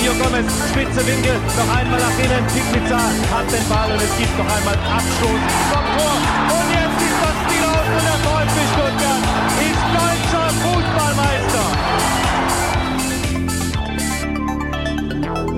Mario Gomez, spitze Winkel, noch einmal nach innen. Pizza hat den Ball und es gibt noch einmal Abstoß vom Tor. Und jetzt ist das Spiel aus und der VfB Stuttgart ist deutscher Fußballmeister.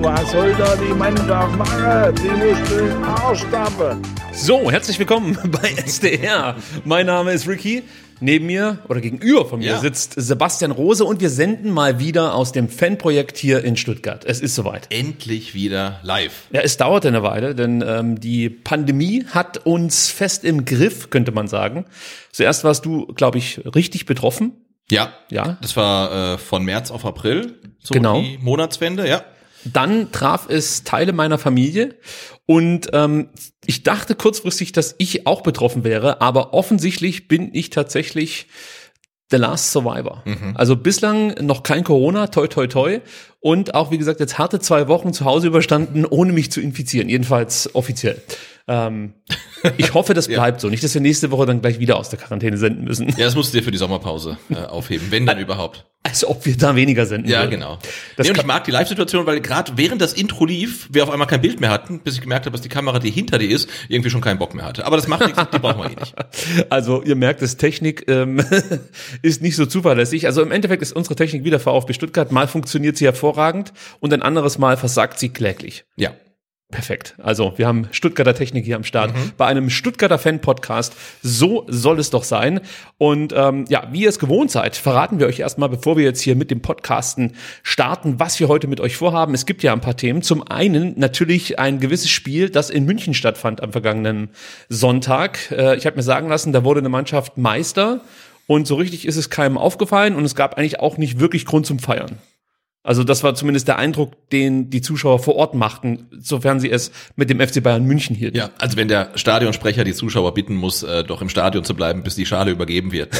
Was soll da die Mannschaft machen? Die muss den Arsch tappen. So, herzlich willkommen bei SDR. Mein Name ist Ricky. Neben mir oder gegenüber von mir Ja. sitzt Sebastian Rose und wir senden mal wieder aus dem Fanprojekt hier in Stuttgart. Es ist soweit. Endlich wieder live. Ja, es dauerte eine Weile, denn ähm, die Pandemie hat uns fest im Griff, könnte man sagen. Zuerst warst du, glaube ich, richtig betroffen. Ja. Ja. Das war äh, von März auf April. So Genau. die Monatswende, ja. Dann traf es Teile meiner Familie und ähm, ich dachte kurzfristig, dass ich auch betroffen wäre, aber offensichtlich bin ich tatsächlich the last survivor. Also bislang noch kein Corona, toi toi toi und auch wie gesagt jetzt harte zwei Wochen zu Hause überstanden, ohne mich zu infizieren, jedenfalls offiziell. Ähm, ich hoffe, das bleibt so, nicht, dass wir nächste Woche dann gleich wieder aus der Quarantäne senden müssen. Ja, das musst du dir für die Sommerpause äh, aufheben, wenn dann überhaupt. Als ob wir da weniger senden Ja, würden. genau. Das nee, und ich mag die Live-Situation, weil gerade während das Intro lief, wir auf einmal kein Bild mehr hatten, bis ich gemerkt habe, dass die Kamera, die hinter dir ist, irgendwie schon keinen Bock mehr hatte. Aber das macht nichts, die brauchen wir eh nicht. Also ihr merkt, das Technik ähm, ist nicht so zuverlässig. Also im Endeffekt ist unsere Technik wieder VfB Stuttgart. Mal funktioniert sie hervorragend und ein anderes Mal versagt sie kläglich. Ja. Perfekt. Also wir haben Stuttgarter Technik hier am Start bei einem Stuttgarter Fan-Podcast. So soll es doch sein. Und ähm, ja, wie ihr es gewohnt seid, verraten wir euch erstmal, bevor wir jetzt hier mit dem Podcasten starten, was wir heute mit euch vorhaben. Es gibt ja ein paar Themen. Zum einen natürlich ein gewisses Spiel, das in München stattfand am vergangenen Sonntag. Äh, ich habe mir sagen lassen, da wurde eine Mannschaft Meister und so richtig ist es keinem aufgefallen und es gab eigentlich auch nicht wirklich Grund zum Feiern. Also das war zumindest der Eindruck, den die Zuschauer vor Ort machten, sofern sie es mit dem FC Bayern München hielten. Ja, also wenn der Stadionsprecher die Zuschauer bitten muss, äh, doch im Stadion zu bleiben, bis die Schale übergeben wird,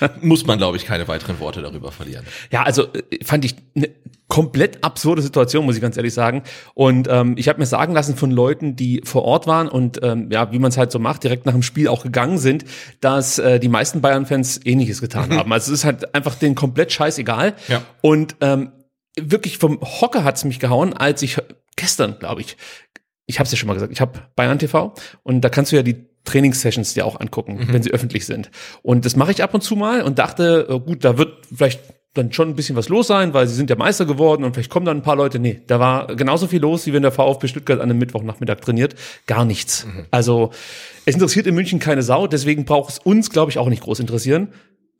dann, äh, muss man, glaube ich, keine weiteren Worte darüber verlieren. Ja, also äh, fand ich eine komplett absurde Situation, muss ich ganz ehrlich sagen. Und ähm, ich habe mir sagen lassen von Leuten, die vor Ort waren und ähm, ja, wie man es halt so macht, direkt nach dem Spiel auch gegangen sind, dass äh, die meisten Bayern-Fans Ähnliches getan haben. Also es ist halt einfach denen komplett scheißegal. Ja. Und ähm, wirklich vom Hocker hat's mich gehauen, als ich gestern, glaube ich, ich habe es ja schon mal gesagt, ich habe Bayern TV und da kannst du ja die Trainingssessions dir auch angucken, wenn sie öffentlich sind. Und das mache ich ab und zu mal und dachte, äh, gut, da wird vielleicht dann schon ein bisschen was los sein, weil sie sind ja Meister geworden und vielleicht kommen dann ein paar Leute. Nee, da war genauso viel los, wie wenn der VfB Stuttgart an einem Mittwochnachmittag trainiert. Gar nichts. Also es interessiert in München keine Sau, deswegen braucht es uns, glaube ich, auch nicht groß interessieren.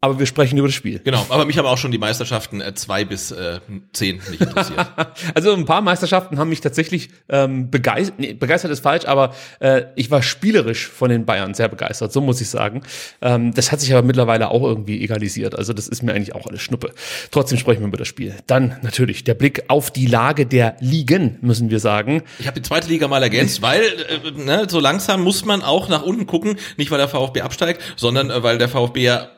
Aber wir sprechen über das Spiel. Genau, aber mich haben auch schon die Meisterschaften äh, zwei bis äh, zehn nicht interessiert. Also ein paar Meisterschaften haben mich tatsächlich ähm, begeistert, nee, begeistert ist falsch, aber äh, ich war spielerisch von den Bayern sehr begeistert, so muss ich sagen. Ähm, das hat sich aber mittlerweile auch irgendwie egalisiert, also das ist mir eigentlich auch alles Schnuppe. Trotzdem sprechen wir über das Spiel. Dann natürlich der Blick auf die Lage der Ligen, müssen wir sagen. Ich habe die zweite Liga mal ergänzt, weil äh, ne, so langsam muss man auch nach unten gucken, nicht weil der VfB absteigt, sondern äh, weil der VfB ja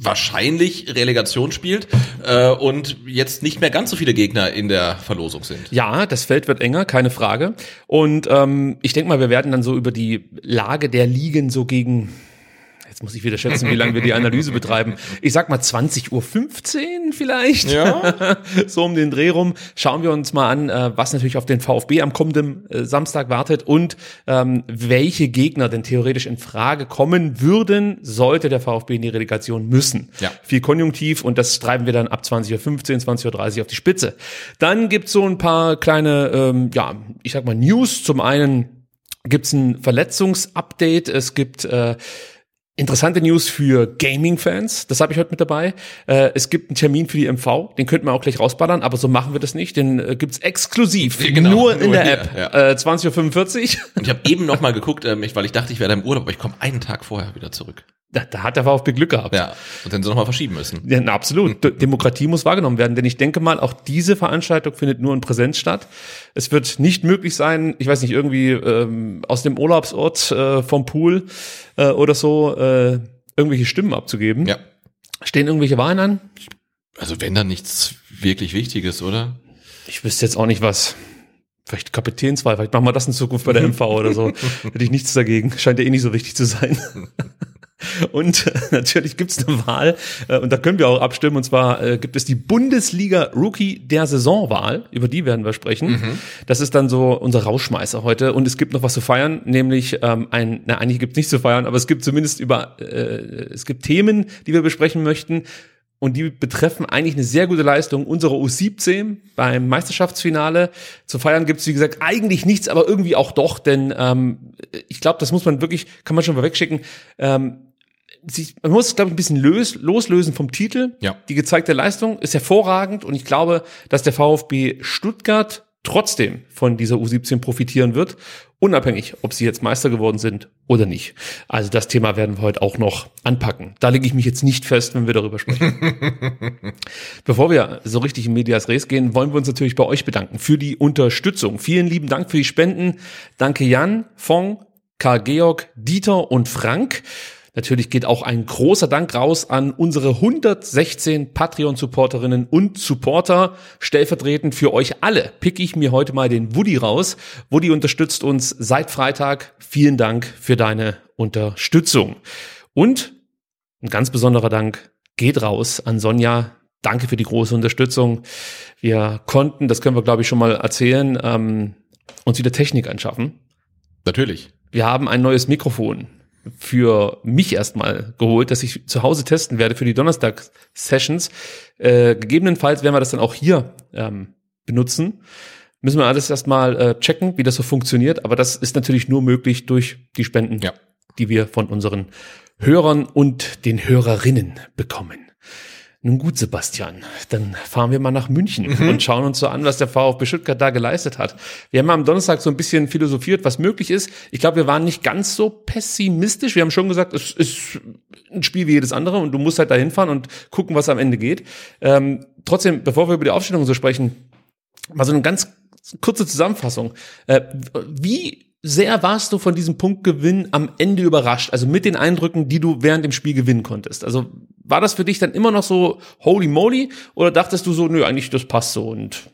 wahrscheinlich Relegation spielt äh, und jetzt nicht mehr ganz so viele Gegner in der Verlosung sind. Ja, das Feld wird enger, keine Frage. Und ähm, ich denke mal, wir werden dann so über die Lage der Ligen so gegen Jetzt muss ich wieder schätzen, wie lange wir die Analyse betreiben. Ich sag mal 20.15 Uhr vielleicht. Ja. so um den Dreh rum. Schauen wir uns mal an, äh, was natürlich auf den VfB am kommenden äh, Samstag wartet und ähm, welche Gegner denn theoretisch in Frage kommen würden, sollte der VfB in die Relegation müssen. Ja. Viel Konjunktiv und das treiben wir dann ab 20.15 20.30 Uhr auf die Spitze. Dann gibt's so ein paar kleine, ähm, ja, ich sag mal News. Zum einen gibt's ein Verletzungsupdate, es gibt äh, Interessante News für Gaming-Fans, das habe ich heute mit dabei. Äh, es gibt einen Termin für die MV, den könnten wir auch gleich rausballern, aber so machen wir das nicht. Den äh, gibt's exklusiv, Genau, nur in nur der hier, App. ja. Äh, 20.45 Uhr. Und ich habe eben noch mal geguckt, ähm, ich, weil ich dachte, ich wäre im Urlaub, aber ich komme einen Tag vorher wieder zurück. Da, da hat der VfB Glück gehabt. Ja, und dann sie noch mal verschieben müssen. Ja, na, absolut. Demokratie muss wahrgenommen werden, denn ich denke mal, auch diese Veranstaltung findet nur in Präsenz statt. Es wird nicht möglich sein, ich weiß nicht, irgendwie ähm, aus dem Urlaubsort äh, vom Pool äh, oder so äh, irgendwelche Stimmen abzugeben. Ja. Stehen irgendwelche Wahlen an? Also wenn dann nichts wirklich Wichtiges, oder? Ich wüsste jetzt auch nicht was. Vielleicht Kapitänswahl, vielleicht machen wir das in Zukunft bei der MV oder so. Hätte ich nichts dagegen. Scheint ja eh nicht so wichtig zu sein. Und äh, natürlich gibt's eine Wahl, äh, und da können wir auch abstimmen, und zwar äh, gibt es die Bundesliga Rookie der Saisonwahl, über die werden wir sprechen. Das ist dann so unser Rauschmeißer heute. Und es gibt noch was zu feiern, nämlich ähm, ein, na eigentlich gibt's nichts zu feiern, aber es gibt zumindest über, äh, es gibt Themen, die wir besprechen möchten. Und die betreffen eigentlich eine sehr gute Leistung unserer U17 beim Meisterschaftsfinale. Zu feiern gibt's wie gesagt, eigentlich nichts, aber irgendwie auch doch, denn ähm, ich glaube, das muss man wirklich, kann man schon mal wegschicken. Ähm, sich, man muss, glaube ich, ein bisschen lös, loslösen vom Titel. Ja. Die gezeigte Leistung ist hervorragend und ich glaube, dass der VfB Stuttgart trotzdem von dieser U17 profitieren wird, unabhängig, ob sie jetzt Meister geworden sind oder nicht. Also das Thema werden wir heute auch noch anpacken. Da lege ich mich jetzt nicht fest, wenn wir darüber sprechen. Bevor wir so richtig in Medias Res gehen, wollen wir uns natürlich bei euch bedanken für die Unterstützung. Vielen lieben Dank für die Spenden. Danke Jan, Fong, Karl Georg, Dieter und Frank. Natürlich geht auch ein großer Dank raus an unsere 116 Patreon-Supporterinnen und Supporter. Stellvertretend für euch alle pick ich mir heute mal den Woody raus. Woody unterstützt uns seit Freitag. Vielen Dank für deine Unterstützung. Und ein ganz besonderer Dank geht raus an Sonja. Danke für die große Unterstützung. Wir konnten, das können wir glaube ich schon mal erzählen, ähm, uns wieder Technik anschaffen. Natürlich. Wir haben ein neues Mikrofon für mich erstmal geholt, dass ich zu Hause testen werde für die Donnerstag-Sessions. Äh, gegebenenfalls werden wir das dann auch hier ähm, benutzen. Müssen wir alles erstmal äh, checken, wie das so funktioniert. Aber das ist natürlich nur möglich durch die Spenden, Ja. die wir von unseren Hörern und den Hörerinnen bekommen. Nun gut, Sebastian, dann fahren wir mal nach München und schauen uns so an, was der VfB Stuttgart da geleistet hat. Wir haben am Donnerstag so ein bisschen philosophiert, was möglich ist. Ich glaube, wir waren nicht ganz so pessimistisch. Wir haben schon gesagt, es ist ein Spiel wie jedes andere und du musst halt da hinfahren und gucken, was am Ende geht. Ähm, trotzdem, bevor wir über die Aufstellung so sprechen, mal so eine ganz kurze Zusammenfassung. Äh, wie sehr warst du von diesem Punktgewinn am Ende überrascht? Also mit den Eindrücken, die du während dem Spiel gewinnen konntest. Also war das für dich dann immer noch so holy moly oder dachtest du so, nö, eigentlich das passt so und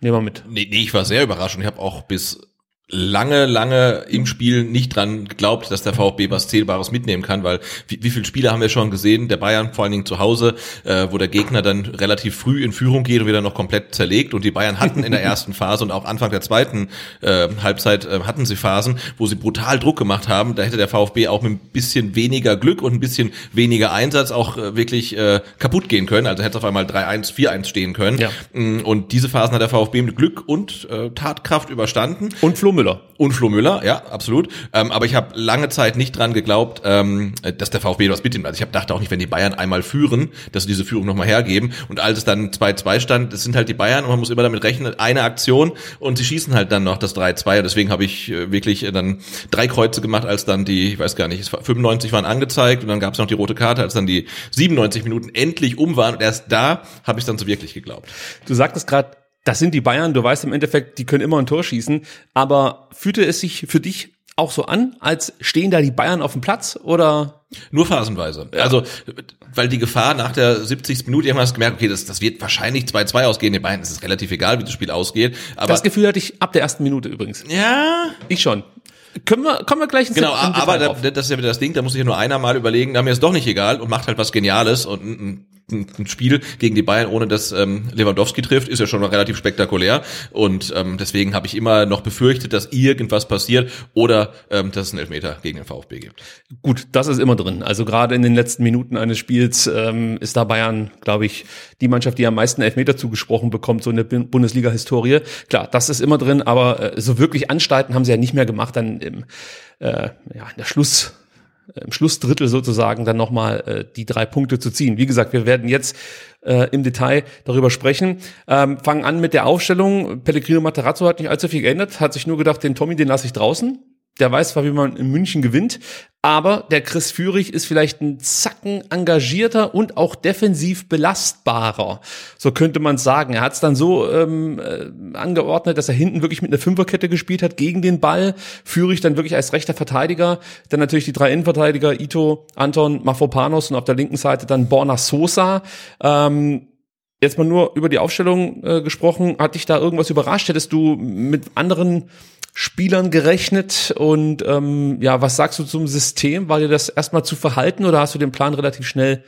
nehmen wir mit? Nee, nee, ich war sehr überrascht und ich habe auch bis lange, lange im Spiel nicht dran geglaubt, dass der VfB was Zählbares mitnehmen kann, weil wie, wie viele Spiele haben wir schon gesehen, der Bayern vor allen Dingen zu Hause, äh, wo der Gegner dann relativ früh in Führung geht und wieder noch komplett zerlegt und die Bayern hatten in der ersten Phase und auch Anfang der zweiten äh, Halbzeit äh, hatten sie Phasen, wo sie brutal Druck gemacht haben, da hätte der VfB auch mit ein bisschen weniger Glück und ein bisschen weniger Einsatz auch äh, wirklich äh, kaputt gehen können, also hätte es auf einmal 3-1, 4-1 stehen können. Ja. Mm, und diese Phasen hat der VfB mit Glück und äh, Tatkraft überstanden. Und Flo Müller. und Flo Müller, ja, absolut. Ähm, aber ich habe lange Zeit nicht dran geglaubt, ähm, dass der VfB was mitnimmt. Also ich hab, dachte auch nicht, wenn die Bayern einmal führen, dass sie diese Führung nochmal hergeben. Und als es dann 2-2 stand, das sind halt die Bayern und man muss immer damit rechnen, eine Aktion und sie schießen halt dann noch das 3-2. Und deswegen habe ich äh, wirklich äh, dann drei Kreuze gemacht, als dann die, ich weiß gar nicht, es war 95 waren angezeigt und dann gab es noch die rote Karte, als dann die 97 Minuten endlich um waren. Und erst da habe ich dann so wirklich geglaubt. Du sagtest gerade, das sind die Bayern, du weißt im Endeffekt, die können immer ein Tor schießen, aber fühlte es sich für dich auch so an, als stehen da die Bayern auf dem Platz oder Nur phasenweise. Also, weil die Gefahr nach der 70. Minute, irgendwann hast gemerkt, okay, das, das wird wahrscheinlich 2-2 ausgehen. Den Bayern ist es relativ egal, wie das Spiel ausgeht. Aber das Gefühl hatte ich ab der ersten Minute übrigens. ja, Ich schon. Können wir, kommen wir gleich ins genau, aber da, das ist ja wieder das Ding, da muss sich ja nur einer mal überlegen, da mir ist doch nicht egal und macht halt was Geniales und mm, mm, ein Spiel gegen die Bayern, ohne dass ähm, Lewandowski trifft, ist ja schon relativ spektakulär. Und ähm, deswegen habe ich immer noch befürchtet, dass irgendwas passiert oder ähm, dass es einen Elfmeter gegen den VfB gibt. Gut, das ist immer drin. Also gerade in den letzten Minuten eines Spiels ähm, ist da Bayern, glaube ich, die Mannschaft, die am meisten Elfmeter zugesprochen bekommt, so in der Bun- Bundesliga-Historie. Klar, das ist immer drin, aber äh, so wirklich Anstalten haben sie ja nicht mehr gemacht, dann im, äh, ja, in der Schluss im Schlussdrittel sozusagen dann nochmal äh, die drei Punkte zu ziehen. Wie gesagt, wir werden jetzt äh, im Detail darüber sprechen. Ähm, fangen an mit der Aufstellung. Pellegrino Materazzo hat nicht allzu viel geändert, hat sich nur gedacht, den Tommy, den lasse ich draußen. Der weiß zwar, wie man in München gewinnt, aber der Chris Führig ist vielleicht ein Zacken engagierter und auch defensiv belastbarer. So könnte man sagen. Er hat es dann so ähm, äh, angeordnet, dass er hinten wirklich mit einer Fünferkette gespielt hat gegen den Ball. Führig dann wirklich als rechter Verteidiger. Dann natürlich die drei Innenverteidiger, Ito, Anton, Mafropanos und auf der linken Seite dann Borna Sosa. Ähm, Jetzt mal nur über die Aufstellung äh, gesprochen. Hat dich da irgendwas überrascht? Hättest du mit anderen Spielern gerechnet? Und ähm, ja, was sagst du zum System? War dir das erstmal zu verhalten oder hast du den Plan relativ schnell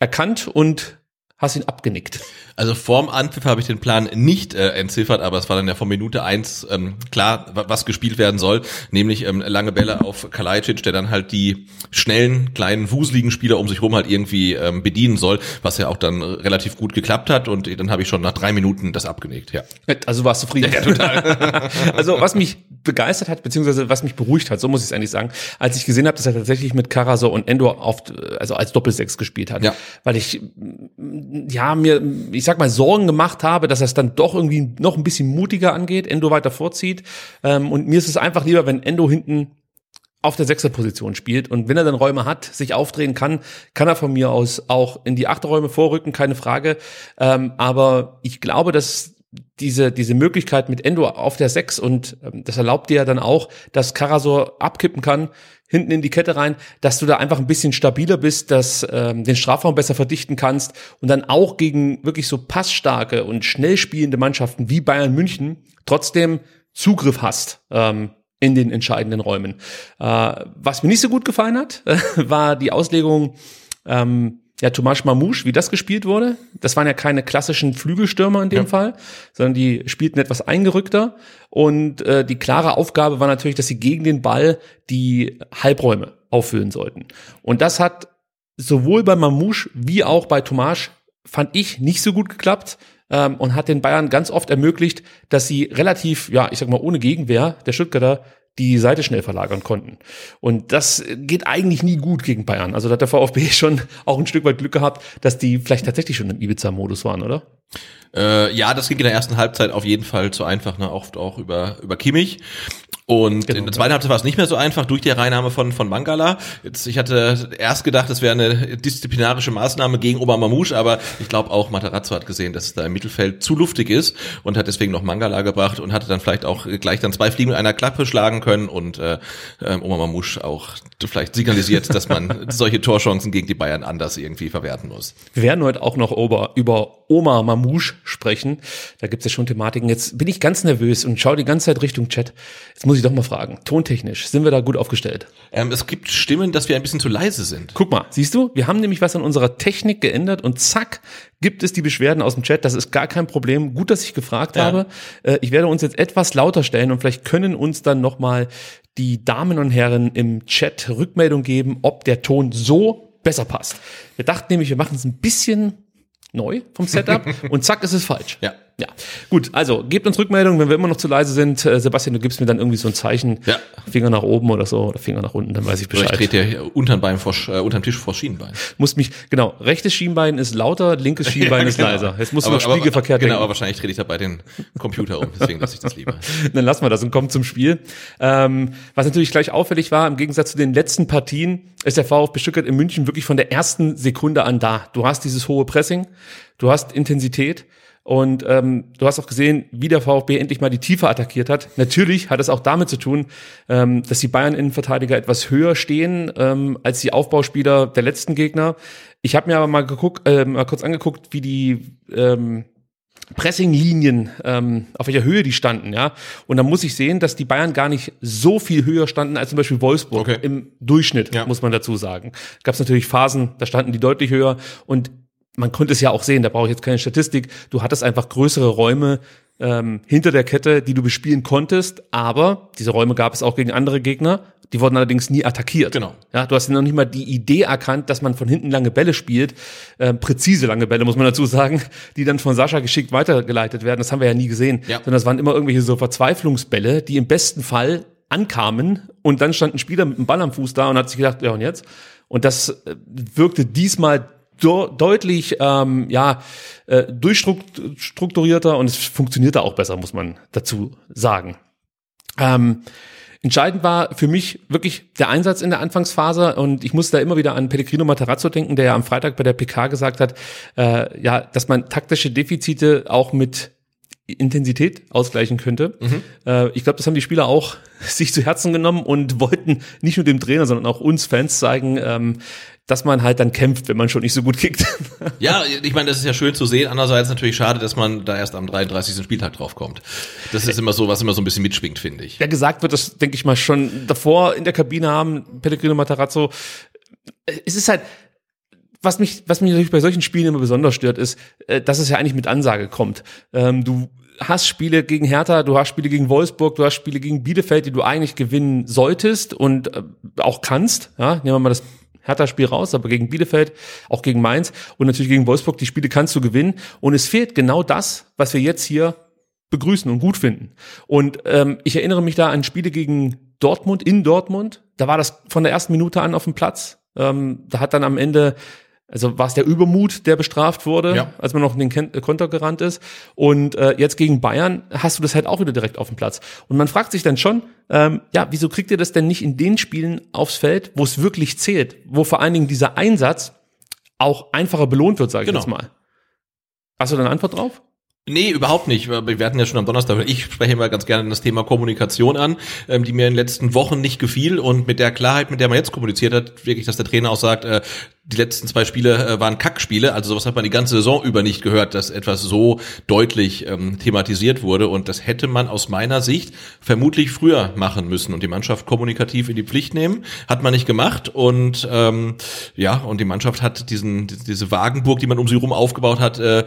erkannt und hast ihn abgenickt? Also vorm Anpfiff habe ich den Plan nicht äh, entziffert, aber es war dann ja von Minute eins ähm, klar, wa- was gespielt werden soll, nämlich ähm, lange Bälle auf Kalajdzic, der dann halt die schnellen, kleinen, wuseligen Spieler um sich rum halt irgendwie ähm, bedienen soll, was ja auch dann relativ gut geklappt hat und dann habe ich schon nach drei Minuten das abgenickt, ja. Also warst du zufrieden? Ja, total. also was mich begeistert hat, beziehungsweise was mich beruhigt hat, so muss ich es eigentlich sagen, als ich gesehen habe, dass er tatsächlich mit Karasor und Endor auf, also als Doppelsechs gespielt hat. Ja. Weil ich, ja, mir, ich sag mal, Sorgen gemacht habe, dass er es dann doch irgendwie noch ein bisschen mutiger angeht, Endo weiter vorzieht. Ähm, und mir ist es einfach lieber, wenn Endo hinten auf der Sechserposition spielt und wenn er dann Räume hat, sich aufdrehen kann, kann er von mir aus auch in die Achterräume vorrücken, keine Frage. Ähm, aber ich glaube, dass diese, diese Möglichkeit mit Endo auf der Sechs und ähm, das erlaubt dir ja dann auch, dass Karasor abkippen kann, hinten in die Kette rein, dass du da einfach ein bisschen stabiler bist, dass ähm, den Strafraum besser verdichten kannst und dann auch gegen wirklich so passstarke und schnell spielende Mannschaften wie Bayern München trotzdem Zugriff hast. Ähm, in den entscheidenden Räumen. Äh, was mir nicht so gut gefallen hat, war die Auslegung ähm, ja, Tomasz Mamouche, wie das gespielt wurde. Das waren ja keine klassischen Flügelstürmer in dem Ja. Fall, sondern die spielten etwas eingerückter. Und äh, die klare Aufgabe war natürlich, dass sie gegen den Ball die Halbräume auffüllen sollten. Und das hat sowohl bei Mamouche wie auch bei Tomasz, fand ich, nicht so gut geklappt ähm, und hat den Bayern ganz oft ermöglicht, dass sie relativ, ja, ich sag mal, ohne Gegenwehr der Stuttgarter die Seite schnell verlagern konnten. Und das geht eigentlich nie gut gegen Bayern. Also da hat der VfB schon auch ein Stück weit Glück gehabt, dass die vielleicht tatsächlich schon im Ibiza-Modus waren, oder? Äh, ja, das ging in der ersten Halbzeit auf jeden Fall zu einfach, ne? oft auch über, über Kimmich. Und Genau, in der zweiten Halbzeit war es nicht mehr so einfach durch die Reinnahme von, von Mangala. Jetzt, ich hatte erst gedacht, es wäre eine disziplinarische Maßnahme gegen Ober Mamouche, aber ich glaube auch Matarazzo hat gesehen, dass es da im Mittelfeld zu luftig ist und hat deswegen noch Mangala gebracht und hatte dann vielleicht auch gleich dann zwei Fliegen mit einer Klappe schlagen können und äh, ähm, Ober Mamouche auch vielleicht signalisiert, dass man solche Torchancen gegen die Bayern anders irgendwie verwerten muss. Wir werden heute auch noch über, über Oma Mamouche sprechen. Da gibt's ja schon Thematiken. Jetzt bin ich ganz nervös und schaue die ganze Zeit Richtung Chat. Jetzt muss ich doch mal fragen, tontechnisch, sind wir da gut aufgestellt? Ähm, es gibt Stimmen, dass wir ein bisschen zu leise sind. Guck mal, siehst du, wir haben nämlich was an unserer Technik geändert und zack, gibt es die Beschwerden aus dem Chat. Das ist gar kein Problem. Gut, dass ich gefragt Ja. habe. Äh, ich werde uns jetzt etwas lauter stellen und vielleicht können uns dann nochmal die Damen und Herren im Chat Rückmeldung geben, ob der Ton so besser passt. Wir dachten nämlich, wir machen es ein bisschen neu vom Setup und zack ist es falsch. Ja. Ja, gut, also gebt uns Rückmeldung, wenn wir immer noch zu leise sind. Äh, Sebastian, du gibst mir dann irgendwie so ein Zeichen, Ja. Finger nach oben oder so, oder Finger nach unten, dann weiß ich Oder ich Bescheid. trete hier unterm Bein vor, äh, unterm Tisch vor Schienenbein. Muss mich, genau, rechtes Schienbein ist lauter, linkes Schienbein ist leiser. Jetzt musst du noch spiegelverkehrt Genau, aber denken. wahrscheinlich trete ich dabei den Computer um, deswegen lasse ich das lieber. Dann lassen wir das und kommen zum Spiel. Ähm, was natürlich gleich auffällig war, im Gegensatz zu den letzten Partien, ist der VfB Stuttgart in München wirklich von der ersten Sekunde an da. Du hast dieses hohe Pressing, du hast Intensität und ähm, du hast auch gesehen, wie der VfB endlich mal die Tiefe attackiert hat. Natürlich hat es auch damit zu tun, ähm, dass die Bayern-Innenverteidiger etwas höher stehen ähm, als die Aufbauspieler der letzten Gegner. Ich habe mir aber mal geguckt, äh, mal kurz angeguckt, wie die ähm, Pressinglinien, ähm, auf welcher Höhe die standen, ja. Und da muss ich sehen, dass die Bayern gar nicht so viel höher standen als zum Beispiel Wolfsburg Okay. im Durchschnitt, Ja. muss man dazu sagen. Gab es natürlich Phasen, da standen die deutlich höher und man konnte es ja auch sehen, da brauche ich jetzt keine Statistik, du hattest einfach größere Räume ähm, hinter der Kette, die du bespielen konntest, aber diese Räume gab es auch gegen andere Gegner, die wurden allerdings nie attackiert. Genau. Ja, du hast ja noch nicht mal die Idee erkannt, dass man von hinten lange Bälle spielt, äh, präzise lange Bälle, muss man dazu sagen, die dann von Sascha geschickt weitergeleitet werden. Das haben wir ja nie gesehen. Ja. Sondern das waren immer irgendwelche so Verzweiflungsbälle, die im besten Fall ankamen und dann stand ein Spieler mit dem Ball am Fuß da und hat sich gedacht, ja und jetzt? Und das äh, wirkte diesmal do- deutlich ähm, ja äh, durchstrukturierter und es funktionierte auch besser, muss man dazu sagen. Ähm, entscheidend war für mich wirklich der Einsatz in der Anfangsphase und ich muss da immer wieder an Pellegrino Matarazzo denken, der ja am Freitag bei der PK gesagt hat, äh, ja, dass man taktische Defizite auch mit Intensität ausgleichen könnte. Äh, ich glaube, das haben die Spieler auch sich zu Herzen genommen und wollten nicht nur dem Trainer, sondern auch uns Fans zeigen, ähm, dass man halt dann kämpft, wenn man schon nicht so gut kickt. Ja, ich meine, das ist ja schön zu sehen. Andererseits natürlich schade, dass man da erst am 33. Spieltag drauf kommt. Das ist immer so, was immer so ein bisschen mitschwingt, finde ich. ja gesagt wird, das denke ich mal schon davor in der Kabine haben, Pellegrino Matarazzo. Es ist halt, was mich, was mich natürlich bei solchen Spielen immer besonders stört, ist, äh, dass es ja eigentlich mit Ansage kommt. Ähm, du hast Spiele gegen Hertha, du hast Spiele gegen Wolfsburg, du hast Spiele gegen Bielefeld, die du eigentlich gewinnen solltest und äh, auch kannst. Ja, nehmen wir mal das Hertha-Spiel raus, aber gegen Bielefeld, auch gegen Mainz und natürlich gegen Wolfsburg, die Spiele kannst du gewinnen. Und es fehlt genau das, was wir jetzt hier begrüßen und gut finden. Und ähm, ich erinnere mich da an Spiele gegen Dortmund, in Dortmund. Da war das von der ersten Minute an auf dem Platz. Ähm, da hat dann am Ende, also war es der Übermut, der bestraft wurde, Ja. als man noch in den Ken- Konter gerannt ist. Und äh, jetzt gegen Bayern hast du das halt auch wieder direkt auf dem Platz. Und man fragt sich dann schon, ähm, ja, wieso kriegt ihr das denn nicht in den Spielen aufs Feld, wo es wirklich zählt, wo vor allen Dingen dieser Einsatz auch einfacher belohnt wird, sage ich Genau. jetzt mal. Hast du da eine Antwort drauf? Nee, überhaupt nicht. Wir wir hatten ja schon am Donnerstag, ich spreche immer ganz gerne das Thema Kommunikation an, ähm, die mir in den letzten Wochen nicht gefiel und mit der Klarheit, mit der man jetzt kommuniziert hat, wirklich, dass der Trainer auch sagt, äh, die letzten zwei Spiele äh, waren Kackspiele, also sowas hat man die ganze Saison über nicht gehört, dass etwas so deutlich ähm, thematisiert wurde und das hätte man aus meiner Sicht vermutlich früher machen müssen und die Mannschaft kommunikativ in die Pflicht nehmen, hat man nicht gemacht und ähm, ja, und die Mannschaft hat diesen diese Wagenburg, die man um sie rum aufgebaut hat, äh,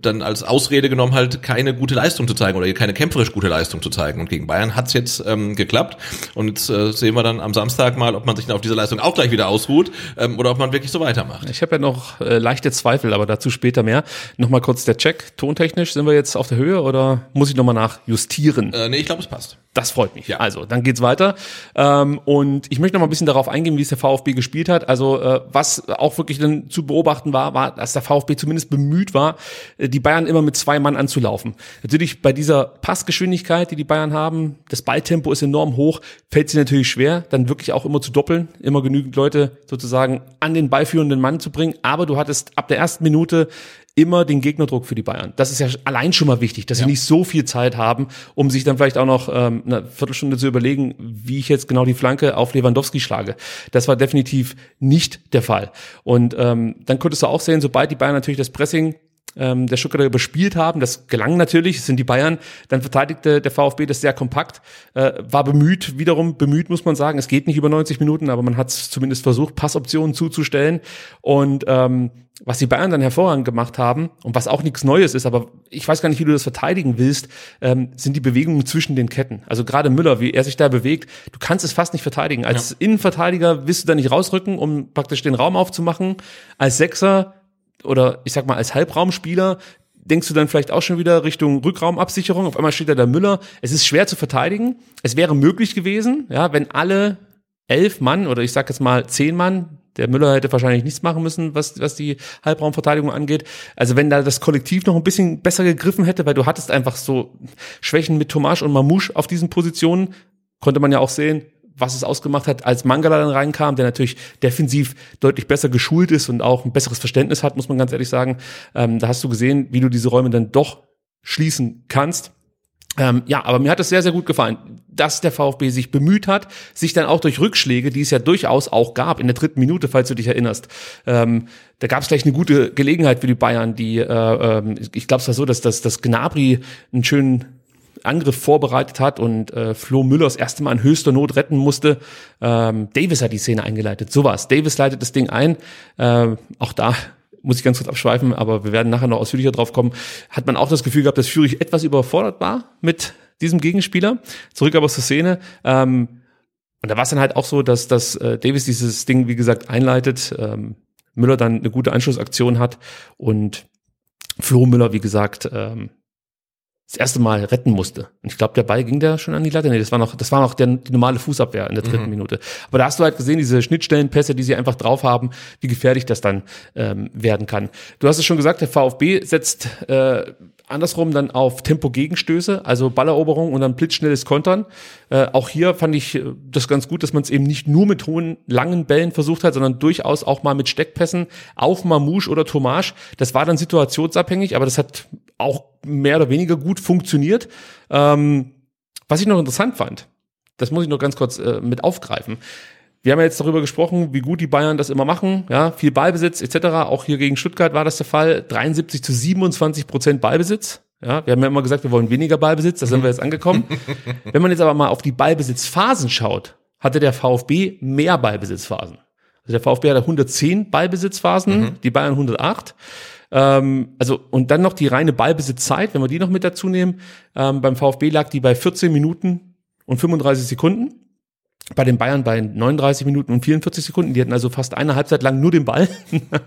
dann als Ausrede genommen, halt keine gute Leistung zu zeigen oder keine kämpferisch gute Leistung zu zeigen. Und gegen Bayern hat's jetzt ähm, geklappt. Und jetzt äh, sehen wir dann am Samstag mal, ob man sich dann auf diese Leistung auch gleich wieder ausruht ähm, oder ob man wirklich so weitermacht. Ich habe ja noch äh, leichte Zweifel, aber dazu später mehr. Nochmal kurz der Check. Tontechnisch sind wir jetzt auf der Höhe oder muss ich nochmal nachjustieren? Äh, nee, ich glaube, es passt. Das freut mich. Ja. Also, dann geht's weiter. Ähm, und ich möchte noch mal ein bisschen darauf eingehen, wie es der VfB gespielt hat. Also, äh, was auch wirklich dann zu beobachten war, war, dass der VfB zumindest bemüht war, äh, die Bayern immer mit zwei Mann anzulaufen. Natürlich bei dieser Passgeschwindigkeit, die die Bayern haben, das Balltempo ist enorm hoch, fällt sie natürlich schwer, dann wirklich auch immer zu doppeln, immer genügend Leute sozusagen an den ballführenden Mann zu bringen. Aber du hattest ab der ersten Minute immer den Gegnerdruck für die Bayern. Das ist ja allein schon mal wichtig, dass sie nicht so viel Zeit haben, um sich dann vielleicht auch noch ähm, eine Viertelstunde zu überlegen, wie ich jetzt genau die Flanke auf Lewandowski schlage. Das war definitiv nicht der Fall. Und ähm, dann konntest du auch sehen, sobald die Bayern natürlich das Pressing ähm, der Stuttgarter überspielt haben. Das gelang natürlich, es sind die Bayern. Dann verteidigte der VfB das sehr kompakt, äh, war bemüht, wiederum bemüht, muss man sagen. Es geht nicht über 90 Minuten, aber man hat es zumindest versucht, Passoptionen zuzustellen. Und ähm, was die Bayern dann hervorragend gemacht haben und was auch nichts Neues ist, aber ich weiß gar nicht, wie du das verteidigen willst, ähm, sind die Bewegungen zwischen den Ketten. Also gerade Müller, wie er sich da bewegt, du kannst es fast nicht verteidigen. Als Innenverteidiger willst du da nicht rausrücken, um praktisch den Raum aufzumachen. Als Sechser oder ich sag mal als Halbraumspieler denkst du dann vielleicht auch schon wieder Richtung Rückraumabsicherung. Auf einmal steht da der Müller. Es ist schwer zu verteidigen. Es wäre möglich gewesen, ja, wenn alle elf Mann oder ich sag jetzt mal zehn Mann, der Müller hätte wahrscheinlich nichts machen müssen, was, was die Halbraumverteidigung angeht. Also wenn da das Kollektiv noch ein bisschen besser gegriffen hätte, weil du hattest einfach so Schwächen mit Tomasch und Mamouche auf diesen Positionen, konnte man ja auch sehen, was es ausgemacht hat, als Mangala dann reinkam, der natürlich defensiv deutlich besser geschult ist und auch ein besseres Verständnis hat, muss man ganz ehrlich sagen. Ähm, da hast du gesehen, wie du diese Räume dann doch schließen kannst. Ähm, ja, aber mir hat es sehr, sehr gut gefallen, dass der VfB sich bemüht hat, sich dann auch durch Rückschläge, die es ja durchaus auch gab, in der dritten Minute, falls du dich erinnerst, ähm, da gab es gleich eine gute Gelegenheit für die Bayern, die, äh, ähm, ich glaube es war so, dass, dass Gnabry einen schönen Angriff vorbereitet hat und äh, Flo Müller das erste Mal in höchster Not retten musste. Ähm, Davis hat die Szene eingeleitet. So war's. Davis leitet das Ding ein. Ähm, auch da muss ich ganz kurz abschweifen, aber wir werden nachher noch ausführlicher drauf kommen, hat man auch das Gefühl gehabt, dass Fürich etwas überfordert war mit diesem Gegenspieler. Zurück aber zur Szene. Ähm, und da war es dann halt auch so, dass, dass äh, Davis dieses Ding, wie gesagt, einleitet, ähm, Müller dann eine gute Anschlussaktion hat und Flo Müller, wie gesagt, ähm, das erste Mal retten musste. Und ich glaube, der Ball ging da schon an die Latte. Nee, das war noch, das war noch der, die normale Fußabwehr in der dritten mhm. Minute. Aber da hast du halt gesehen, diese Schnittstellenpässe, die sie einfach drauf haben, wie gefährlich das dann ähm, werden kann. Du hast es schon gesagt, der VfB setzt äh, andersrum dann auf Tempo-Gegenstöße, also Balleroberung und dann blitzschnelles Kontern. Äh, auch hier fand ich äh, das ganz gut, dass man es eben nicht nur mit hohen, langen Bällen versucht hat, sondern durchaus auch mal mit Steckpässen auf Mamouche oder Tomasch. Das war dann situationsabhängig, aber das hat auch mehr oder weniger gut funktioniert. Ähm, was ich noch interessant fand, das muss ich noch ganz kurz äh, mit aufgreifen. Wir haben ja jetzt darüber gesprochen, wie gut die Bayern das immer machen, ja, viel Ballbesitz etc. Auch hier gegen Stuttgart war das der Fall. 73 zu 27 Prozent Ballbesitz. Ja, wir haben ja immer gesagt, wir wollen weniger Ballbesitz, da sind wir jetzt angekommen. Wenn man jetzt aber mal auf die Ballbesitzphasen schaut, hatte der VfB mehr Ballbesitzphasen. Also der VfB hatte 110 Ballbesitzphasen, mhm. die Bayern 108. Ähm, also und dann noch die reine Ballbesitzzeit, wenn wir die noch mit dazu nehmen. Ähm, beim VfB lag die bei 14 Minuten und 35 Sekunden bei den Bayern bei 39 Minuten und 44 Sekunden. Die hatten also fast eine Halbzeit lang nur den Ball.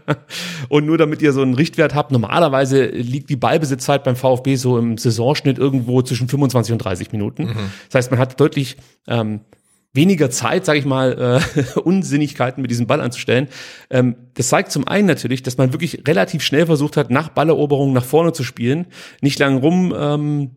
und nur damit ihr so einen Richtwert habt, normalerweise liegt die Ballbesitzzeit beim VfB so im Saisonschnitt irgendwo zwischen 25 und 30 Minuten. Mhm. Das heißt, man hat deutlich ähm, weniger Zeit, sage ich mal, äh, Unsinnigkeiten mit diesem Ball anzustellen. Ähm, das zeigt zum einen natürlich, dass man wirklich relativ schnell versucht hat, nach Balleroberung nach vorne zu spielen, nicht lang rum ähm,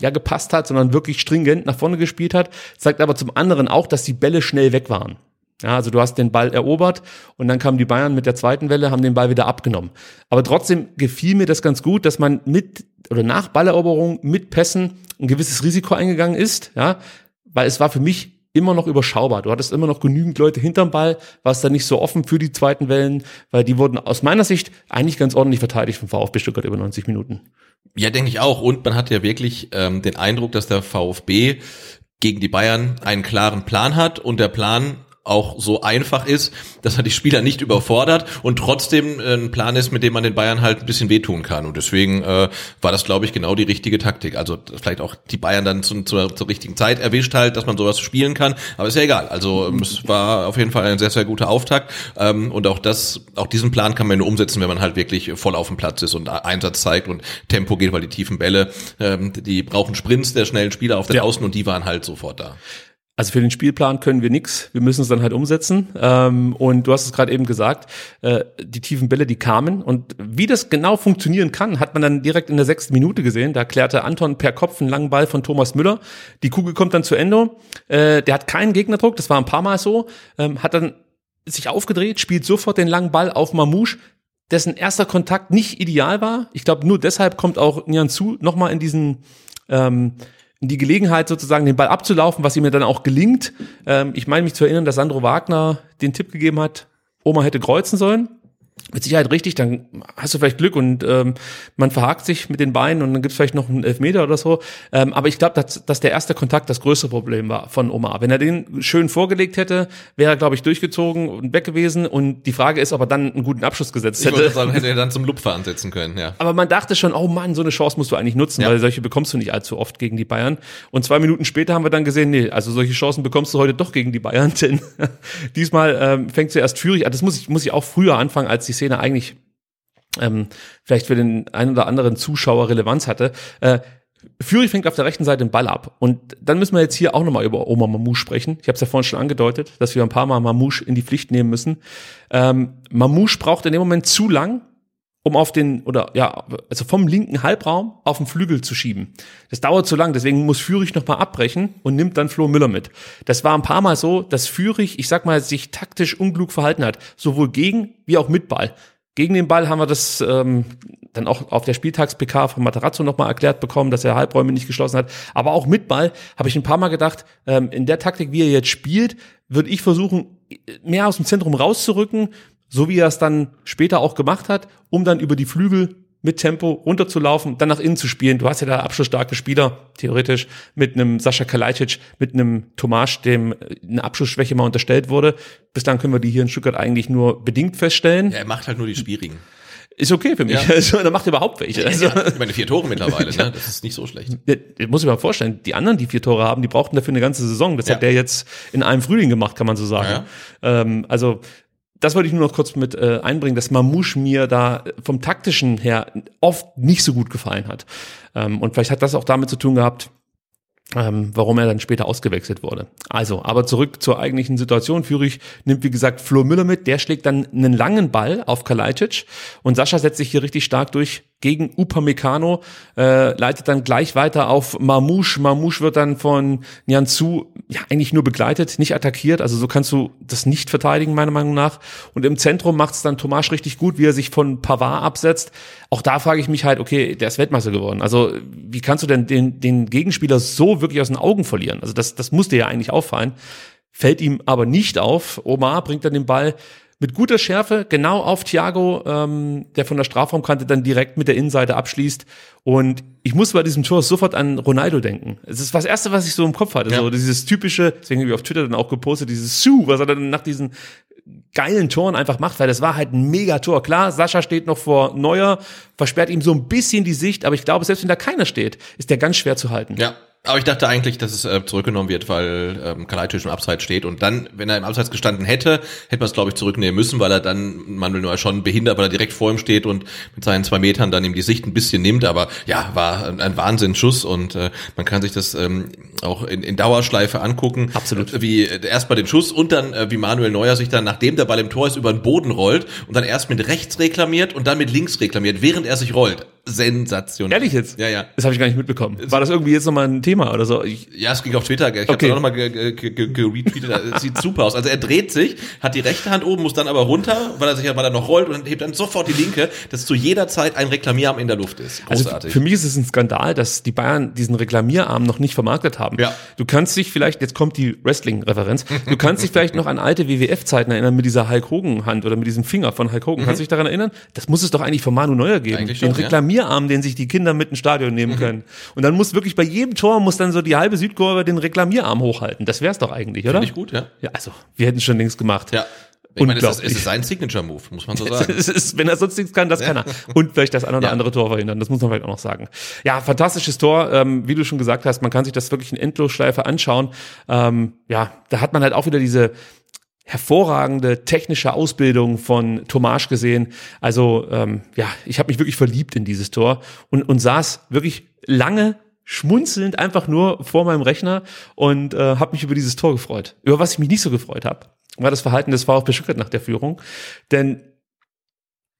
ja gepasst hat, sondern wirklich stringent nach vorne gespielt hat. Zeigt aber zum anderen auch, dass die Bälle schnell weg waren. Ja, also du hast den Ball erobert und dann kamen die Bayern mit der zweiten Welle, haben den Ball wieder abgenommen. Aber trotzdem gefiel mir das ganz gut, dass man mit oder nach Balleroberung mit Pässen ein gewisses Risiko eingegangen ist, ja, weil es war für mich immer noch überschaubar. Du hattest immer noch genügend Leute hinterm Ball, warst da nicht so offen für die zweiten Wellen, weil die wurden aus meiner Sicht eigentlich ganz ordentlich verteidigt vom VfB Stuttgart über 90 Minuten. Ja, denke ich auch. Und man hat ja wirklich ähm, den Eindruck, dass der VfB gegen die Bayern einen klaren Plan hat und der Plan auch so einfach ist, dass er die Spieler nicht überfordert und trotzdem äh, ein Plan ist, mit dem man den Bayern halt ein bisschen wehtun kann. Und deswegen äh, war das, glaube ich, genau die richtige Taktik. Also vielleicht auch die Bayern dann zu, zur, zur richtigen Zeit erwischt halt, dass man sowas spielen kann. Aber ist ja egal. Also ähm, es war auf jeden Fall ein sehr, sehr guter Auftakt. Ähm, und auch das, auch diesen Plan kann man nur umsetzen, wenn man halt wirklich voll auf dem Platz ist und Einsatz zeigt und Tempo geht, weil die tiefen Bälle, ähm, die brauchen Sprints der schnellen Spieler auf den ja. Außen und die waren halt sofort da. Also für den Spielplan können wir nichts, wir müssen es dann halt umsetzen. Ähm, und du hast es gerade eben gesagt, äh, die tiefen Bälle, die kamen. Und wie das genau funktionieren kann, hat man dann direkt in der sechsten Minute gesehen. Da klärte Anton per Kopf einen langen Ball von Thomas Müller. Die Kugel kommt dann zu Endo. Äh, der hat keinen Gegnerdruck, das war ein paar Mal so. Ähm, hat dann sich aufgedreht, spielt sofort den langen Ball auf Mamouche, dessen erster Kontakt nicht ideal war. Ich glaube, nur deshalb kommt auch Nian Zu nochmal in diesen ähm, die Gelegenheit sozusagen den Ball abzulaufen, was ihm dann auch gelingt. Ähm, ich meine mich zu erinnern, dass Sandro Wagner den Tipp gegeben hat, Oma hätte kreuzen sollen mit Sicherheit richtig, dann hast du vielleicht Glück und ähm, man verhakt sich mit den Beinen und dann gibt's vielleicht noch einen Elfmeter oder so. Ähm, aber ich glaube, dass, dass der erste Kontakt das größte Problem war von Omar. Wenn er den schön vorgelegt hätte, wäre er, glaube ich, durchgezogen und weg gewesen. Und die Frage ist, ob er dann einen guten Abschluss gesetzt hätte. Sagen, hätte er dann zum Lupfer ansetzen können, ja. Aber man dachte schon, oh Mann, so eine Chance musst du eigentlich nutzen, ja. weil solche bekommst du nicht allzu oft gegen die Bayern. Und zwei Minuten später haben wir dann gesehen, nee, also solche Chancen bekommst du heute doch gegen die Bayern, denn diesmal ähm, fängt zuerst Führig an. Das muss ich, muss ich auch früher anfangen, als die Szene eigentlich ähm, vielleicht für den einen oder anderen Zuschauer Relevanz hatte. Äh, Fury fängt auf der rechten Seite den Ball ab. Und dann müssen wir jetzt hier auch nochmal über Oma Mamouche sprechen. Ich habe es ja vorhin schon angedeutet, dass wir ein paar Mal Mamouche in die Pflicht nehmen müssen. Ähm, Mamouche braucht in dem Moment zu lang, um auf den, oder ja, also vom linken Halbraum auf den Flügel zu schieben. Das dauert zu lang, deswegen muss Fürich nochmal abbrechen und nimmt dann Flo Müller mit. Das war ein paar Mal so, dass Fürich, ich sag mal, sich taktisch unklug verhalten hat, sowohl gegen wie auch mit Ball. Gegen den Ball haben wir das ähm, dann auch auf der Spieltags-PK von Materazzo nochmal erklärt bekommen, dass er Halbräume nicht geschlossen hat. Aber auch mit Ball habe ich ein paar Mal gedacht, ähm, in der Taktik, wie er jetzt spielt, würde ich versuchen, mehr aus dem Zentrum rauszurücken, so wie er es dann später auch gemacht hat, um dann über die Flügel mit Tempo runterzulaufen, dann nach innen zu spielen. Du hast ja da abschlussstarke Spieler, theoretisch, mit einem Sascha Kalajdzic, mit einem Tomasch, dem eine Abschlussschwäche mal unterstellt wurde. Bis dann können wir die hier in Stuttgart eigentlich nur bedingt feststellen. Ja, er macht halt nur die schwierigen. ist okay für mich. Ja. Also, da macht er überhaupt welche. Also, Ja, ich meine, vier Tore mittlerweile, ne? Das ist nicht so schlecht. Ja, muss ich mir vorstellen, die anderen, die vier Tore haben, die brauchten dafür eine ganze Saison. Das Ja. hat der jetzt in einem Frühling gemacht, kann man so sagen. Ähm, also das wollte ich nur noch kurz mit äh, einbringen, dass Mamouche mir da vom taktischen her oft nicht so gut gefallen hat. Ähm, und vielleicht hat das auch damit zu tun gehabt, ähm, warum er dann später ausgewechselt wurde. Also, aber zurück zur eigentlichen Situation. Führig nimmt, wie gesagt, Flo Müller mit. Der schlägt dann einen langen Ball auf Kalajdzic und Sascha setzt sich hier richtig stark durch gegen Upamecano, äh, leitet dann gleich weiter auf Mamouche. Mamouche wird dann von Nianzou ja eigentlich nur begleitet, nicht attackiert. Also so kannst du das nicht verteidigen, meiner Meinung nach. Und im Zentrum macht es dann Tomasch richtig gut, wie er sich von Pavard absetzt. Auch da frage ich mich halt, okay, der ist Weltmeister geworden. Also wie kannst du denn den, den Gegenspieler so wirklich aus den Augen verlieren? Also das, das muss dir ja eigentlich auffallen. Fällt ihm aber nicht auf. Omar bringt dann den Ball mit guter Schärfe genau auf Thiago, ähm, der von der Strafraumkante dann direkt mit der Innenseite abschließt. Und ich muss bei diesem Tor sofort an Ronaldo denken. Es ist das Erste, was ich so im Kopf hatte. Ja. So dieses typische, deswegen habe ich auf Twitter dann auch gepostet, dieses Su, was er dann nach diesen geilen Toren einfach macht, weil das war halt ein Megator. Klar, Sascha steht noch vor Neuer, versperrt ihm so ein bisschen die Sicht, aber ich glaube, selbst wenn da keiner steht, ist der ganz schwer zu halten. Ja. Aber ich dachte eigentlich, dass es äh, zurückgenommen wird, weil ähm, Kalajdzic im Abseits steht. Und dann, wenn er im Abseits gestanden hätte, hätte man es, glaube ich, zurücknehmen müssen, weil er dann Manuel Neuer schon behindert, weil er direkt vor ihm steht und mit seinen zwei Metern dann ihm die Sicht ein bisschen nimmt. Aber ja, war ein, ein Wahnsinnsschuss und äh, man kann sich das ähm, auch in, in Dauerschleife angucken. Absolut. Äh, Wie äh, erst bei den Schuss und dann, äh, wie Manuel Neuer sich dann, nachdem der Ball im Tor ist, über den Boden rollt und dann erst mit rechts reklamiert und dann mit links reklamiert, während er sich rollt. Sensationell. Ehrlich jetzt? Ja, ja. Das habe ich gar nicht mitbekommen. War das irgendwie jetzt nochmal ein Thema oder so? Ich, Ja, es ging auf Twitter. Ich habe Okay. da auch nochmal geretweetet. Ge sieht super aus. Also er dreht sich, hat die rechte Hand oben, muss dann aber runter, weil er sich weil er noch rollt und hebt dann sofort die linke, dass zu jeder Zeit ein Reklamierarm in der Luft ist. Also Großartig. für mich ist es ein Skandal, dass die Bayern diesen Reklamierarm noch nicht vermarktet haben. Ja. Du kannst dich vielleicht, jetzt kommt die Wrestling-Referenz, du kannst dich vielleicht noch an alte WWF-Zeiten erinnern mit dieser Hulk Hogan-Hand oder mit diesem Finger von Hulk Hogan. Kannst du dich daran erinnern? Das muss es doch eigentlich von Manu Neuer geben. Eigentlich schon, den ja. Mhm. Reklamierarm, den sich die Kinder mit ins Stadion nehmen können. Und dann muss wirklich bei jedem Tor muss dann so die halbe Südkurve den Reklamierarm hochhalten. Das wär's doch eigentlich, oder? Finde ich gut, ja. Ja, also, wir hätten schon längst gemacht. Ja. Ich meine, es ist, es ist sein Signature-Move, muss man so sagen. Es ist, wenn er sonst nichts kann, das kann er. Und vielleicht das eine oder Ja. andere Tor verhindern. Das muss man vielleicht auch noch sagen. Ja, fantastisches Tor. Ähm, wie du schon gesagt hast, man kann sich das wirklich in Endlosschleife anschauen. Ähm, ja, da hat man halt auch wieder diese hervorragende technische Ausbildung von Tomasch gesehen. Also ähm, ja, ich habe mich wirklich verliebt in dieses Tor und, und saß wirklich lange schmunzelnd einfach nur vor meinem Rechner und äh, habe mich über dieses Tor gefreut. Über was ich mich nicht so gefreut habe, war das Verhalten des VfB Stuttgart nach der Führung. Denn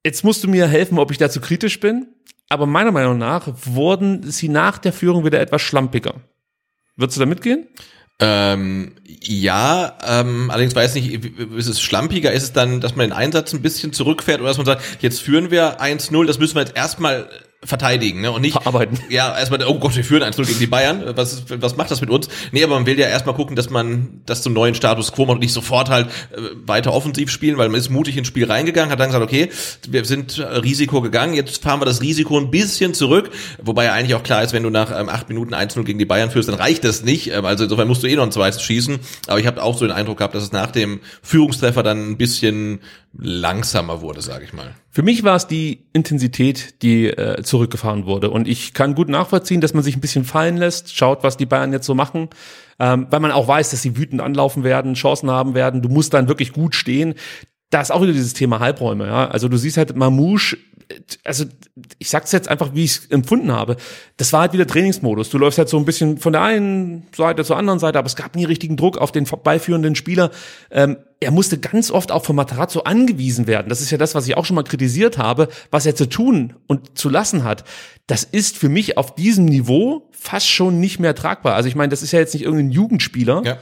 jetzt musst du mir helfen, ob ich dazu kritisch bin. Aber meiner Meinung nach wurden sie nach der Führung wieder etwas schlampiger. Würdest du da mitgehen? Ähm, ja, ähm, allerdings weiß ich nicht, ist es schlampiger, ist es dann, dass man den Einsatz ein bisschen zurückfährt oder dass man sagt, jetzt führen wir 1-0, das müssen wir jetzt erstmal verteidigen, ne? Und nicht Verarbeiten. Ja, erstmal, oh Gott, wir führen 1-0 gegen die Bayern. Was, was macht das mit uns? Nee, aber man will ja erstmal gucken, dass man das zum neuen Status quo macht und nicht sofort halt äh, weiter offensiv spielen, weil man ist mutig ins Spiel reingegangen, hat dann gesagt, okay, wir sind äh, Risiko gegangen, jetzt fahren wir das Risiko ein bisschen zurück, wobei ja eigentlich auch klar ist, wenn du nach ähm, acht Minuten 1-0 gegen die Bayern führst, dann reicht das nicht. Ähm, also insofern musst du eh noch ein zweites schießen. Aber ich habe auch so den Eindruck gehabt, dass es nach dem Führungstreffer dann ein bisschen langsamer wurde, sage ich mal. Für mich war es die Intensität, die äh, zurückgefahren wurde. Und ich kann gut nachvollziehen, dass man sich ein bisschen fallen lässt, schaut, was die Bayern jetzt so machen, ähm, weil man auch weiß, dass sie wütend anlaufen werden, Chancen haben werden. Du musst dann wirklich gut stehen. Da ist auch wieder dieses Thema Halbräume. Ja? Also du siehst halt Mamouche, also ich sag's jetzt einfach, wie ich es empfunden habe. Das war halt wieder Trainingsmodus. Du läufst halt so ein bisschen von der einen Seite zur anderen Seite, aber es gab nie richtigen Druck auf den beiführenden Spieler. Ähm, er musste ganz oft auch von Matarazzo angewiesen werden. Das ist ja das, was ich auch schon mal kritisiert habe, was er zu tun und zu lassen hat. Das ist für mich auf diesem Niveau fast schon nicht mehr tragbar. Also ich meine, das ist ja jetzt nicht irgendein Jugendspieler. Ja.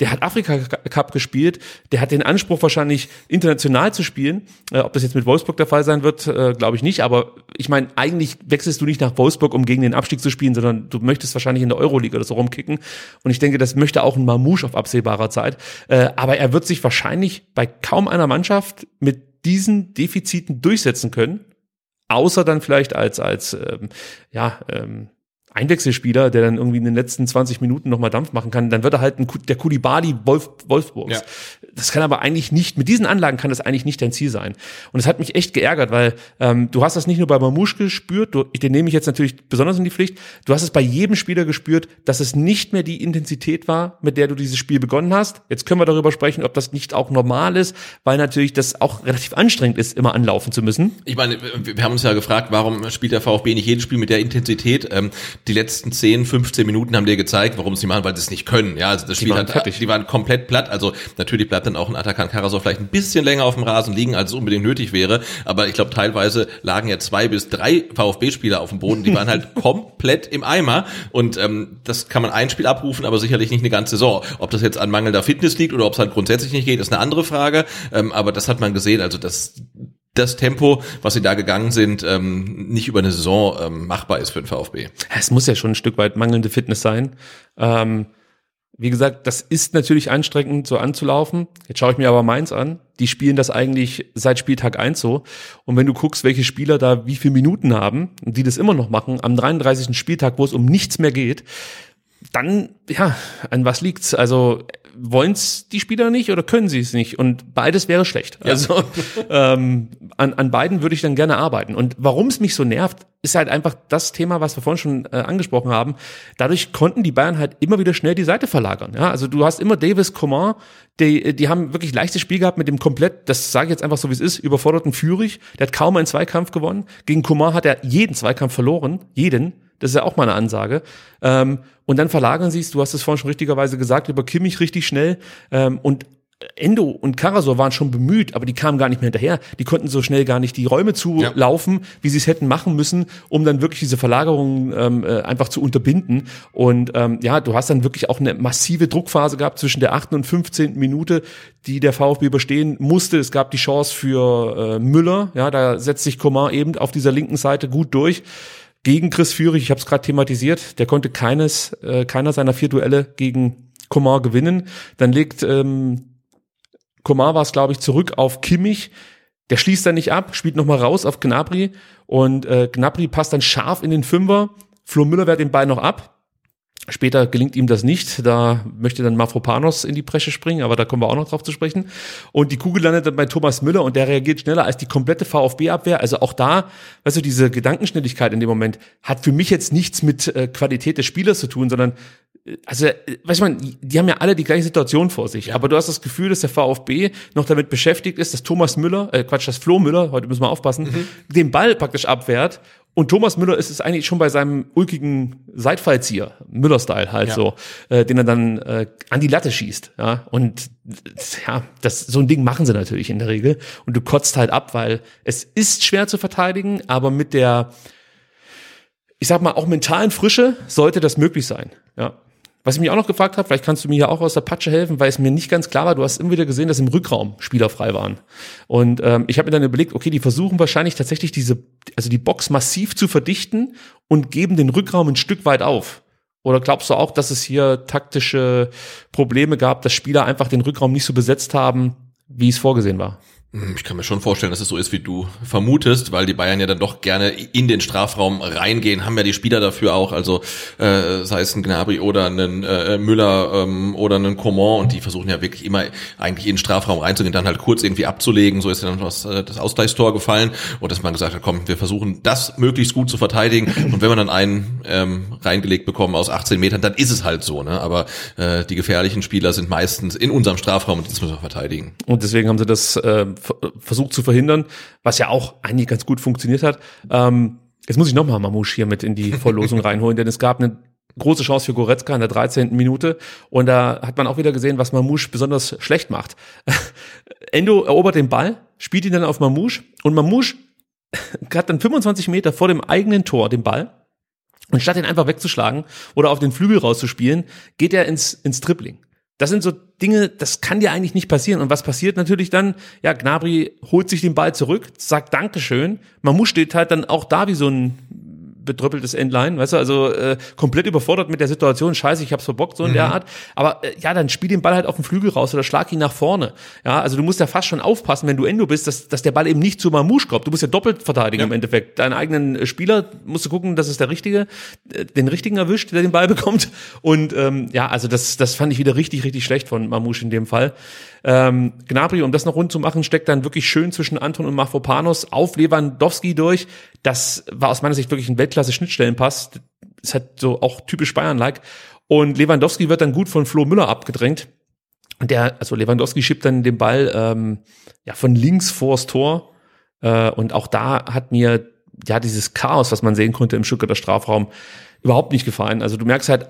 Der hat Afrika Cup gespielt, der hat den Anspruch wahrscheinlich international zu spielen. Äh, ob das jetzt mit Wolfsburg der Fall sein wird, äh, glaube ich nicht. Aber ich meine, eigentlich wechselst du nicht nach Wolfsburg, um gegen den Abstieg zu spielen, sondern du möchtest wahrscheinlich in der Euroleague oder so rumkicken. Und ich denke, das möchte auch ein Mamouche auf absehbarer Zeit. Äh, aber er wird sich wahrscheinlich bei kaum einer Mannschaft mit diesen Defiziten durchsetzen können. Außer dann vielleicht als, als ähm, ja, ähm, Einwechselspieler, der dann irgendwie in den letzten 20 Minuten nochmal Dampf machen kann, dann wird er halt ein, der Kulibali Wolf, Wolfsburgs. Ja. Das kann aber eigentlich nicht, mit diesen Anlagen kann das eigentlich nicht dein Ziel sein. Und es hat mich echt geärgert, weil ähm, du hast das nicht nur bei Mamouche gespürt, du, den nehme ich jetzt natürlich besonders in die Pflicht, du hast es bei jedem Spieler gespürt, dass es nicht mehr die Intensität war, mit der du dieses Spiel begonnen hast. Jetzt können wir darüber sprechen, ob das nicht auch normal ist, weil natürlich das auch relativ anstrengend ist, immer anlaufen zu müssen. Ich meine, wir haben uns ja gefragt, warum spielt der VfB nicht jedes Spiel mit der Intensität? Ähm, die letzten 10, 15 Minuten haben dir gezeigt, warum sie machen, weil sie es nicht können. Ja, also das Spiel hat, fertig. die waren komplett platt. Also natürlich bleibt dann auch ein Atakan Karasov vielleicht ein bisschen länger auf dem Rasen liegen, als es unbedingt nötig wäre. Aber ich glaube, teilweise lagen ja zwei bis drei VfB-Spieler auf dem Boden. Die waren halt komplett im Eimer. Und ähm, das kann man ein Spiel abrufen, aber sicherlich nicht eine ganze Saison. Ob das jetzt an mangelnder Fitness liegt oder ob es halt grundsätzlich nicht geht, ist eine andere Frage. Ähm, aber das hat man gesehen. Also das das Tempo, was sie da gegangen sind, ähm, nicht über eine Saison ähm, machbar ist für den VfB. Es muss ja schon ein Stück weit mangelnde Fitness sein. Ähm, wie gesagt, das ist natürlich anstrengend, so anzulaufen. Jetzt schaue ich mir aber Mainz an. Die spielen das eigentlich seit Spieltag eins so. Und wenn du guckst, welche Spieler da wie viele Minuten haben die das immer noch machen, am 33. Spieltag, wo es um nichts mehr geht, dann, ja, an was liegt's? Also wollen es die Spieler nicht oder können sie es nicht? Und beides wäre schlecht. Ja. Also ähm, an, an beiden würde ich dann gerne arbeiten. Und warum es mich so nervt, ist halt einfach das Thema, was wir vorhin schon äh, angesprochen haben. Dadurch konnten die Bayern halt immer wieder schnell die Seite verlagern. Ja, also du hast immer Davis, Coman, die, die haben wirklich leichtes Spiel gehabt mit dem komplett, das sage ich jetzt einfach so wie es ist, überforderten Führig. Der hat kaum einen Zweikampf gewonnen. Gegen Coman hat er jeden Zweikampf verloren, jeden. Das ist ja auch mal eine Ansage. Ähm, und dann verlagern sie es, du hast es vorhin schon richtigerweise gesagt, über Kimmich richtig schnell. Ähm, und Endo und Karasor waren schon bemüht, aber die kamen gar nicht mehr hinterher. Die konnten so schnell gar nicht die Räume zulaufen, ja. wie sie es hätten machen müssen, um dann wirklich diese Verlagerung ähm, äh, einfach zu unterbinden. Und ähm, ja, du hast dann wirklich auch eine massive Druckphase gehabt zwischen der 8. und 15. Minute, die der VfB überstehen musste. Es gab die Chance für äh, Müller, ja, da setzt sich Coman eben auf dieser linken Seite gut durch gegen Chris Führig, ich habe es gerade thematisiert, der konnte keines, äh, keiner seiner vier Duelle gegen Komar gewinnen. Dann legt ähm, Komar war es, glaube ich, zurück auf Kimmich. Der schließt dann nicht ab, spielt nochmal raus auf Gnabry und äh, Gnabry passt dann scharf in den Fünfer. Flo Müller wehrt den Ball noch ab. Später gelingt ihm das nicht. Da möchte dann Mafropanos in die Bresche springen, aber da kommen wir auch noch drauf zu sprechen. Und die Kugel landet dann bei Thomas Müller und der reagiert schneller als die komplette VfB-Abwehr. Also auch da, weißt du, diese Gedankenschnelligkeit in dem Moment hat für mich jetzt nichts mit äh, Qualität des Spielers zu tun, sondern äh, also, äh, weißt du, die haben ja alle die gleiche Situation vor sich. Ja. Aber du hast das Gefühl, dass der VfB noch damit beschäftigt ist, dass Thomas Müller, äh, Quatsch, dass Flo Müller, heute müssen wir aufpassen, mhm. den Ball praktisch abwehrt und Thomas Müller ist es eigentlich schon bei seinem ulkigen Seitfallzieher, Müller-Style halt ja. so, äh, den er dann äh, an die Latte schießt. Ja? Und ja, das so ein Ding machen sie natürlich in der Regel. Und du kotzt halt ab, weil es ist schwer zu verteidigen, aber mit der, ich sag mal, auch mentalen Frische sollte das möglich sein. Ja. Was ich mich auch noch gefragt habe, vielleicht kannst du mir ja auch aus der Patsche helfen, weil es mir nicht ganz klar war, du hast immer wieder gesehen, dass im Rückraum Spieler frei waren. Und ähm, ich habe mir dann überlegt, okay, die versuchen wahrscheinlich tatsächlich diese, also die Box massiv zu verdichten und geben den Rückraum ein Stück weit auf. Oder glaubst du auch, dass es hier taktische Probleme gab, dass Spieler einfach den Rückraum nicht so besetzt haben, wie es vorgesehen war? Hm, ich kann mir schon vorstellen, dass es so ist, wie du vermutest, weil die Bayern ja dann doch gerne in den Strafraum reingehen, haben ja die Spieler dafür auch, also äh, sei es ein Gnabry oder ein äh, Müller ähm, oder ein Coman und die versuchen ja wirklich immer eigentlich in den Strafraum reinzugehen, dann halt kurz irgendwie abzulegen, so ist ja dann was, äh, das Ausgleichstor gefallen und dass man gesagt hat, komm, wir versuchen das möglichst gut zu verteidigen und wenn wir dann einen ähm, reingelegt bekommen aus 18 Metern, dann ist es halt so, ne? aber äh, die gefährlichen Spieler sind meistens in unserem Strafraum und das müssen wir verteidigen. Und deswegen haben sie das äh versucht zu verhindern, was ja auch eigentlich ganz gut funktioniert hat. Ähm, jetzt muss ich nochmal Mamouche hier mit in die Verlosung reinholen, denn es gab eine große Chance für Goretzka in der 13. Minute und da hat man auch wieder gesehen, was Mamouche besonders schlecht macht. Endo erobert den Ball, spielt ihn dann auf Mamouche und Mamouche hat dann 25 Meter vor dem eigenen Tor den Ball und statt ihn einfach wegzuschlagen oder auf den Flügel rauszuspielen, geht er ins, ins Tripling. Das sind so Dinge, das kann dir eigentlich nicht passieren. Und was passiert natürlich dann? Ja, Gnabry holt sich den Ball zurück, sagt Dankeschön. Mamou steht halt dann auch da wie so ein bedröppeltes Endline, weißt du, also äh, komplett überfordert mit der Situation, scheiße, ich hab's verbockt, so in der Art. Aber äh, ja, dann spiel den Ball halt auf den Flügel raus oder schlag ihn nach vorne. Ja, also du musst ja fast schon aufpassen, wenn du Endo bist, dass, dass der Ball eben nicht zu Mamouche kommt. Du musst ja doppelt verteidigen Ja. im Endeffekt. Deinen eigenen äh, Spieler musst du gucken, dass es der Richtige, äh, den Richtigen erwischt, der den Ball bekommt. Und ähm, ja, also das, das fand ich wieder richtig, richtig schlecht von Mamouche in dem Fall. Ähm, Gnabry, um das noch rund zu machen, steckt dann wirklich schön zwischen Anton und Mafropanos auf Lewandowski durch. Das war aus meiner Sicht wirklich ein Weltklasse-Schnittstellenpass. Ist halt so auch typisch Bayern-like. Und Lewandowski wird dann gut von Flo Müller abgedrängt. Und der, also Lewandowski schiebt dann den Ball ähm, ja von links vors Tor. Äh, und auch da hat mir ja dieses Chaos, was man sehen konnte im Stuttgarter Strafraum, überhaupt nicht gefallen. Also du merkst halt,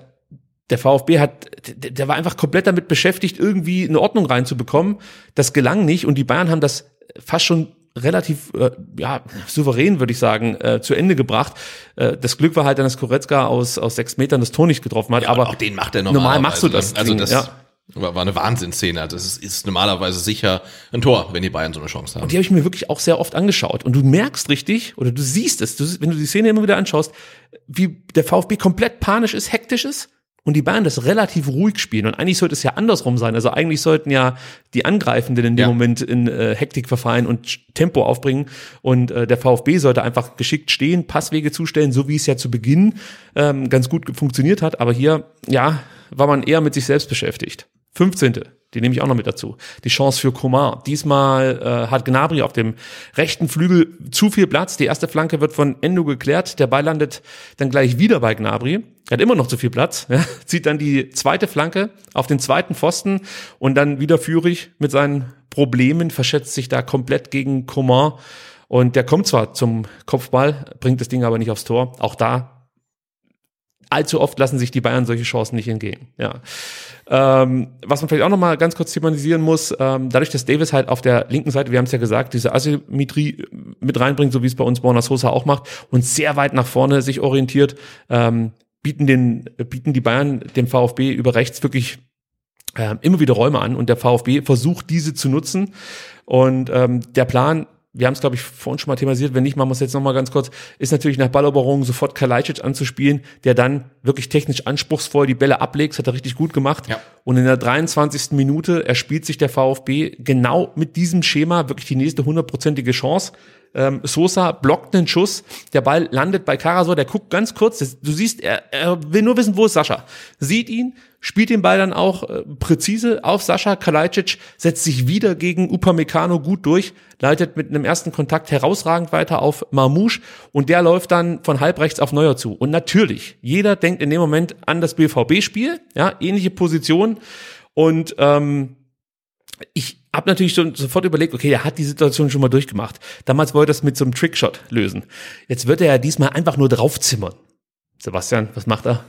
der VfB hat, der, der war einfach komplett damit beschäftigt, irgendwie eine Ordnung reinzubekommen. Das gelang nicht und die Bayern haben das fast schon relativ äh, ja, souverän, würde ich sagen, äh, zu Ende gebracht. Äh, das Glück war halt, dann, dass Goretzka aus, aus sechs Metern das Tor nicht getroffen hat. Ja, aber auch den macht er normal normalerweise. machst du das. Also Ding, das ja. war war eine Wahnsinnsszene. Also es ist, normalerweise sicher ein Tor, wenn die Bayern so eine Chance haben. Die habe ich mir wirklich auch sehr oft angeschaut. Und du merkst richtig, oder du siehst es, du, wenn du die Szene immer wieder anschaust, wie der VfB komplett panisch ist, hektisch ist und die Bayern das relativ ruhig spielen. Und eigentlich sollte es ja andersrum sein. Also eigentlich sollten ja die Angreifenden in dem Ja. Moment in äh, Hektik verfallen und Tempo aufbringen. Und äh, der VfB sollte einfach geschickt stehen, Passwege zustellen, so wie es ja zu Beginn ähm, ganz gut funktioniert hat. Aber hier, ja, war man eher mit sich selbst beschäftigt. 15. Die nehme ich auch noch mit dazu. Die Chance für Komar. Diesmal äh, hat Gnabry auf dem rechten Flügel zu viel Platz. Die erste Flanke wird von Endo geklärt. Der Ball landet dann gleich wieder bei Gnabry. Er hat immer noch zu viel Platz. Ja, zieht dann die zweite Flanke auf den zweiten Pfosten und dann wieder Führig mit seinen Problemen, verschätzt sich da komplett gegen Coman. Und der kommt zwar zum Kopfball, bringt das Ding aber nicht aufs Tor. Auch da allzu oft lassen sich die Bayern solche Chancen nicht entgehen. Ja. Ähm, was man vielleicht auch noch mal ganz kurz thematisieren muss, ähm, dadurch, dass Davis halt auf der linken Seite, wir haben es ja gesagt, diese Asymmetrie mit reinbringt, so wie es bei uns Borna Sosa auch macht, und sehr weit nach vorne sich orientiert, ähm, bieten den bieten die Bayern dem VfB über rechts wirklich ähm, immer wieder Räume an und der VfB versucht diese zu nutzen und ähm, der Plan wir haben es, glaube ich, vorhin schon mal thematisiert, wenn nicht, machen wir es jetzt nochmal ganz kurz, ist natürlich nach Balleroberung sofort Kalajdzic anzuspielen, der dann wirklich technisch anspruchsvoll die Bälle ablegt, das hat er richtig gut gemacht. Ja. Und in der 23. Minute erspielt sich der VfB genau mit diesem Schema wirklich die nächste hundertprozentige Chance. Ähm, Sosa blockt einen Schuss, der Ball landet bei Karasor, der guckt ganz kurz, du siehst, er, er will nur wissen, wo ist Sascha. Sieht ihn, spielt den Ball dann auch äh, präzise auf Sascha Kalajdzic, setzt sich wieder gegen Upamecano gut durch, leitet mit einem ersten Kontakt herausragend weiter auf Marmouche und der läuft dann von halb rechts auf Neuer zu. Und natürlich, jeder denkt in dem Moment an das BVB-Spiel, ja, ähnliche Position und ähm, ich habe natürlich schon sofort überlegt, okay, er hat die Situation schon mal durchgemacht. Damals wollte er das mit so einem Trickshot lösen. Jetzt wird er ja diesmal einfach nur draufzimmern. Sebastian, was macht er?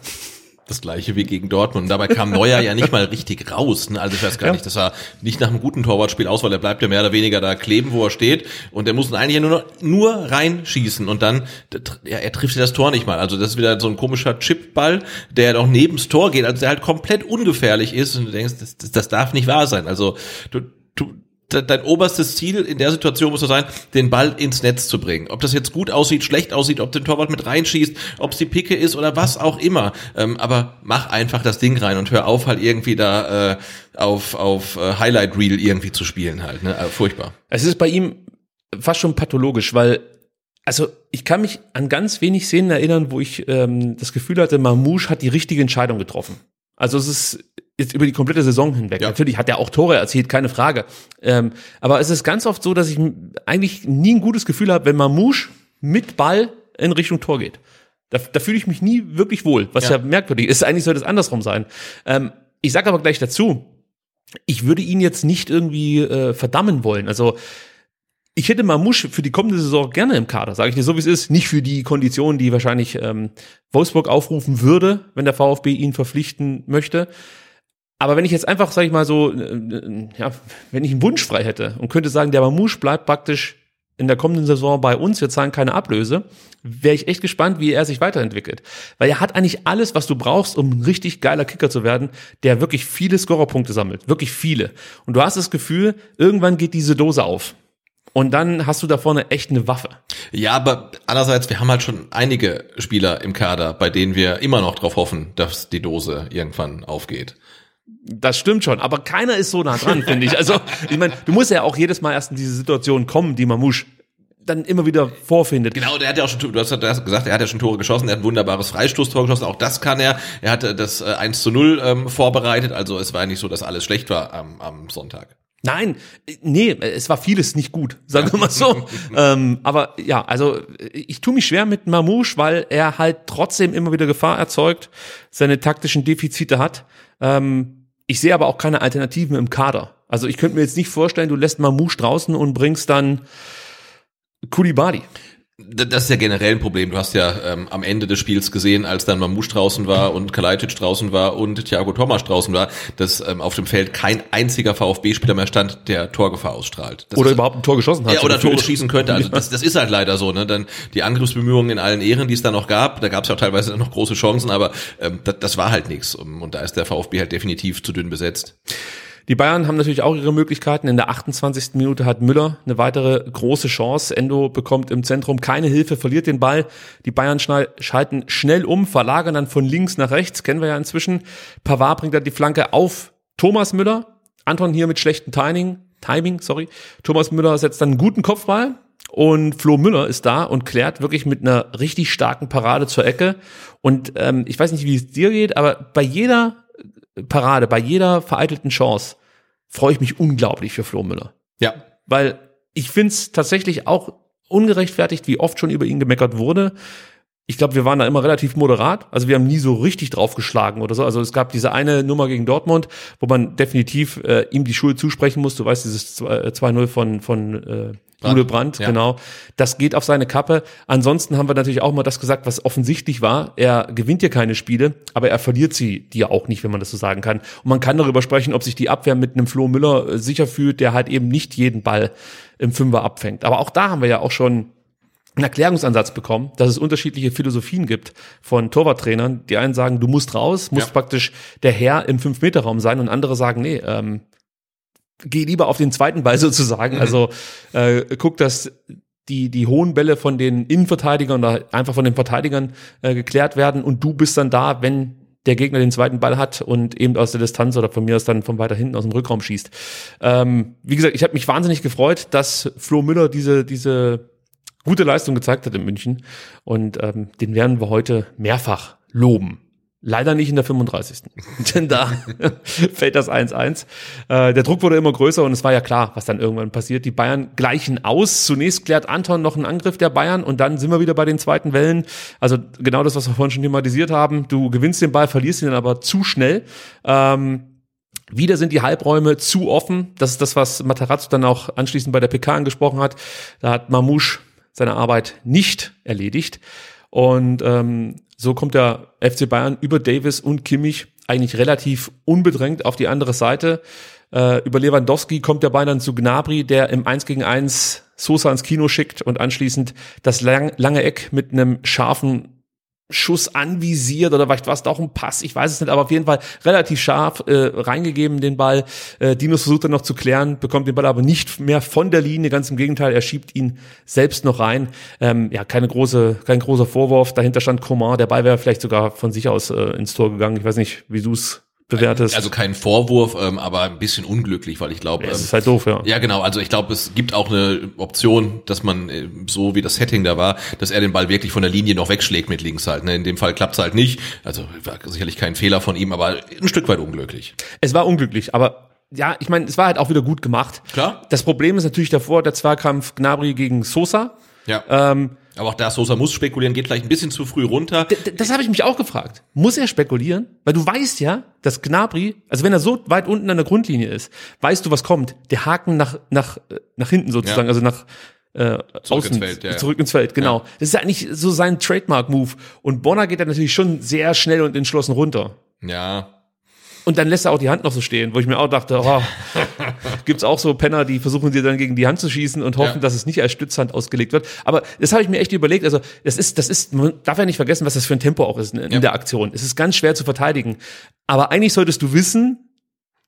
Das gleiche wie gegen Dortmund. Und dabei kam Neuer ja nicht mal richtig raus. Ne? Also ich weiß gar Ja. nicht, das sah nicht nach einem guten Torwartspiel aus, weil er bleibt ja mehr oder weniger da kleben, wo er steht. Und er muss eigentlich nur, noch, nur reinschießen. Und dann, ja, er trifft ja das Tor nicht mal. Also das ist wieder so ein komischer Chipball, der doch nebens Tor geht, also der halt komplett ungefährlich ist. Und du denkst, das, das, das darf nicht wahr sein. Also du, du, dein oberstes Ziel in der Situation muss doch sein, den Ball ins Netz zu bringen. Ob das jetzt gut aussieht, schlecht aussieht, ob der Torwart mit reinschießt, ob es die Picke ist oder was auch immer. Ähm, aber mach einfach das Ding rein und hör auf, halt irgendwie da äh, auf, auf äh, Highlight Reel irgendwie zu spielen halt. Ne? Äh, furchtbar. Es ist bei ihm fast schon pathologisch, weil also ich kann mich an ganz wenig Szenen erinnern, wo ich ähm, das Gefühl hatte, Mamouche hat die richtige Entscheidung getroffen. Also es ist jetzt über die komplette Saison hinweg. Ja. Natürlich hat er auch Tore erzielt, keine Frage. Ähm, aber es ist ganz oft so, dass ich eigentlich nie ein gutes Gefühl habe, wenn Mamouche mit Ball in Richtung Tor geht. Da, da fühle ich mich nie wirklich wohl, was ja, Ja. merkwürdig ist. Eigentlich sollte es andersrum sein. Ähm, ich sage aber gleich dazu, ich würde ihn jetzt nicht irgendwie äh, verdammen wollen. Also ich hätte Mamouche für die kommende Saison gerne im Kader, sage ich dir so wie es ist. Nicht für die Konditionen, die wahrscheinlich ähm, Wolfsburg aufrufen würde, wenn der VfB ihn verpflichten möchte. Aber wenn ich jetzt einfach, sage ich mal so, äh, äh, ja, wenn ich einen Wunsch frei hätte und könnte sagen, der Mamouche bleibt praktisch in der kommenden Saison bei uns, wir zahlen keine Ablöse, wäre ich echt gespannt, wie er sich weiterentwickelt. Weil er hat eigentlich alles, was du brauchst, um ein richtig geiler Kicker zu werden, der wirklich viele Scorerpunkte sammelt. Wirklich viele. Und du hast das Gefühl, irgendwann geht diese Dose auf. Und dann hast du da vorne echt eine Waffe. Ja, aber andererseits, wir haben halt schon einige Spieler im Kader, bei denen wir immer noch darauf hoffen, dass die Dose irgendwann aufgeht. Das stimmt schon, aber keiner ist so nah dran, finde ich. Also, ich meine, du musst ja auch jedes Mal erst in diese Situation kommen, die Mamouche dann immer wieder vorfindet. Genau, der hat ja auch schon, du hast ja gesagt, er hat ja schon Tore geschossen, er hat ein wunderbares Freistoßtor geschossen, auch das kann er. Er hatte das äh, 1 zu 0 ähm, vorbereitet, also es war ja nicht so, dass alles schlecht war am, am Sonntag. Nein, nee, es war vieles nicht gut, sagen wir mal so. ähm, aber ja, also ich tue mich schwer mit Mamouche, weil er halt trotzdem immer wieder Gefahr erzeugt, seine taktischen Defizite hat. Ähm, ich sehe aber auch keine Alternativen im Kader. Also ich könnte mir jetzt nicht vorstellen, du lässt Mamouche draußen und bringst dann Kulibadi. Das ist ja generell ein Problem. Du hast ja ähm, am Ende des Spiels gesehen, als dann Mamouche draußen war und Kalajdzic draußen war und Thiago Thomas draußen war, dass ähm, auf dem Feld kein einziger VfB-Spieler mehr stand, der Torgefahr ausstrahlt. Das oder ist, überhaupt ein Tor geschossen hat. Ja, oder Tore schießen könnte. Also das, das ist halt leider so. Ne? Dann die Angriffsbemühungen in allen Ehren, die es da noch gab, da gab es ja auch teilweise noch große Chancen, aber ähm, das, das war halt nichts. Und da ist der VfB halt definitiv zu dünn besetzt. Die Bayern haben natürlich auch ihre Möglichkeiten. In der 28. Minute hat Müller eine weitere große Chance. Endo bekommt im Zentrum keine Hilfe, verliert den Ball. Die Bayern schalten schnell um, verlagern dann von links nach rechts, kennen wir ja inzwischen. Pavard bringt dann die Flanke auf Thomas Müller. Anton hier mit schlechtem Timing, Timing, sorry. Thomas Müller setzt dann einen guten Kopfball und Flo Müller ist da und klärt wirklich mit einer richtig starken Parade zur Ecke. Und ähm, ich weiß nicht, wie es dir geht, aber bei jeder Parade, bei jeder vereitelten Chance freue ich mich unglaublich für Flo Müller. Ja. Weil ich finde es tatsächlich auch ungerechtfertigt, wie oft schon über ihn gemeckert wurde. Ich glaube, wir waren da immer relativ moderat. Also wir haben nie so richtig draufgeschlagen oder so. Also es gab diese eine Nummer gegen Dortmund, wo man definitiv äh, ihm die Schule zusprechen muss. Du weißt, dieses 2-0 von, von äh, Ude Brandt, ja. genau. Das geht auf seine Kappe. Ansonsten haben wir natürlich auch mal das gesagt, was offensichtlich war. Er gewinnt ja keine Spiele, aber er verliert sie dir auch nicht, wenn man das so sagen kann. Und man kann darüber sprechen, ob sich die Abwehr mit einem Flo Müller äh, sicher fühlt, der halt eben nicht jeden Ball im Fünfer abfängt. Aber auch da haben wir ja auch schon einen Erklärungsansatz bekommen, dass es unterschiedliche Philosophien gibt von Torwarttrainern. Die einen sagen, du musst raus, musst ja. praktisch der Herr im Fünf-Meter-Raum sein und andere sagen, nee, ähm, geh lieber auf den zweiten Ball sozusagen. Also äh, guck, dass die, die hohen Bälle von den Innenverteidigern oder einfach von den Verteidigern äh, geklärt werden und du bist dann da, wenn der Gegner den zweiten Ball hat und eben aus der Distanz oder von mir aus dann von weiter hinten aus dem Rückraum schießt. Ähm, wie gesagt, ich habe mich wahnsinnig gefreut, dass Flo Müller diese, diese gute Leistung gezeigt hat in München und ähm, den werden wir heute mehrfach loben. Leider nicht in der 35. Denn da fällt das 1-1. Äh, der Druck wurde immer größer und es war ja klar, was dann irgendwann passiert. Die Bayern gleichen aus. Zunächst klärt Anton noch einen Angriff der Bayern und dann sind wir wieder bei den zweiten Wellen. Also genau das, was wir vorhin schon thematisiert haben. Du gewinnst den Ball, verlierst ihn dann aber zu schnell. Ähm, wieder sind die Halbräume zu offen. Das ist das, was Matarazzo dann auch anschließend bei der PK angesprochen hat. Da hat Mamouche seine Arbeit nicht erledigt. Und ähm, so kommt der FC Bayern über Davis und Kimmich eigentlich relativ unbedrängt auf die andere Seite. Äh, über Lewandowski kommt der Ball dann zu Gnabry, der im 1 gegen 1 Sosa ins Kino schickt und anschließend das lang, lange Eck mit einem scharfen Schuss anvisiert oder vielleicht war es doch ein Pass, ich weiß es nicht, aber auf jeden Fall relativ scharf äh, reingegeben den Ball. Äh, Dinos versucht dann noch zu klären, bekommt den Ball aber nicht mehr von der Linie, ganz im Gegenteil, er schiebt ihn selbst noch rein. Ähm, ja, keine große, kein großer Vorwurf. Dahinter stand Coman, der Ball wäre vielleicht sogar von sich aus äh, ins Tor gegangen. Ich weiß nicht, wie du es bewertest. Also kein Vorwurf, ähm, aber ein bisschen unglücklich, weil ich glaube. Ja, es ähm, ist halt doof, ja. Ja, genau. Also ich glaube, es gibt auch eine Option, dass man äh, so wie das Setting da war, dass er den Ball wirklich von der Linie noch wegschlägt mit links halt. Ne? In dem Fall klappt es halt nicht. Also war sicherlich kein Fehler von ihm, aber ein Stück weit unglücklich. Es war unglücklich, aber ja, ich meine, es war halt auch wieder gut gemacht. Klar. Das Problem ist natürlich davor der Zweikampf Gnabry gegen Sosa. Ja. Ähm, aber auch da Sosa muss spekulieren, geht vielleicht ein bisschen zu früh runter. D das habe ich mich auch gefragt. Muss er spekulieren? Weil du weißt ja, dass Gnabry, also wenn er so weit unten an der Grundlinie ist, weißt du, was kommt. Der Haken nach nach nach hinten sozusagen, ja. also nach äh, zurück außen, ins Feld, ja, zurück ins Feld, genau. Ja. Das ist ja eigentlich so sein Trademark-Move. Und Bonner geht dann natürlich schon sehr schnell und entschlossen runter. Ja, und dann lässt er auch die Hand noch so stehen, wo ich mir auch dachte, oh, gibt's auch so Penner, die versuchen dir dann gegen die Hand zu schießen und hoffen, ja. dass es nicht als Stützhand ausgelegt wird. Aber das habe ich mir echt überlegt. Also das ist, das ist, man darf ja nicht vergessen, was das für ein Tempo auch ist in, in ja. der Aktion. Es ist ganz schwer zu verteidigen. Aber eigentlich solltest du wissen,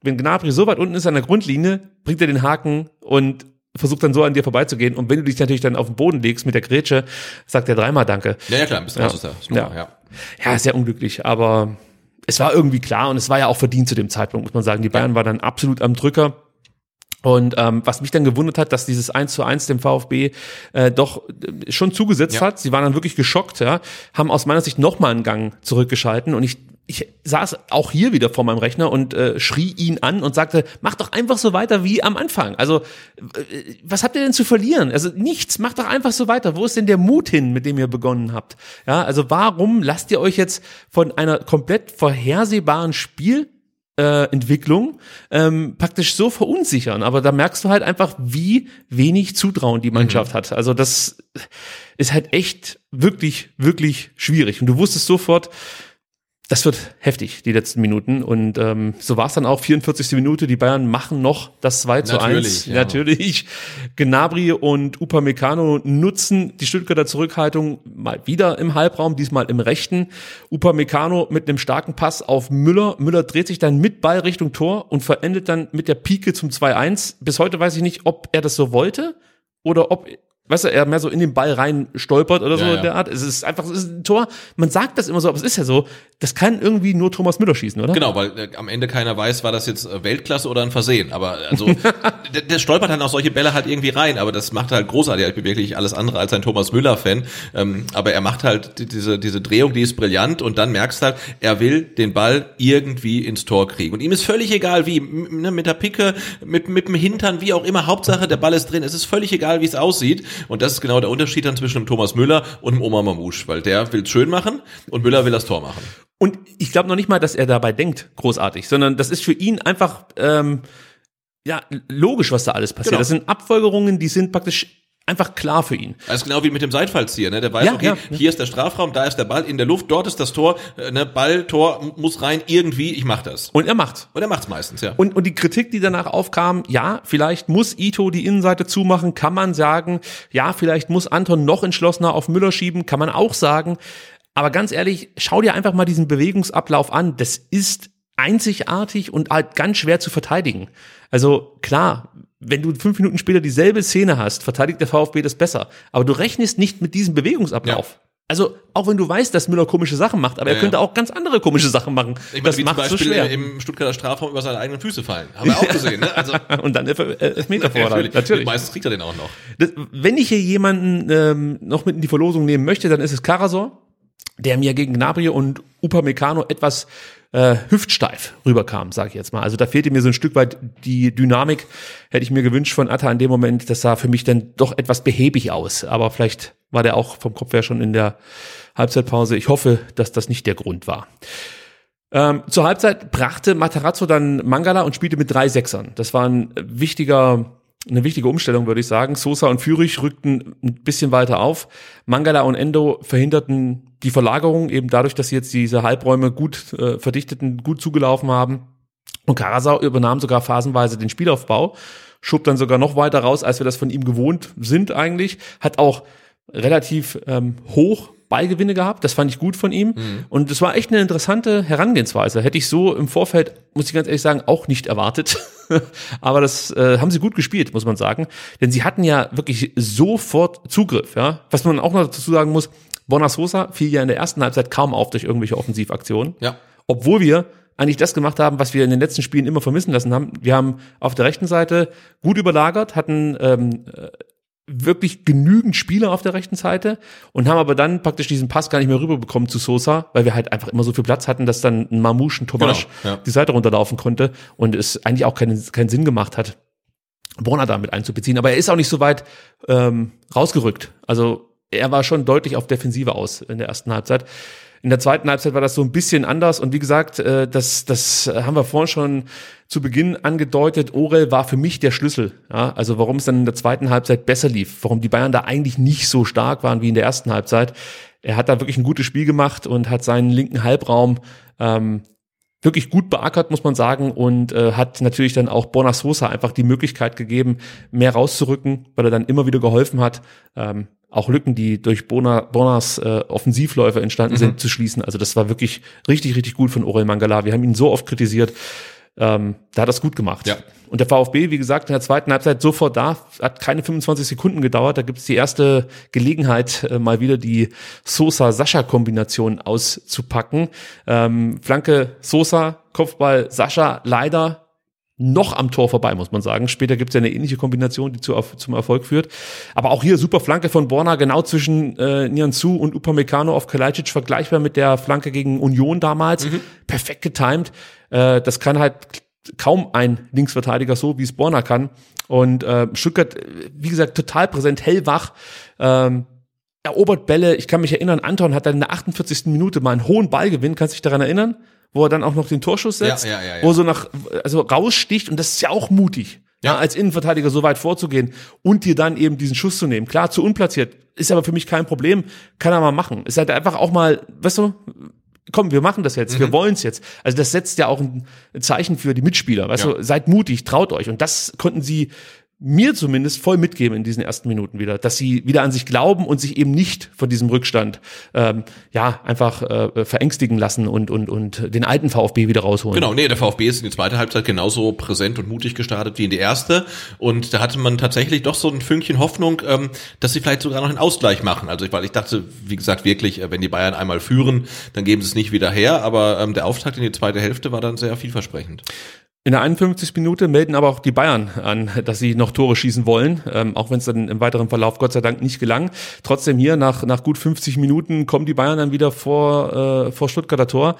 wenn Gnabry so weit unten ist an der Grundlinie, bringt er den Haken und versucht dann so an dir vorbeizugehen. Und wenn du dich natürlich dann auf den Boden legst mit der Grätsche, sagt er dreimal Danke. Ja, ja klar, Ja. raus Nummer, Ja. ja. Ja, sehr unglücklich, aber es war irgendwie klar und es war ja auch verdient zu dem Zeitpunkt, muss man sagen. Die Bayern waren dann absolut am Drücker. Und ähm, was mich dann gewundert hat, dass dieses 1 zu 1 dem VfB äh, doch äh, schon zugesetzt Ja. hat. Sie waren dann wirklich geschockt, ja, haben aus meiner Sicht nochmal einen Gang zurückgeschalten und ich ich saß auch hier wieder vor meinem Rechner und äh, schrie ihn an und sagte, mach doch einfach so weiter wie am Anfang. Also, äh, was habt ihr denn zu verlieren? Also nichts, macht doch einfach so weiter. Wo ist denn der Mut hin, mit dem ihr begonnen habt? Ja, also warum lasst ihr euch jetzt von einer komplett vorhersehbaren Spiel äh, Entwicklung ähm, praktisch so verunsichern. Aber da merkst du halt einfach, wie wenig Zutrauen die Mannschaft hat. Also das ist halt echt wirklich, wirklich schwierig. Und du wusstest sofort, das wird heftig, die letzten Minuten. Und ähm, so war es dann auch, 44. Minute, die Bayern machen noch das 2 zu 1. Natürlich, ja. Natürlich. Gnabry und Upamecano nutzen die Stuttgarter Zurückhaltung mal wieder im Halbraum, diesmal im rechten. Upamecano mit einem starken Pass auf Müller. Müller dreht sich dann mit Ball Richtung Tor und verendet dann mit der Pike zum 2-1. Bis heute weiß ich nicht, ob er das so wollte oder ob Weißt du, er mehr so in den Ball rein stolpert oder so Ja, ja. in der Art. Es ist einfach, es ist ein Tor. Man sagt das immer so, aber es ist ja so. Das kann irgendwie nur Thomas Müller schießen, oder? Genau, weil äh, am Ende keiner weiß, war das jetzt äh, Weltklasse oder ein Versehen. Aber also der, der stolpert dann auch solche Bälle halt irgendwie rein, aber das macht halt großartig. Ich bin wirklich alles andere als ein Thomas Müller-Fan. Ähm, aber er macht halt die- diese, diese Drehung, die ist brillant und dann merkst du halt, er will den Ball irgendwie ins Tor kriegen. Und ihm ist völlig egal wie, ne, mit der Picke, mit, mit dem Hintern, wie auch immer. Hauptsache, der Ball ist drin. Es ist völlig egal, wie es aussieht. Und das ist genau der Unterschied dann zwischen dem Thomas Müller und dem Oma Mamouche, weil der will es schön machen und Müller will das Tor machen. Und ich glaube noch nicht mal, dass er dabei denkt, großartig, sondern das ist für ihn einfach ähm, ja logisch, was da alles passiert. Genau. Das sind Abfolgerungen, die sind praktisch einfach klar für ihn. Das ist genau wie mit dem Seitfallzieher, ne? Der weiß, Ja, okay, ja, ja. hier ist der Strafraum, da ist der Ball in der Luft, dort ist das Tor, äh, ne? Ball, Tor muss rein, irgendwie, ich mach das. Und er macht's. Und er macht's meistens, ja. Und, und die Kritik, die danach aufkam, ja, vielleicht muss Ito die Innenseite zumachen, kann man sagen. Ja, vielleicht muss Anton noch entschlossener auf Müller schieben, kann man auch sagen. Aber ganz ehrlich, schau dir einfach mal diesen Bewegungsablauf an. Das ist einzigartig und halt ganz schwer zu verteidigen. Also klar, wenn du fünf Minuten später dieselbe Szene hast, verteidigt der VfB das besser. Aber du rechnest nicht mit diesem Bewegungsablauf. Also auch wenn du weißt, dass Müller komische Sachen macht, aber Ja, er könnte ja. auch ganz andere komische Sachen machen. ich meine, das wie zum macht so Beispiel schwer. im Stuttgarter Strafraum über seine eigenen Füße fallen. Haben wir auch gesehen, ne? Also, und dann Elf- äh, Elfmeter fordern. natürlich. Natürlich. Meistens kriegt er den auch noch. Das, wenn ich hier jemanden ähm, noch mit in die Verlosung nehmen möchte, dann ist es Karasor, der mir gegen Gnabry und Upamecano etwas äh, hüftsteif rüberkam, sage ich jetzt mal. Also da fehlte mir so ein Stück weit die Dynamik. Hätte ich mir gewünscht von Atta in dem Moment. Das sah für mich dann doch etwas behäbig aus. Aber vielleicht war der auch vom Kopf her schon in der Halbzeitpause. Ich hoffe, dass das nicht der Grund war. Ähm, zur Halbzeit brachte Matarazzo dann Mangala und spielte mit drei Sechsern. Das war ein wichtiger, eine wichtige Umstellung, würde ich sagen. Sosa und Fürich rückten ein bisschen weiter auf. Mangala und Endo verhinderten die Verlagerung, eben dadurch, dass sie jetzt diese Halbräume gut äh, verdichteten, gut zugelaufen haben. Und Karasau übernahm sogar phasenweise den Spielaufbau, schob dann sogar noch weiter raus, als wir das von ihm gewohnt sind eigentlich, hat auch relativ ähm, hoch Ballgewinne gehabt, das fand ich gut von ihm und es war echt eine interessante Herangehensweise. Hätte ich so im Vorfeld, muss ich ganz ehrlich sagen, auch nicht erwartet. Aber das äh, haben sie gut gespielt, muss man sagen, denn sie hatten ja wirklich sofort Zugriff, ja. Was man auch noch dazu sagen muss, Bonasosa fiel ja in der ersten Halbzeit kaum auf durch irgendwelche Offensivaktionen Ja. obwohl wir eigentlich das gemacht haben, was wir in den letzten Spielen immer vermissen lassen haben. Wir haben auf der rechten Seite gut überlagert, hatten ähm, äh, wirklich genügend Spieler auf der rechten Seite und haben aber dann praktisch diesen Pass gar nicht mehr rüberbekommen zu Sosa, weil wir halt einfach immer so viel Platz hatten, dass dann ein Mamouche, ein Tomasch Genau, ja. die Seite runterlaufen konnte und es eigentlich auch keinen, keinen Sinn gemacht hat, Brunner damit einzubeziehen. Aber er ist auch nicht so weit ähm, rausgerückt. Also er war schon deutlich auf Defensive aus in der ersten Halbzeit. In der zweiten Halbzeit war das so ein bisschen anders und wie gesagt, äh, das, das haben wir vorhin schon zu Beginn angedeutet. Orel war für mich der Schlüssel. Ja? Also warum es dann in der zweiten Halbzeit besser lief, warum die Bayern da eigentlich nicht so stark waren wie in der ersten Halbzeit. Er hat da wirklich ein gutes Spiel gemacht und hat seinen linken Halbraum ähm, wirklich gut beackert, muss man sagen, und äh, hat natürlich dann auch Bonasosa einfach die Möglichkeit gegeben, mehr rauszurücken, weil er dann immer wieder geholfen hat, ähm, auch Lücken, die durch Bona, Bonas äh, Offensivläufe entstanden sind, zu schließen. Also das war wirklich richtig, richtig gut von Orel Mangala. Wir haben ihn so oft kritisiert. ähm, da hat er es gut gemacht. Ja. Und der VfB, wie gesagt, in der zweiten Halbzeit sofort da, hat keine 25 Sekunden gedauert. Da gibt es die erste Gelegenheit, äh, mal wieder die Sosa-Sascha-Kombination auszupacken. Ähm, Flanke Sosa, Kopfball Sascha, leider noch am Tor vorbei, muss man sagen. Später gibt es ja eine ähnliche Kombination, die zu, zum Erfolg führt. Aber auch hier super Flanke von Borna, genau zwischen äh, Nianzu und Upamecano auf Kalajdzic, vergleichbar mit der Flanke gegen Union damals. Perfekt getimed. Äh, das kann halt kaum ein Linksverteidiger so, wie es Borna kann. Und äh, Stuttgart, äh, wie gesagt, total präsent, hellwach. Ähm, erobert Bälle. Ich kann mich erinnern, Anton hat dann in der 48. Minute mal einen hohen Ballgewinn. Kannst du dich daran erinnern? Wo er dann auch noch den Torschuss setzt, Ja, ja, ja, wo er so nach, also raussticht und das ist ja auch mutig. Ja, als Innenverteidiger so weit vorzugehen und dir dann eben diesen Schuss zu nehmen. Klar, zu unplatziert, ist aber für mich kein Problem, kann er mal machen. Ist halt einfach auch mal, weißt du, komm, wir machen das jetzt, wir wollen's jetzt. Also das setzt ja auch ein Zeichen für die Mitspieler, weißt Ja. du, seid mutig, traut euch. Und das konnten sie mir zumindest voll mitgeben in diesen ersten Minuten wieder, dass sie wieder an sich glauben und sich eben nicht von diesem Rückstand ähm, ja einfach äh, verängstigen lassen und und und den alten VfB wieder rausholen. Genau, nee, der VfB ist in die zweite Halbzeit genauso präsent und mutig gestartet wie in die erste. Und da hatte man tatsächlich doch so ein Fünkchen Hoffnung, ähm, dass sie vielleicht sogar noch einen Ausgleich machen. Also, ich- weil ich dachte, wie gesagt, wirklich, äh, wenn die Bayern einmal führen, dann geben sie es nicht wieder her. Aber ähm, der Auftakt in die zweite Hälfte war dann sehr vielversprechend. In der 51. Minute melden aber auch die Bayern an, dass sie noch Tore schießen wollen, ähm, auch wenn es dann im weiteren Verlauf Gott sei Dank nicht gelang. Trotzdem hier nach, nach gut 50 Minuten kommen die Bayern dann wieder vor, äh, vor Stuttgarter Tor.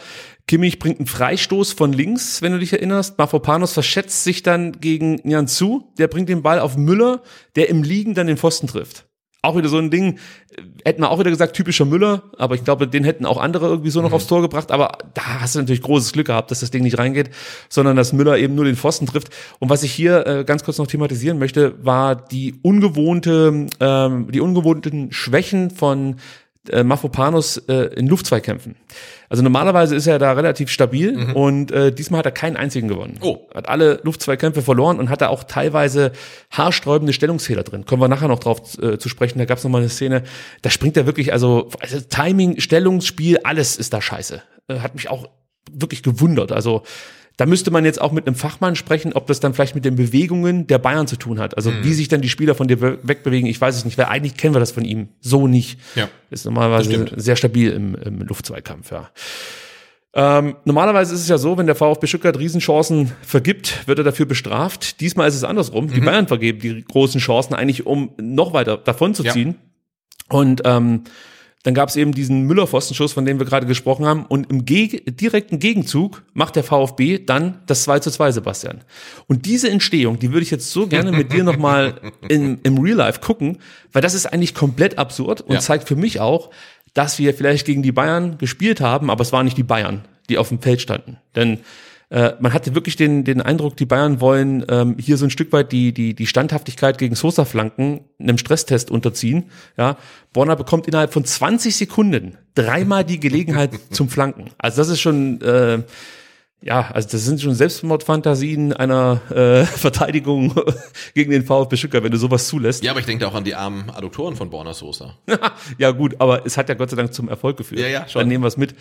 Kimmich bringt einen Freistoß von links, wenn du dich erinnerst. Mafropanos verschätzt sich dann gegen Nianzu, der bringt den Ball auf Müller, der im Liegen dann den Pfosten trifft. Auch wieder so ein Ding, äh, hätten wir auch wieder gesagt, typischer Müller, aber ich glaube, den hätten auch andere irgendwie so noch aufs Tor gebracht, aber da hast du natürlich großes Glück gehabt, dass das Ding nicht reingeht, sondern dass Müller eben nur den Pfosten trifft. Und was ich hier äh, ganz kurz noch thematisieren möchte, war die ungewohnte, ähm, die ungewohnten Schwächen von äh, Mafropanos äh, in Luftzweikämpfen. Also normalerweise ist er da relativ stabil und äh, diesmal hat er keinen einzigen gewonnen. Oh. Hat alle Luftzweikämpfe verloren und hatte auch teilweise haarsträubende Stellungsfehler drin. Kommen wir nachher noch drauf äh, zu sprechen. Da gab es noch mal eine Szene, da springt er wirklich, also, also Timing, Stellungsspiel, alles ist da scheiße. Äh, hat mich auch wirklich gewundert. Also da müsste man jetzt auch mit einem Fachmann sprechen, ob das dann vielleicht mit den Bewegungen der Bayern zu tun hat. Also wie sich dann die Spieler von dir we- wegbewegen, ich weiß es nicht, weil eigentlich kennen wir das von ihm so nicht. Ja. Ist normalerweise sehr stabil im, im Luftzweikampf, ja. Ähm, normalerweise ist es ja so, wenn der VfB Stuttgart Riesenchancen vergibt, wird er dafür bestraft. Diesmal ist es andersrum. Mhm. Die Bayern vergeben die großen Chancen eigentlich, um noch weiter davon zu Ja. ziehen. Und ähm, dann gab es eben diesen Müller-Pfostenschuss, von dem wir gerade gesprochen haben. Und im Geg direkten Gegenzug macht der VfB dann das 2 zu 2, Sebastian. Und diese Entstehung, die würde ich jetzt so gerne mit dir nochmal im, im Real Life gucken, weil das ist eigentlich komplett absurd und Ja. zeigt für mich auch, dass wir vielleicht gegen die Bayern gespielt haben, aber es waren nicht die Bayern, die auf dem Feld standen. Denn äh, man hatte wirklich den, den Eindruck, die Bayern wollen ähm, hier so ein Stück weit die, die, die Standhaftigkeit gegen Sosa-Flanken einem Stresstest unterziehen. Ja, Borna bekommt innerhalb von 20 Sekunden dreimal die Gelegenheit zum Flanken. Also das ist schon, äh, ja, also das sind schon Selbstmordfantasien einer äh, Verteidigung gegen den VfB Stuttgart, wenn du sowas zulässt. Ja, aber ich denke auch an die armen Adduktoren von Borna Sosa. ja gut, aber es hat ja Gott sei Dank zum Erfolg geführt. Ja, ja, schon. Dann nehmen wir es mit.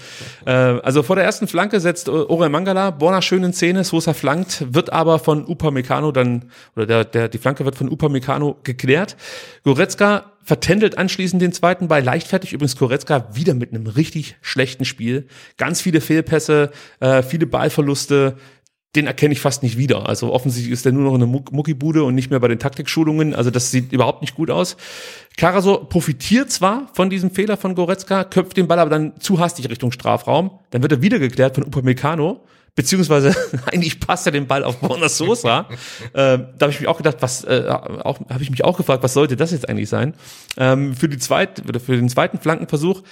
Äh, also vor der ersten Flanke setzt Orel Mangala, Borna schön in Szene, Sosa flankt, wird aber von Upamecano dann, oder der, der, die Flanke wird von Upamecano geklärt. Goretzka vertändelt anschließend den zweiten Ball leichtfertig. Übrigens Goretzka wieder mit einem richtig schlechten Spiel. Ganz viele Fehlpässe, äh, viele Ballverluste. Den erkenne ich fast nicht wieder. Also offensichtlich ist er nur noch in der Muck Muckibude und nicht mehr bei den Taktikschulungen. Also das sieht überhaupt nicht gut aus. Karasor profitiert zwar von diesem Fehler von Goretzka, köpft den Ball aber dann zu hastig Richtung Strafraum. Dann wird er wieder geklärt von Upamecano. Beziehungsweise eigentlich passt er den Ball auf Borna Sosa. äh, da habe ich mich auch gedacht, was äh, auch habe ich mich auch gefragt, was sollte das jetzt eigentlich sein? Ähm, für die zweit, oder für den zweiten Flankenversuch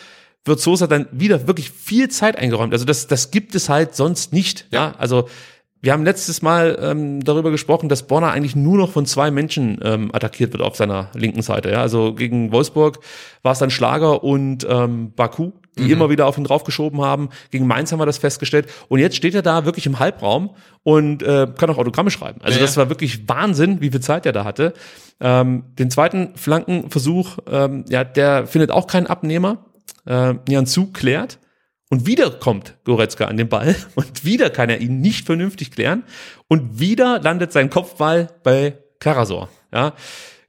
wird Sosa dann wieder wirklich viel Zeit eingeräumt. Also das, das gibt es halt sonst nicht. Ja, also wir haben letztes Mal ähm, darüber gesprochen, dass Borna eigentlich nur noch von zwei Menschen ähm, attackiert wird auf seiner linken Seite. Ja? Also gegen Wolfsburg war es dann Schlager und ähm, Baku, die immer wieder auf ihn draufgeschoben haben. Gegen Mainz haben wir das festgestellt. Und jetzt steht er da wirklich im Halbraum und äh, kann auch Autogramme schreiben. Also Ja, das war wirklich Wahnsinn, wie viel Zeit er da hatte. Ähm, den zweiten Flankenversuch, ähm, ja, der findet auch keinen Abnehmer. Äh, Nianzu klärt. Und wieder kommt Goretzka an den Ball und wieder kann er ihn nicht vernünftig klären und wieder landet sein Kopfball bei Karasor. Ja.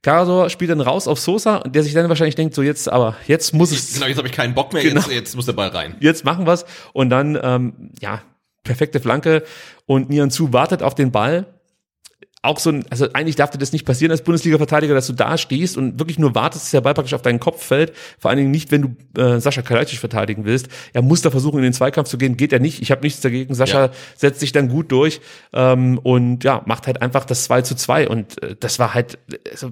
Karasor spielt dann raus auf Sosa der sich dann wahrscheinlich denkt, so jetzt, aber jetzt muss es. Genau, jetzt habe ich keinen Bock mehr, Genau. jetzt, jetzt muss der Ball rein. Jetzt machen wir's. Und dann, ähm, ja, perfekte Flanke und Nianzu wartet auf den Ball. Auch so ein, also eigentlich darf dir das nicht passieren als Bundesliga-Verteidiger, dass du da stehst und wirklich nur wartest, dass der Ball praktisch auf deinen Kopf fällt. Vor allen Dingen nicht, wenn du äh, Sascha Kalajdzic verteidigen willst. Er muss da versuchen, in den Zweikampf zu gehen. Geht er nicht. Ich habe nichts dagegen. Sascha Ja. setzt sich dann gut durch ähm, und ja, macht halt einfach das 2 zu 2. Und äh, das war halt also,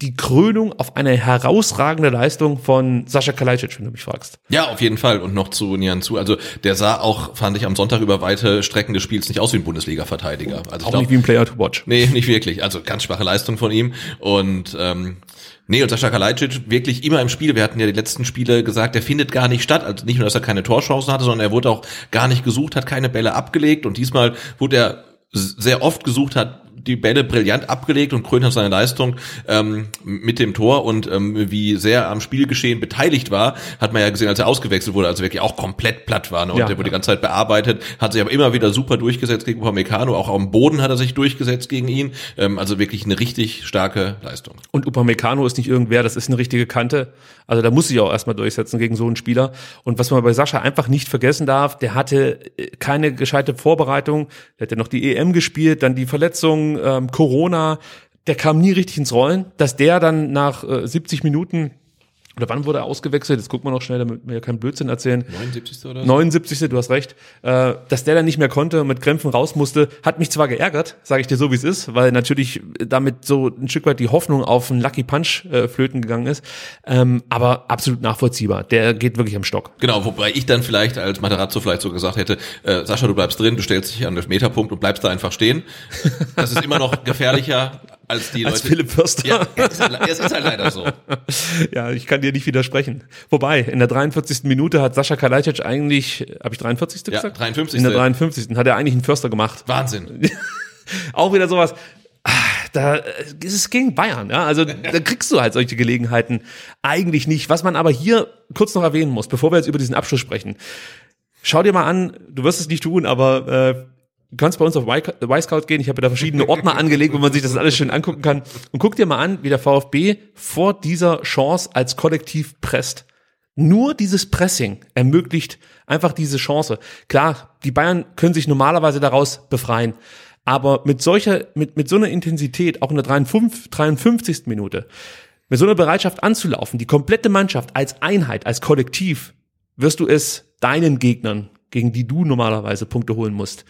die Krönung auf eine herausragende Leistung von Sascha Kalajdzic, wenn du mich fragst. Ja, auf jeden Fall. Und noch zu Nian zu. Also der sah auch, fand ich, am Sonntag über weite Strecken des Spiels nicht aus wie ein Bundesliga-Verteidiger. Also ich Auch glaub, nicht wie ein Player to watch. Nee, nicht wirklich. Also ganz schwache Leistung von ihm. Und ähm, nee, und Sascha Kalajdzic wirklich immer im Spiel. Wir hatten ja die letzten Spiele gesagt, der findet gar nicht statt. Also nicht nur, dass er keine Torchancen hatte, sondern er wurde auch gar nicht gesucht, hat keine Bälle abgelegt. Und diesmal wurde er sehr oft gesucht, hat die Bälle brillant abgelegt und krönt hat seine Leistung ähm, mit dem Tor und ähm, wie sehr er am Spielgeschehen beteiligt war, hat man ja gesehen, als er ausgewechselt wurde, also wirklich auch komplett platt war. Ne? Und Ja, der wurde ja. die ganze Zeit bearbeitet, hat sich aber immer wieder super durchgesetzt gegen Upamecano, auch am Boden hat er sich durchgesetzt gegen ihn. Ähm, also wirklich eine richtig starke Leistung. Und Upamecano ist nicht irgendwer, das ist eine richtige Kante. Also da muss sich auch erstmal durchsetzen gegen so einen Spieler. Und was man bei Sascha einfach nicht vergessen darf, der hatte äh, keine gescheite Vorbereitung. Der hat ja noch die EM gespielt, dann die Verletzung, ähm, Corona. Der kam nie richtig ins Rollen. Dass der dann nach äh, 70 Minuten oder wann wurde er ausgewechselt? Jetzt gucken wir noch schnell, damit wir ja keinen Blödsinn erzählen. 79. oder so? 79. Du hast recht. Äh, dass der dann nicht mehr konnte und mit Krämpfen raus musste, hat mich zwar geärgert, sage ich dir so, wie es ist, weil natürlich damit so ein Stück weit die Hoffnung auf einen Lucky Punch äh, flöten gegangen ist. Ähm, aber absolut nachvollziehbar. Der geht wirklich am Stock. Genau, wobei ich dann vielleicht als Materazzo vielleicht so gesagt hätte, äh, Sascha, du bleibst drin, du stellst dich an den Meterpunkt und bleibst da einfach stehen. Das ist immer noch gefährlicher als die Als Leute. Philipp Förster. Ja, es ist, halt- es ist halt leider so. Ja, ich kann dir nicht widersprechen. Wobei, in der 43. Minute hat Sascha Kalajdzic eigentlich, habe ich 53. Ja, gesagt? 53.. In der 53. hat er eigentlich einen Förster gemacht. Wahnsinn. auch wieder sowas. Da ist es gegen Bayern, ja. Also da kriegst du halt solche Gelegenheiten eigentlich nicht. Was man aber hier kurz noch erwähnen muss, bevor wir jetzt über diesen Abschluss sprechen. Schau dir mal an, du wirst es nicht tun, aber äh, du kannst bei uns auf Y-Scout gehen. Ich habe da verschiedene Ordner angelegt, wo man sich das alles schön angucken kann. Und guck dir mal an, wie der VfB vor dieser Chance als Kollektiv presst. Nur dieses Pressing ermöglicht einfach diese Chance. Klar, die Bayern können sich normalerweise daraus befreien. Aber mit solcher, mit, mit so einer Intensität, auch in der 53, 53. Minute, mit so einer Bereitschaft anzulaufen, die komplette Mannschaft als Einheit, als Kollektiv, wirst du es deinen Gegnern, gegen die du normalerweise Punkte holen musst,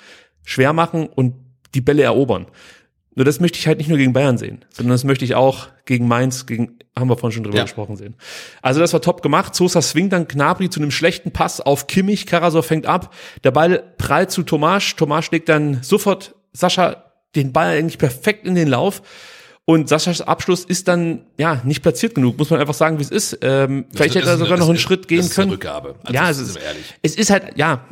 schwer machen und die Bälle erobern. Nur das möchte ich halt nicht nur gegen Bayern sehen, sondern das möchte ich auch gegen Mainz, gegen, haben wir vorhin schon drüber Ja. gesprochen sehen. Also das war top gemacht. Sosa swingt dann Knabri zu einem schlechten Pass auf Kimmich. Karasor fängt ab. Der Ball prallt zu Tomasch. Tomasch legt dann sofort Sascha den Ball eigentlich perfekt in den Lauf. Und Saschas Abschluss ist dann, ja, nicht platziert genug, muss man einfach sagen, wie es ist. Ähm, vielleicht Das hätte er ist sogar eine- noch einen ist- Schritt gehen ist können. Rückgabe. Also ja, es ist ist, es ist halt, ja,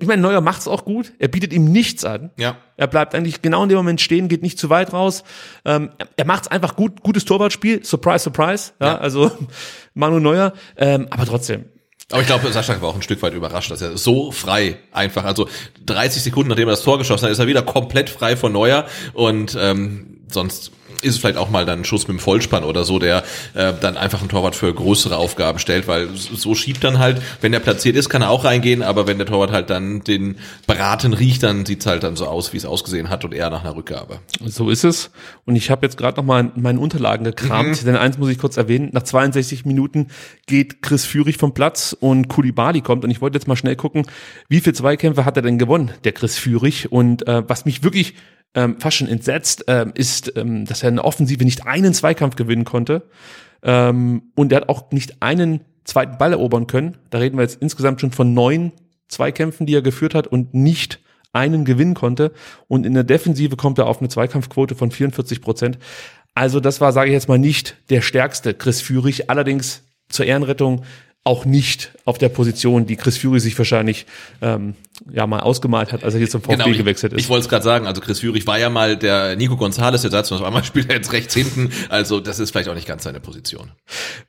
ich meine, Neuer macht's auch gut. Er bietet ihm nichts an. Ja. Er bleibt eigentlich genau in dem Moment stehen, geht nicht zu weit raus. Ähm, er macht's einfach gut, gutes Torwartspiel. Surprise, surprise. Ja, Ja. also Manu Neuer. Ähm, aber trotzdem, Aber ich glaube, Sascha war auch ein Stück weit überrascht, dass er so frei einfach, also 30 Sekunden nachdem er das Tor geschossen hat, ist er wieder komplett frei von Neuer und ähm, sonst ist es vielleicht auch mal dann ein Schuss mit dem Vollspann oder so, der äh, dann einfach ein Torwart für größere Aufgaben stellt, weil so schiebt dann halt, wenn er platziert ist, kann er auch reingehen, aber wenn der Torwart halt dann den Braten riecht, dann sieht's halt dann so aus, wie es ausgesehen hat und eher nach einer Rückgabe. So ist es. Und ich habe jetzt gerade noch mal in meinen Unterlagen gekramt, denn eins muss ich kurz erwähnen. Nach 62 Minuten geht Chris Führig vom Platz und Kulibali kommt. Und ich wollte jetzt mal schnell gucken, wie viele Zweikämpfe hat er denn gewonnen, der Chris Führig. Und äh, was mich wirklich ähm, fast schon entsetzt, ähm, ist, ähm, dass er in der Offensive nicht einen Zweikampf gewinnen konnte. Ähm, und er hat auch nicht einen zweiten Ball erobern können. Da reden wir jetzt insgesamt schon von neun Zweikämpfen, die er geführt hat und nicht einen gewinnen konnte. Und in der Defensive kommt er auf eine Zweikampfquote von 44 Prozent. Also das war, sage ich jetzt mal, nicht der stärkste Chris Führig. Allerdings zur Ehrenrettung auch nicht auf der Position, die Chris Führig sich wahrscheinlich ähm, ja mal ausgemalt hat, als er hier zum VfB ich, gewechselt ist. Ich wollte es gerade sagen, also Chris Führig war ja mal der Nico González Ersatz und auf einmal spielt er jetzt rechts hinten, also das ist vielleicht auch nicht ganz seine Position.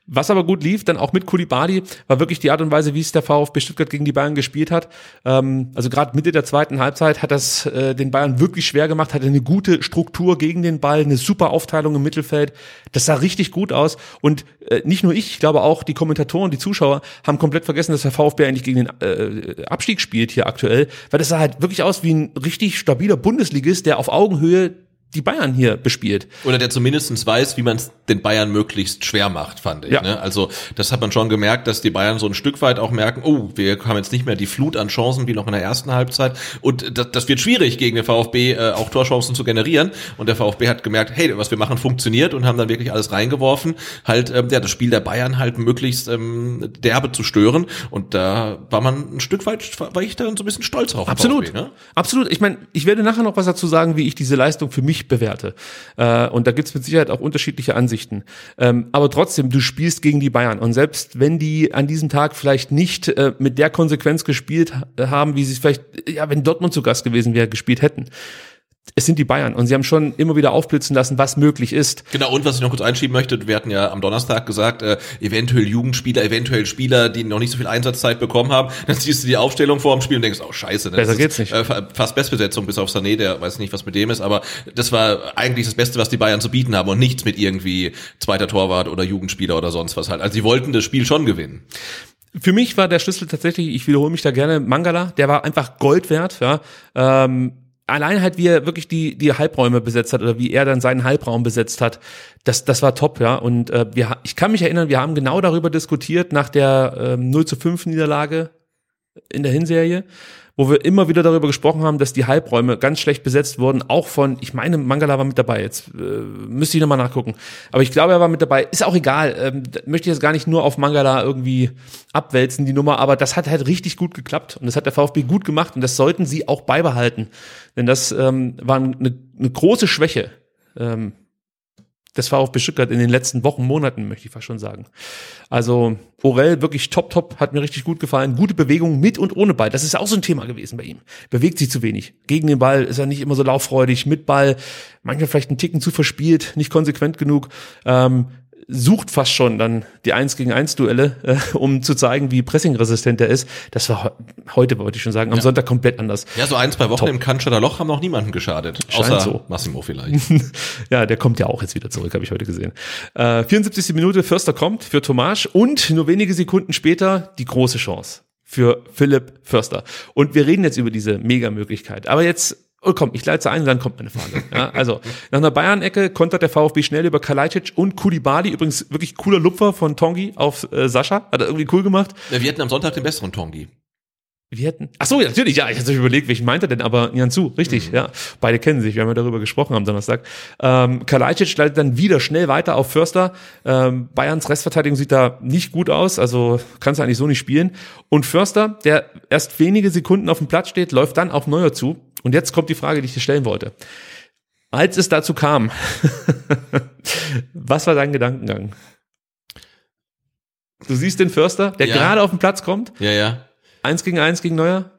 Was aber gut lief, dann auch mit Kulibali, war wirklich die Art und Weise, wie es der VfB Stuttgart gegen die Bayern gespielt hat. Ähm, also gerade Mitte der zweiten Halbzeit hat das äh, den Bayern wirklich schwer gemacht, hatte eine gute Struktur gegen den Ball, eine super Aufteilung im Mittelfeld. Das sah richtig gut aus. Und nicht nur ich, ich glaube auch die Kommentatoren, die Zuschauer haben komplett vergessen, dass der VfB eigentlich gegen den äh, Abstieg spielt hier aktuell, weil das sah halt wirklich aus wie ein richtig stabiler Bundesligist, der auf Augenhöhe die Bayern hier bespielt. Oder der zumindestens weiß, wie man es den Bayern möglichst schwer macht, fand ich. Ja. Ne? Also das hat man schon gemerkt, dass die Bayern so ein Stück weit auch merken, oh, wir haben jetzt nicht mehr die Flut an Chancen wie noch in der ersten Halbzeit. Und das, das wird schwierig, gegen den VfB äh, auch Torchancen zu generieren. Und der VfB hat gemerkt, hey, was wir machen, funktioniert und haben dann wirklich alles reingeworfen, halt ähm, ja, das Spiel der Bayern halt möglichst ähm, derbe zu stören. Und da war man ein Stück weit, war ich da so ein bisschen stolz drauf. Absolut. VfB, ne? Absolut. Ich meine, ich werde nachher noch was dazu sagen, wie ich diese Leistung für mich bewerte. Äh, und da gibt's mit Sicherheit auch unterschiedliche Ansichten. Ähm, aber trotzdem, du spielst gegen die Bayern. Und selbst wenn die an diesem Tag vielleicht nicht äh, mit der Konsequenz gespielt ha- haben, wie sie es vielleicht, ja, wenn Dortmund zu Gast gewesen wäre, gespielt hätten. Es sind die Bayern und sie haben schon immer wieder aufblitzen lassen, was möglich ist. Genau, und was ich noch kurz einschieben möchte, wir hatten ja am Donnerstag gesagt, äh, eventuell Jugendspieler, eventuell Spieler, die noch nicht so viel Einsatzzeit bekommen haben. Dann siehst du die Aufstellung vor dem Spiel und denkst, oh scheiße. Ne? Besser Das geht's ist, nicht. Äh, fa- fast Bestbesetzung bis auf Sané, der weiß nicht, was mit dem ist, aber das war eigentlich das Beste, was die Bayern zu bieten haben und nichts mit irgendwie zweiter Torwart oder Jugendspieler oder sonst was halt. Also sie wollten das Spiel schon gewinnen. Für mich war der Schlüssel tatsächlich, ich wiederhole mich da gerne, Mangala, der war einfach Gold wert, ja. Ähm, allein halt, wie er wirklich die, die Halbräume besetzt hat oder wie er dann seinen Halbraum besetzt hat, das, das war top, ja. Und äh, wir, ich kann mich erinnern, wir haben genau darüber diskutiert nach der ähm, 0 zu 5 Niederlage in der Hinserie, wo wir immer wieder darüber gesprochen haben, dass die Halbräume ganz schlecht besetzt wurden, auch von, ich meine, Mangala war mit dabei, jetzt äh, müsste ich nochmal nachgucken. Aber ich glaube, er war mit dabei. Ist auch egal, ähm, möchte ich jetzt gar nicht nur auf Mangala irgendwie abwälzen, die Nummer, aber das hat halt richtig gut geklappt und das hat der VfB gut gemacht und das sollten sie auch beibehalten. Denn das ähm, war eine, eine große Schwäche ähm, des VfB Stuttgart in den letzten Wochen, Monaten, möchte ich fast schon sagen. Also Orel wirklich top, top, hat mir richtig gut gefallen. Gute Bewegung mit und ohne Ball. Das ist auch so ein Thema gewesen bei ihm. Bewegt sich zu wenig. Gegen den Ball ist er nicht immer so lauffreudig. Mit Ball manchmal vielleicht einen Ticken zu verspielt, nicht konsequent genug. Ähm, sucht fast schon dann die 1 gegen 1 Duelle, äh, um zu zeigen, wie pressingresistent er ist. Das war he- heute, wollte ich schon sagen, am Sonntag komplett anders. Ja, so ein, zwei Wochen Top. im Cannstatter Loch haben noch niemanden geschadet. Scheint außer so. Massimo vielleicht. ja, der kommt ja auch jetzt wieder zurück, habe ich heute gesehen. Äh, 74. Minute, Förster kommt für Tomasch und nur wenige Sekunden später die große Chance für Philipp Förster. Und wir reden jetzt über diese Mega-Möglichkeit. Aber jetzt, oh komm, ich leite ein und dann kommt meine Frage. Ja, also, nach einer Bayern-Ecke kontert der VfB schnell über Kalajdzic und Kulibali. Übrigens wirklich cooler Lupfer von Tongi auf äh, Sascha. Hat er irgendwie cool gemacht. Ja, Wir hatten am Sonntag den besseren Tongi. Wir hätten. Ach so, ja, natürlich, ja. Ich hatte überlegt, welchen meint er denn, aber Nianzu, richtig, ja. Beide kennen sich, wir haben ja darüber gesprochen am Donnerstag. Ähm, Kalajdzic leitet dann wieder schnell weiter auf Förster. Ähm, Bayerns Restverteidigung sieht da nicht gut aus, also kannst du eigentlich so nicht spielen. Und Förster, der erst wenige Sekunden auf dem Platz steht, läuft dann auf Neuer zu. Und jetzt kommt die Frage, die ich dir stellen wollte. Als es dazu kam, was war dein Gedankengang? Du siehst den Förster, der Ja. gerade auf den Platz kommt, Ja, ja. eins gegen eins gegen Neuer.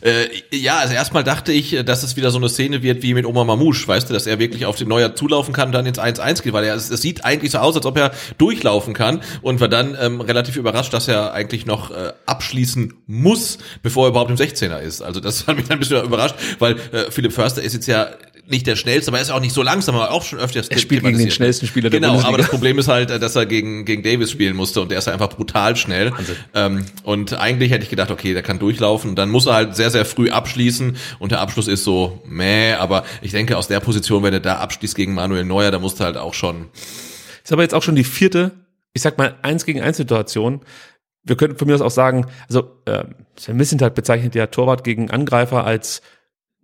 Äh, ja, also erstmal dachte ich, dass es wieder so eine Szene wird wie mit Oma Mamouche, weißt du, dass er wirklich auf den Neuer zulaufen kann und dann ins 1-1 geht, weil er, es, es sieht eigentlich so aus, als ob er durchlaufen kann und war dann ähm, relativ überrascht, dass er eigentlich noch äh, abschließen muss, bevor er überhaupt im 16er ist. Also das hat mich dann ein bisschen überrascht, weil äh, Philipp Förster ist jetzt ja nicht der schnellste, aber er ist auch nicht so langsam, aber auch schon öfters Er spielt gegen den thematisiert. schnellsten Spieler der Genau, aber Bundesliga. das Problem ist halt, äh, dass er gegen, gegen Davis spielen musste und der ist einfach brutal schnell. Ähm, und eigentlich hätte ich gedacht, okay, der kann durchlaufen und dann muss er halt sehr, sehr früh abschließen und der Abschluss ist so, meh, aber ich denke, aus der Position, wenn er da abschließt gegen Manuel Neuer, da musste halt auch schon, Ist aber jetzt auch schon die vierte, ich sag mal, eins gegen eins Situation. Wir könnten von mir aus auch sagen, also äh, Sven Missentat bezeichnet ja Torwart gegen Angreifer als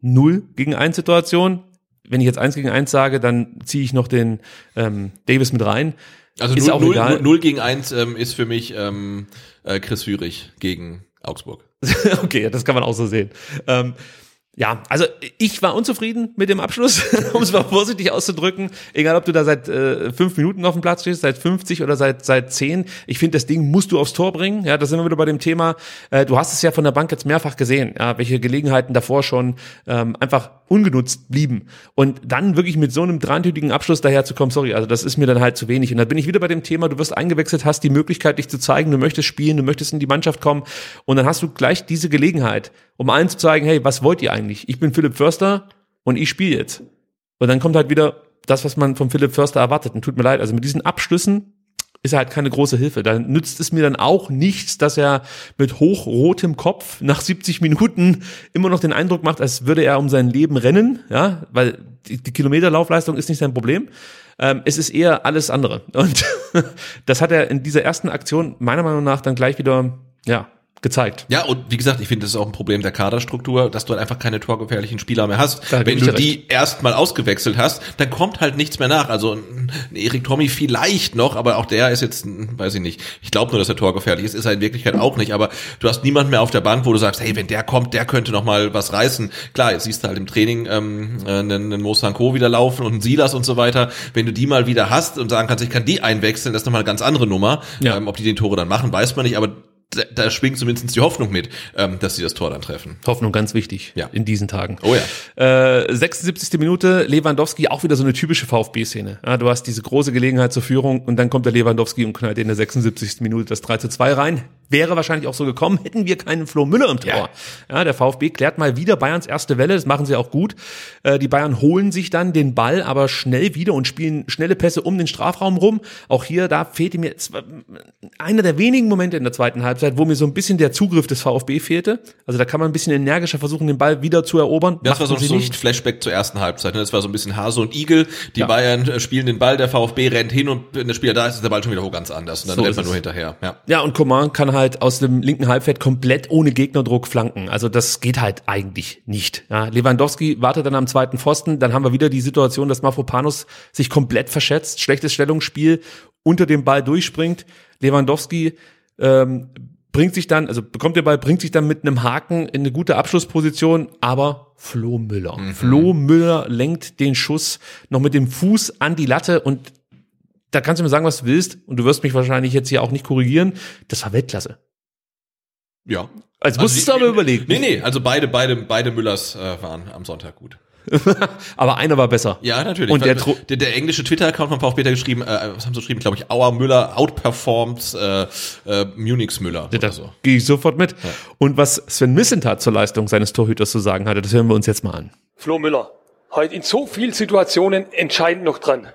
null gegen eins Situation. Wenn ich jetzt eins gegen eins sage, dann ziehe ich noch den ähm, Davis mit rein. also Ist 0, auch 0, egal. 0 gegen 1 ähm, ist für mich ähm, äh, Chris Führig gegen Augsburg. okay, das kann man auch so sehen. Ähm, Ja, also ich war unzufrieden mit dem Abschluss, um es mal vorsichtig auszudrücken. Egal, ob du da seit äh, fünf Minuten auf dem Platz stehst, seit 50 oder seit seit zehn. Ich finde, das Ding musst du aufs Tor bringen. Ja, da sind wir wieder bei dem Thema. Äh, du hast es ja von der Bank jetzt mehrfach gesehen, ja, welche Gelegenheiten davor schon ähm, einfach ungenutzt blieben. Und dann wirklich mit so einem dreintütigen Abschluss daherzukommen, sorry, also das ist mir dann halt zu wenig. Und da bin ich wieder bei dem Thema, du wirst eingewechselt, hast die Möglichkeit, dich zu zeigen, du möchtest spielen, du möchtest in die Mannschaft kommen. Und dann hast du gleich diese Gelegenheit, um allen zu zeigen, hey, was wollt ihr eigentlich? Ich bin Philipp Förster und ich spiele jetzt. Und dann kommt halt wieder das, was man von Philipp Förster erwartet. Und tut mir leid, also mit diesen Abschlüssen ist er halt keine große Hilfe. Da nützt es mir dann auch nichts, dass er mit hochrotem Kopf nach 70 Minuten immer noch den Eindruck macht, als würde er um sein Leben rennen, ja, weil die, die Kilometerlaufleistung ist nicht sein Problem. Ähm, es ist eher alles andere. Und das hat er in dieser ersten Aktion meiner Meinung nach dann gleich wieder, ja, gezeigt. Ja, und wie gesagt, ich finde, das ist auch ein Problem der Kaderstruktur, dass du halt einfach keine torgefährlichen Spieler mehr hast. Wenn du die erstmal ausgewechselt hast, dann kommt halt nichts mehr nach. Also ein Erik Tommy vielleicht noch, aber auch der ist jetzt, weiß ich nicht. Ich glaube nur, dass er torgefährlich ist, ist er in Wirklichkeit auch nicht. Aber du hast niemanden mehr auf der Bank, wo du sagst, hey, wenn der kommt, der könnte noch mal was reißen. Klar, jetzt siehst du halt im Training ähm, äh, einen, einen Mo Sanko wieder laufen und einen Silas und so weiter. Wenn du die mal wieder hast und sagen kannst, ich kann die einwechseln, das ist nochmal eine ganz andere Nummer. Ja. Ähm, ob die den Tore dann machen, weiß man nicht, aber da, da schwingt zumindest die Hoffnung mit, ähm, dass sie das Tor dann treffen. Hoffnung ganz wichtig Ja. in diesen Tagen. Oh ja. Äh, 76. Minute, Lewandowski, auch wieder so eine typische VfB-Szene. Ja, du hast diese große Gelegenheit zur Führung und dann kommt der Lewandowski und knallt in der 76. Minute das 3 zu 2 rein. Wäre wahrscheinlich auch so gekommen, hätten wir keinen Flo Müller im Tor. Ja. der VfB klärt mal wieder Bayerns erste Welle, das machen sie auch gut. Äh, die Bayern holen sich dann den Ball aber schnell wieder und spielen schnelle Pässe um den Strafraum rum. Auch hier, da fehlte mir war einer der wenigen Momente in der zweiten Halbzeit, wo mir so ein bisschen der Zugriff des VfB fehlte. Also da kann man ein bisschen energischer versuchen, den Ball wieder zu erobern. Das war so, Machten sie so ein nicht. Flashback zur ersten Halbzeit. Ne? Das war so ein bisschen Hase und Igel. Die Ja. Bayern äh, spielen den Ball, der VfB rennt hin und wenn der Spieler da ist, ist der Ball schon wieder wo ganz anders. Und dann So rennt man nur hinterher. Ja. Ja, und Coman kann halt aus dem linken Halbfeld komplett ohne Gegnerdruck flanken. Also das geht halt eigentlich nicht. Ja, Lewandowski wartet dann am zweiten Pfosten. Dann haben wir wieder die Situation, dass Mafropanos sich komplett verschätzt, schlechtes Stellungsspiel, unter dem Ball durchspringt. Lewandowski ähm, bringt sich dann, also bekommt den Ball, bringt sich dann mit einem Haken in eine gute Abschlussposition, aber Flo Müller. Flo Müller lenkt den Schuss noch mit dem Fuß an die Latte und da kannst du mir sagen, was du willst, und du wirst mich wahrscheinlich jetzt hier auch nicht korrigieren. Das war Weltklasse. ja. Also musstest die- du aber überlegen. Nee, nee, also beide, beide, beide Müllers äh, waren am Sonntag gut. Aber einer war besser. Ja, natürlich. Und der, der, der englische Twitter-Account von VfB hat geschrieben, äh, was haben sie geschrieben? Glaube ich, Auer Müller outperforms äh, äh, Munichs Müller. da oder so. gehe ich sofort mit. Und was Sven Missentat zur Leistung seines Torhüters zu sagen hatte, das hören wir uns jetzt mal an. Flo Müller. Heute in so vielen Situationen entscheidend noch dran.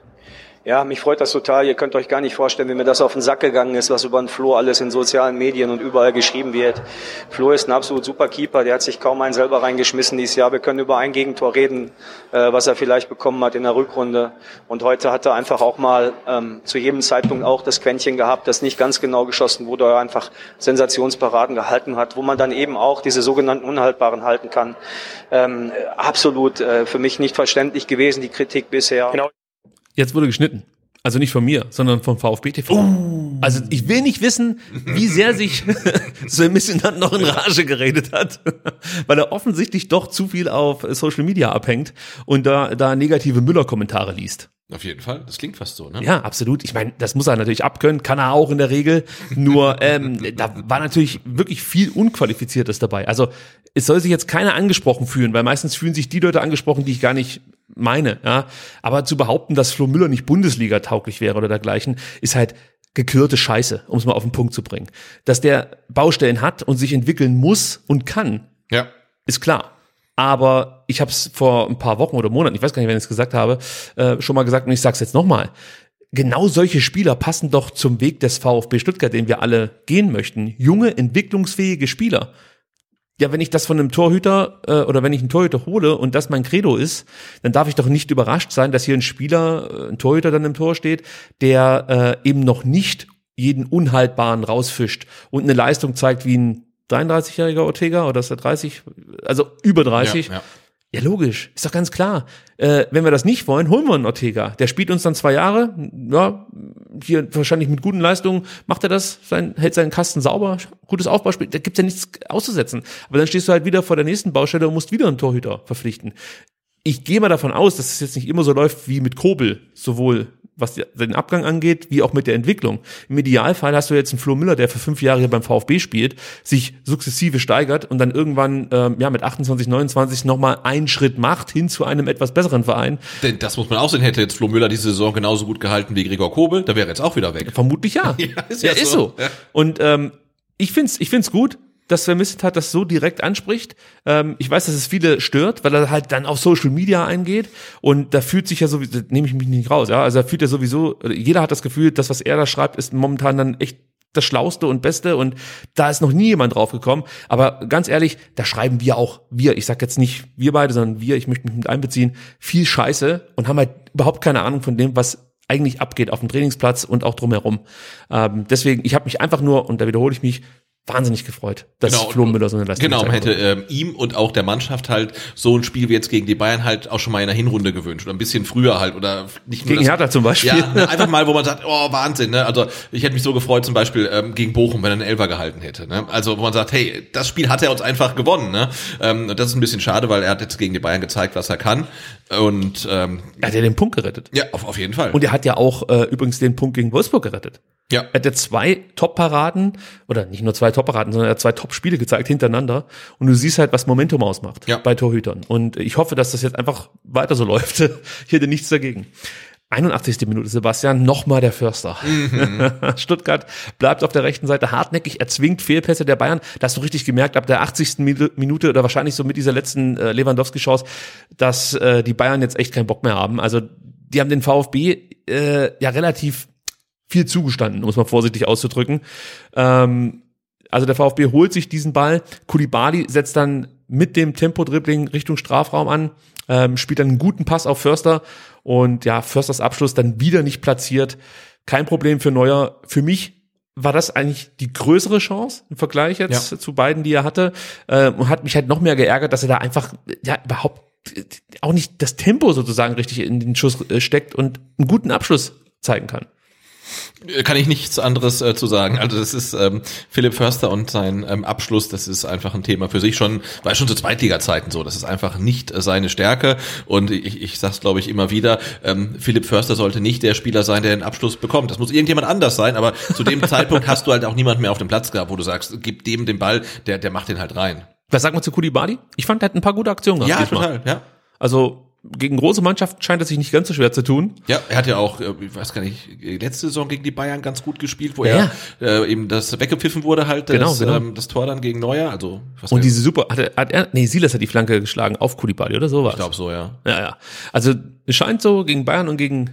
Ja, mich freut das total. Ihr könnt euch gar nicht vorstellen, wie mir das auf den Sack gegangen ist, was über den Flo alles in sozialen Medien und überall geschrieben wird. Flo ist ein absolut super Keeper. Der hat sich kaum einen selber reingeschmissen dieses Jahr. Wir können über ein Gegentor reden, äh, was er vielleicht bekommen hat in der Rückrunde. Und heute hat er einfach auch mal ähm, zu jedem Zeitpunkt auch das Quäntchen gehabt, das nicht ganz genau geschossen wurde, er einfach Sensationsparaden gehalten hat, wo man dann eben auch diese sogenannten Unhaltbaren halten kann. Ähm, absolut äh, für mich nicht verständlich gewesen, die Kritik bisher. Genau. Jetzt wurde geschnitten. Also nicht von mir, sondern vom VfB TV. Also ich will nicht wissen, wie sehr sich Sven Missentat noch in Rage geredet hat, weil er offensichtlich doch zu viel auf Social Media abhängt und da, da negative Müller-Kommentare liest. Auf jeden Fall. Das klingt fast so, ne? Ja, absolut. Ich meine, das muss er natürlich abkönnen, kann er auch in der Regel. Nur ähm, da war natürlich wirklich viel Unqualifiziertes dabei. Also es soll sich jetzt keiner angesprochen fühlen, weil meistens fühlen sich die Leute angesprochen, die ich gar nicht meine. Ja, aber zu behaupten, dass Flo Müller nicht Bundesliga tauglich wäre oder dergleichen, ist halt gekürte Scheiße, um es mal auf den Punkt zu bringen. Dass der Baustellen hat und sich entwickeln muss und kann, Ja. ist klar. Aber ich habe es vor ein paar Wochen oder Monaten, ich weiß gar nicht, wann ich es gesagt habe, äh, schon mal gesagt und ich sage es jetzt nochmal. Genau solche Spieler passen doch zum Weg des VfB Stuttgart, den wir alle gehen möchten. Junge, entwicklungsfähige Spieler. Ja, wenn ich das von einem Torhüter äh, oder wenn ich einen Torhüter hole und das mein Credo ist, dann darf ich doch nicht überrascht sein, dass hier ein Spieler, äh, ein Torhüter dann im Tor steht, der äh, eben noch nicht jeden Unhaltbaren rausfischt und eine Leistung zeigt wie ein 33-jähriger Ortega oder ist er 30, also über 30. Ja, ja. Ja, logisch. Ist doch ganz klar. Äh, wenn wir das nicht wollen, holen wir einen Ortega. Der spielt uns dann zwei Jahre. Ja, hier wahrscheinlich mit guten Leistungen macht er das, sein, hält seinen Kasten sauber, gutes Aufbauspiel. Da gibt's ja nichts auszusetzen. Aber dann stehst du halt wieder vor der nächsten Baustelle und musst wieder einen Torhüter verpflichten. Ich gehe mal davon aus, dass es jetzt nicht immer so läuft wie mit Kobel, sowohl was den Abgang angeht, wie auch mit der Entwicklung. Im Idealfall hast du jetzt einen Flo Müller, der für fünf Jahre hier beim VfB spielt, sich sukzessive steigert und dann irgendwann ähm, ja mit 28, 29 nochmal einen Schritt macht hin zu einem etwas besseren Verein. Denn das muss man auch sehen, hätte jetzt Flo Müller diese Saison genauso gut gehalten wie Gregor Kobel, da wäre jetzt auch wieder weg. Vermutlich ja. ja, ist ja, ja ist so. so. Ja. Und ähm, ich find's, ich find's gut, dass Sven Missentat das so direkt anspricht. Ähm, ich weiß, dass es viele stört, weil er halt dann auf Social Media eingeht und da fühlt sich ja sowieso, nehme ich mich nicht raus, ja, also da fühlt er sowieso, jeder hat das Gefühl, das, was er da schreibt, ist momentan dann echt das Schlauste und Beste und da ist noch nie jemand drauf gekommen. Aber ganz ehrlich, da schreiben wir auch, wir, ich sag jetzt nicht wir beide, sondern wir, ich möchte mich mit einbeziehen, viel Scheiße und haben halt überhaupt keine Ahnung von dem, was eigentlich abgeht auf dem Trainingsplatz und auch drumherum. Ähm, deswegen, ich habe mich einfach nur, und da wiederhole ich mich, wahnsinnig gefreut, dass Genau, Flo Müller so eine Leistung Genau, man hätte ähm, ihm und auch der Mannschaft halt so ein Spiel wie jetzt gegen die Bayern halt auch schon mal in der Hinrunde gewünscht oder ein bisschen früher halt oder nicht nur Gegen das- Hertha zum Beispiel. Ja, einfach mal, wo man sagt, oh Wahnsinn, ne? Also ich hätte mich so gefreut zum Beispiel ähm, gegen Bochum, wenn er einen Elfer gehalten hätte. Ne? Also wo man sagt, hey, das Spiel hat er uns einfach gewonnen. Ne? Ähm, und das ist ein bisschen schade, weil er hat jetzt gegen die Bayern gezeigt, was er kann. Und ähm, Er hat ja den Punkt gerettet. ja, auf, auf jeden Fall. Und er hat ja auch äh, übrigens den Punkt gegen Wolfsburg gerettet. Ja. Er hat ja zwei Top-Paraden, oder nicht nur zwei Top-Paraden, sondern er hat zwei Top-Spiele gezeigt hintereinander. Und du siehst halt, was Momentum ausmacht Ja. bei Torhütern. Und ich hoffe, dass das jetzt einfach weiter so läuft. Ich hätte nichts dagegen. 81. Minute, Sebastian, nochmal der Förster. Mhm. Stuttgart bleibt auf der rechten Seite hartnäckig, erzwingt Fehlpässe der Bayern. Da hast du richtig gemerkt, ab der 80. Minu- Minute oder wahrscheinlich so mit dieser letzten äh, Lewandowski-Chance, dass äh, die Bayern jetzt echt keinen Bock mehr haben. Also die haben den VfB äh, ja relativ viel zugestanden, um es mal vorsichtig auszudrücken. Ähm, also der VfB holt sich diesen Ball. Kulibali setzt dann mit dem Tempo-Dribbling Richtung Strafraum an, ähm, spielt dann einen guten Pass auf Förster und ja, Försters Abschluss dann wieder nicht platziert. Kein Problem für Neuer. Für mich war das eigentlich die größere Chance im Vergleich jetzt zu beiden, die er hatte. Ähm, und hat mich halt noch mehr geärgert, dass er da einfach ja überhaupt äh, auch nicht das Tempo sozusagen richtig in den Schuss äh, steckt und einen guten Abschluss zeigen kann. Kann ich nichts anderes äh, zu sagen. Also das ist ähm, Philipp Förster und sein ähm, Abschluss, das ist einfach ein Thema für sich schon, war schon zu Zweitliga-Zeiten so. Das ist einfach nicht äh, seine Stärke. Und ich, ich sag's glaube ich immer wieder, ähm, Philipp Förster sollte nicht der Spieler sein, der den Abschluss bekommt. Das muss irgendjemand anders sein, aber zu dem Zeitpunkt hast du halt auch niemand mehr auf dem Platz gehabt, wo du sagst, gib dem den Ball, der, der macht den halt rein. Was sagt man zu Kulibali? Ich fand, er hat ein paar gute Aktionen gehabt. Ja, total, ja. Also gegen große Mannschaften scheint es sich nicht ganz so schwer zu tun. Ja, er hat ja auch, äh, ich weiß gar nicht, letzte Saison gegen die Bayern ganz gut gespielt, wo Ja, er äh, eben das weggepfiffen wurde halt, das, Genau, genau. Ähm, das Tor dann gegen Neuer, also was Und diese super, hat er, hat er, nee, Silas hat die Flanke geschlagen auf Kulibali oder sowas. ich glaube so, ja. Ja, ja. Also es scheint so gegen Bayern und gegen,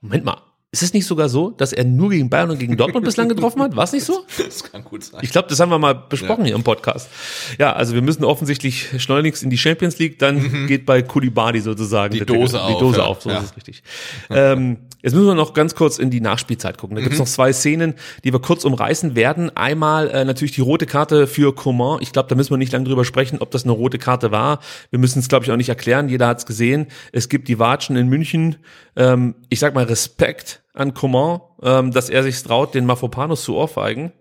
Moment mal, ist es nicht sogar so, dass er nur gegen Bayern und gegen Dortmund bislang getroffen hat? War es nicht so? Das kann gut sein. Ich glaube, das haben wir mal besprochen hier im Podcast. Ja, also wir müssen offensichtlich schleunigst in die Champions League, dann geht bei Kulibali sozusagen Mhm. Die Dose die auf, Dose ja. auf, so Ja. ist es richtig. ähm, jetzt müssen wir noch ganz kurz in die Nachspielzeit gucken. Da Mhm. gibt's noch zwei Szenen, die wir kurz umreißen werden. Einmal äh, natürlich die rote Karte für Coman. Ich glaube, da müssen wir nicht lange drüber sprechen, ob das eine rote Karte war. Wir müssen es, glaube ich, auch nicht erklären. Jeder hat's gesehen. Es gibt die Watschen in München. Ähm, ich sag mal Respekt an Coman, ähm, dass er sich traut, den Mafopanos zu ohrfeigen.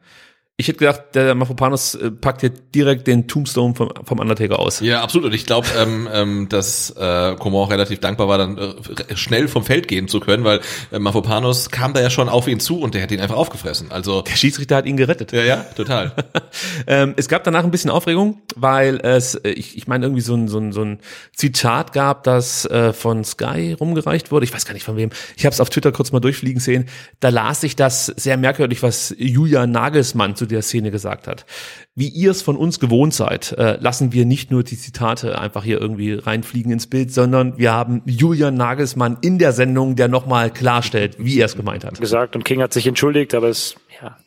Ich hätte gedacht, der Mafopanos äh, packt hier direkt den Tombstone vom, vom Undertaker aus. Ja, absolut. Und ich glaube, ähm, ähm, dass äh, Coman relativ dankbar war, dann äh, schnell vom Feld gehen zu können, weil äh, Mafopanos kam da ja schon auf ihn zu und der hat ihn einfach aufgefressen. Also Der Schiedsrichter hat ihn gerettet. ja, ja, total. ähm, es gab danach ein bisschen Aufregung, weil es, äh, ich, ich meine, irgendwie so ein, so, ein, so ein Zitat gab, das äh, von Sky rumgereicht wurde. Ich weiß gar nicht von wem. Ich habe es auf Twitter kurz mal durchfliegen sehen. Da las ich das sehr merkwürdig, was Julian Nagelsmann zu der Szene gesagt hat. Wie ihr es von uns gewohnt seid, äh, lassen wir nicht nur die Zitate einfach hier irgendwie reinfliegen ins Bild, sondern wir haben Julian Nagelsmann in der Sendung, der nochmal klarstellt, wie er es gemeint hat. gesagt und King hat sich entschuldigt, aber es, ja,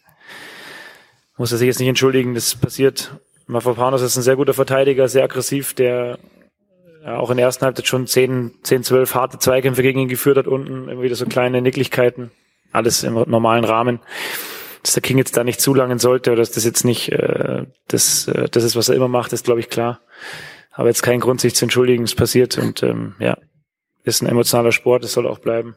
muss er sich jetzt nicht entschuldigen, das passiert. Mafropanos ist ein sehr guter Verteidiger, sehr aggressiv, der ja, auch in der ersten Halbzeit schon 10, 10, 12 harte Zweikämpfe gegen ihn geführt hat unten, immer wieder so kleine Nicklichkeiten, alles im normalen Rahmen. Dass der King jetzt da nicht zulangen sollte oder dass das jetzt nicht äh, das, äh, das ist, was er immer macht, ist glaube ich klar. aber jetzt kein Grund, sich zu entschuldigen. Es passiert und ähm, ja, ist ein emotionaler Sport, es soll auch bleiben.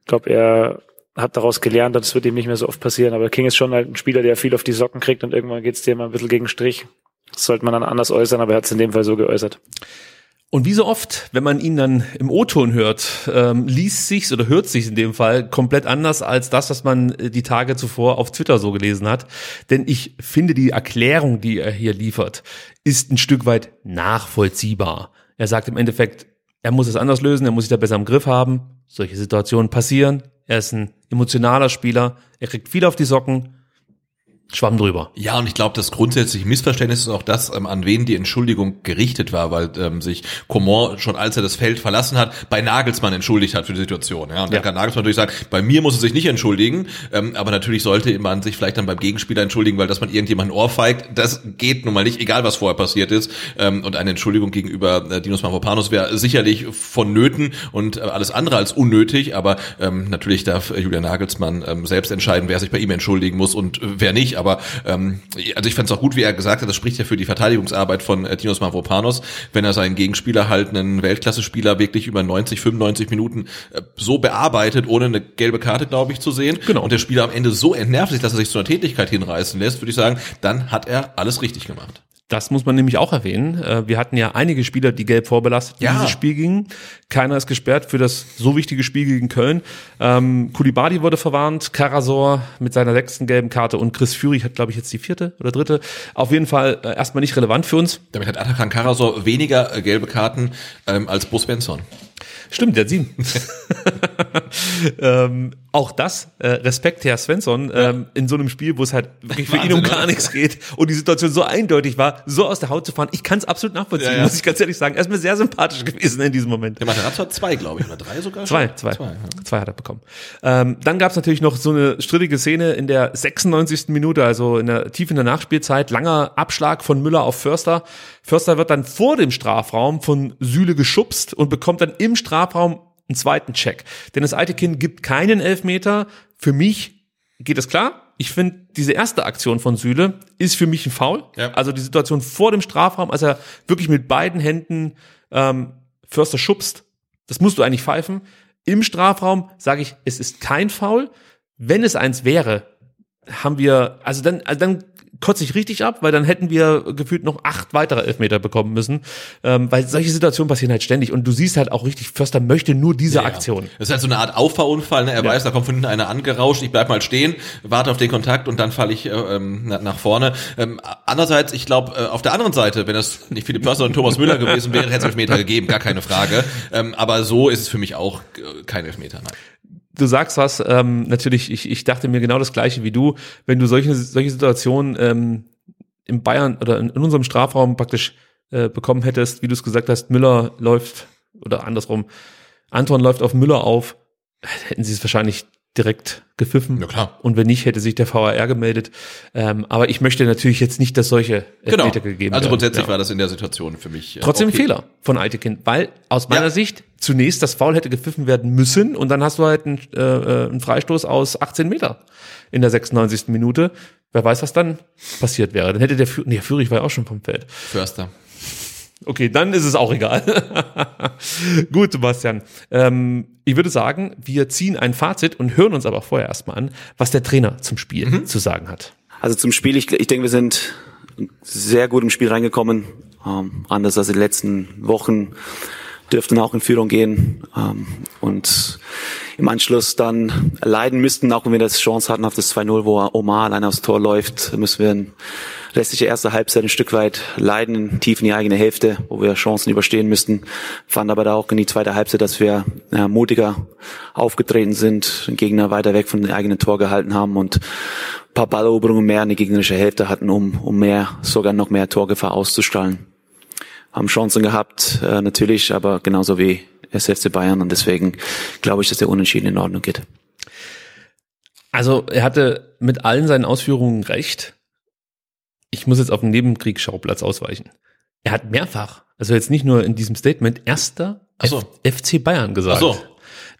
Ich glaube, er hat daraus gelernt und es wird ihm nicht mehr so oft passieren. Aber King ist schon halt ein Spieler, der viel auf die Socken kriegt und irgendwann geht's dir mal ein bisschen gegen Strich. Das sollte man dann anders äußern, aber er hat es in dem Fall so geäußert. Und wie so oft, wenn man ihn dann im O-Ton hört, ähm, liest sich's oder hört sich's in dem Fall komplett anders als das, was man äh, die Tage zuvor auf Twitter so gelesen hat. Denn ich finde, die Erklärung, die er hier liefert, ist ein Stück weit nachvollziehbar. Er sagt im Endeffekt, er muss es anders lösen, er muss sich da besser im Griff haben. Solche Situationen passieren. Er ist ein emotionaler Spieler. Er kriegt viel auf die Socken. Schwamm drüber. Ja, und ich glaube, das grundsätzliche Missverständnis ist auch das, ähm, an wen die Entschuldigung gerichtet war, weil ähm, sich Coman schon als er das Feld verlassen hat, bei Nagelsmann entschuldigt hat für die Situation. Ja, und ja. dann kann Nagelsmann natürlich sagen, bei mir muss er sich nicht entschuldigen, ähm, aber natürlich sollte man sich vielleicht dann beim Gegenspieler entschuldigen, weil dass man irgendjemanden ohrfeigt, das geht nun mal nicht, egal was vorher passiert ist. Ähm, und eine Entschuldigung gegenüber äh, Dinos Mavropanos wäre sicherlich vonnöten und äh, alles andere als unnötig, aber ähm, natürlich darf äh, Julian Nagelsmann ähm, selbst entscheiden, wer sich bei ihm entschuldigen muss und äh, wer nicht aber ähm, also ich fand es auch gut, wie er gesagt hat, das spricht ja für die Verteidigungsarbeit von äh, Tinos Mavropanos, wenn er seinen Gegenspieler halt einen Weltklasse-Spieler wirklich über 90, 95 Minuten äh, so bearbeitet, ohne eine gelbe Karte, glaube ich, zu sehen. Genau. Und der Spieler am Ende so entnervt sich, dass er sich zu einer Tätigkeit hinreißen lässt, würde ich sagen, dann hat er alles richtig gemacht. Das muss man nämlich auch erwähnen. Äh, wir hatten ja einige Spieler, die gelb vorbelastet in ja. dieses Spiel gingen. Keiner ist gesperrt für das so wichtige Spiel gegen Köln. Ähm, Kulibadi wurde verwarnt, Karasor mit seiner sechsten gelben Karte und Chris Führig hat, glaube ich, jetzt die vierte oder dritte. Auf jeden Fall äh, erstmal nicht relevant für uns. Damit hat Atakan Karasor weniger äh, gelbe Karten ähm, als Bo Svensson. Stimmt, der sieben. ähm, auch das, äh, Respekt, Herr Svensson, ähm, in so einem Spiel, wo es halt wirklich für ihn um gar nichts geht und die Situation so eindeutig war, so aus der Haut zu fahren. Ich kann es absolut nachvollziehen, ja, ja. muss ich ganz ehrlich sagen. Er ist mir sehr sympathisch gewesen in diesem Moment. Der Materazzo hat zwei, glaube ich, oder drei sogar? Zwei, zwei. Zwei, ja. zwei hat er bekommen. Ähm, dann gab es natürlich noch so eine strittige Szene in der 96. Minute, also in der tief in der Nachspielzeit, langer Abschlag von Müller auf Förster. Förster wird dann vor dem Strafraum von Süle geschubst und bekommt dann im Strafraum einen zweiten Check. Denn das alte Kind gibt keinen Elfmeter. Für mich geht es klar. Ich finde, diese erste Aktion von Süle ist für mich ein Foul. Ja. Also die Situation vor dem Strafraum, als er wirklich mit beiden Händen ähm, Förster schubst, das musst du eigentlich pfeifen. Im Strafraum sage ich, es ist kein Foul. Wenn es eins wäre, haben wir, also dann, also dann kotze ich richtig ab, weil dann hätten wir gefühlt noch acht weitere Elfmeter bekommen müssen, ähm, weil solche Situationen passieren halt ständig und du siehst halt auch richtig, Förster möchte nur diese ja, Aktion. Das ist halt so eine Art Auffahrunfall, ne? er ja. weiß, da kommt von hinten einer angerauscht, ich bleib mal stehen, warte auf den Kontakt und dann falle ich äh, ähm, nach vorne. Ähm, andererseits, ich glaube, äh, auf der anderen Seite, wenn das nicht Philipp Förster und Thomas Müller gewesen wäre, hätte es Elfmeter gegeben, gar keine Frage. Ähm, aber so ist es für mich auch äh, kein Elfmeter. Nein du sagst was, ähm, natürlich, ich, ich dachte mir genau das gleiche wie du, wenn du solche, solche Situationen ähm, in Bayern oder in, in unserem Strafraum praktisch äh, bekommen hättest, wie du es gesagt hast, Müller läuft oder andersrum, Anton läuft auf Müller auf, hätten sie es wahrscheinlich direkt gepfiffen. Ja, klar. Und wenn nicht, hätte sich der VAR gemeldet. Ähm, aber ich möchte natürlich jetzt nicht, dass solche genau. Elfmeter gegeben werden. Also grundsätzlich ja. war das in der Situation für mich. Äh, Trotzdem okay. ein Fehler von Eitekin, weil aus meiner ja. Sicht zunächst das Foul hätte gepfiffen werden müssen und dann hast du halt einen, äh, äh einen Freistoß aus 18 Meter in der 96. Minute. Wer weiß, was dann passiert wäre. Dann hätte der, Führig, nee, Führig war ja auch schon vom Feld. Förster. Okay, dann ist es auch egal. Gut, Sebastian. Ähm, ich würde sagen, wir ziehen ein Fazit und hören uns aber vorher erstmal an, was der Trainer zum Spiel mhm. zu sagen hat. Also zum Spiel, ich, ich denke, wir sind sehr gut im Spiel reingekommen. Ähm, anders als in den letzten Wochen dürften auch in Führung gehen ähm, und im Anschluss dann leiden müssten, auch wenn wir das Chance hatten auf das 2-0, wo Omar allein aufs Tor läuft, müssen wir in restliche erste Halbzeit ein Stück weit leiden, tief in die eigene Hälfte, wo wir Chancen überstehen müssten. Fand aber da auch in die zweite Halbzeit, dass wir ja, mutiger aufgetreten sind, den Gegner weiter weg von dem eigenen Tor gehalten haben und paar Balleroberungen mehr in die gegnerische Hälfte hatten, um, um mehr, sogar noch mehr Torgefahr auszustrahlen haben Chancen gehabt, äh, natürlich, aber genauso wie SFC Bayern und deswegen glaube ich, dass der Unentschieden in Ordnung geht. Also er hatte mit allen seinen Ausführungen recht. Ich muss jetzt auf den Nebenkriegsschauplatz ausweichen. Er hat mehrfach, also jetzt nicht nur in diesem Statement, erster so. FC Bayern gesagt. Ach so.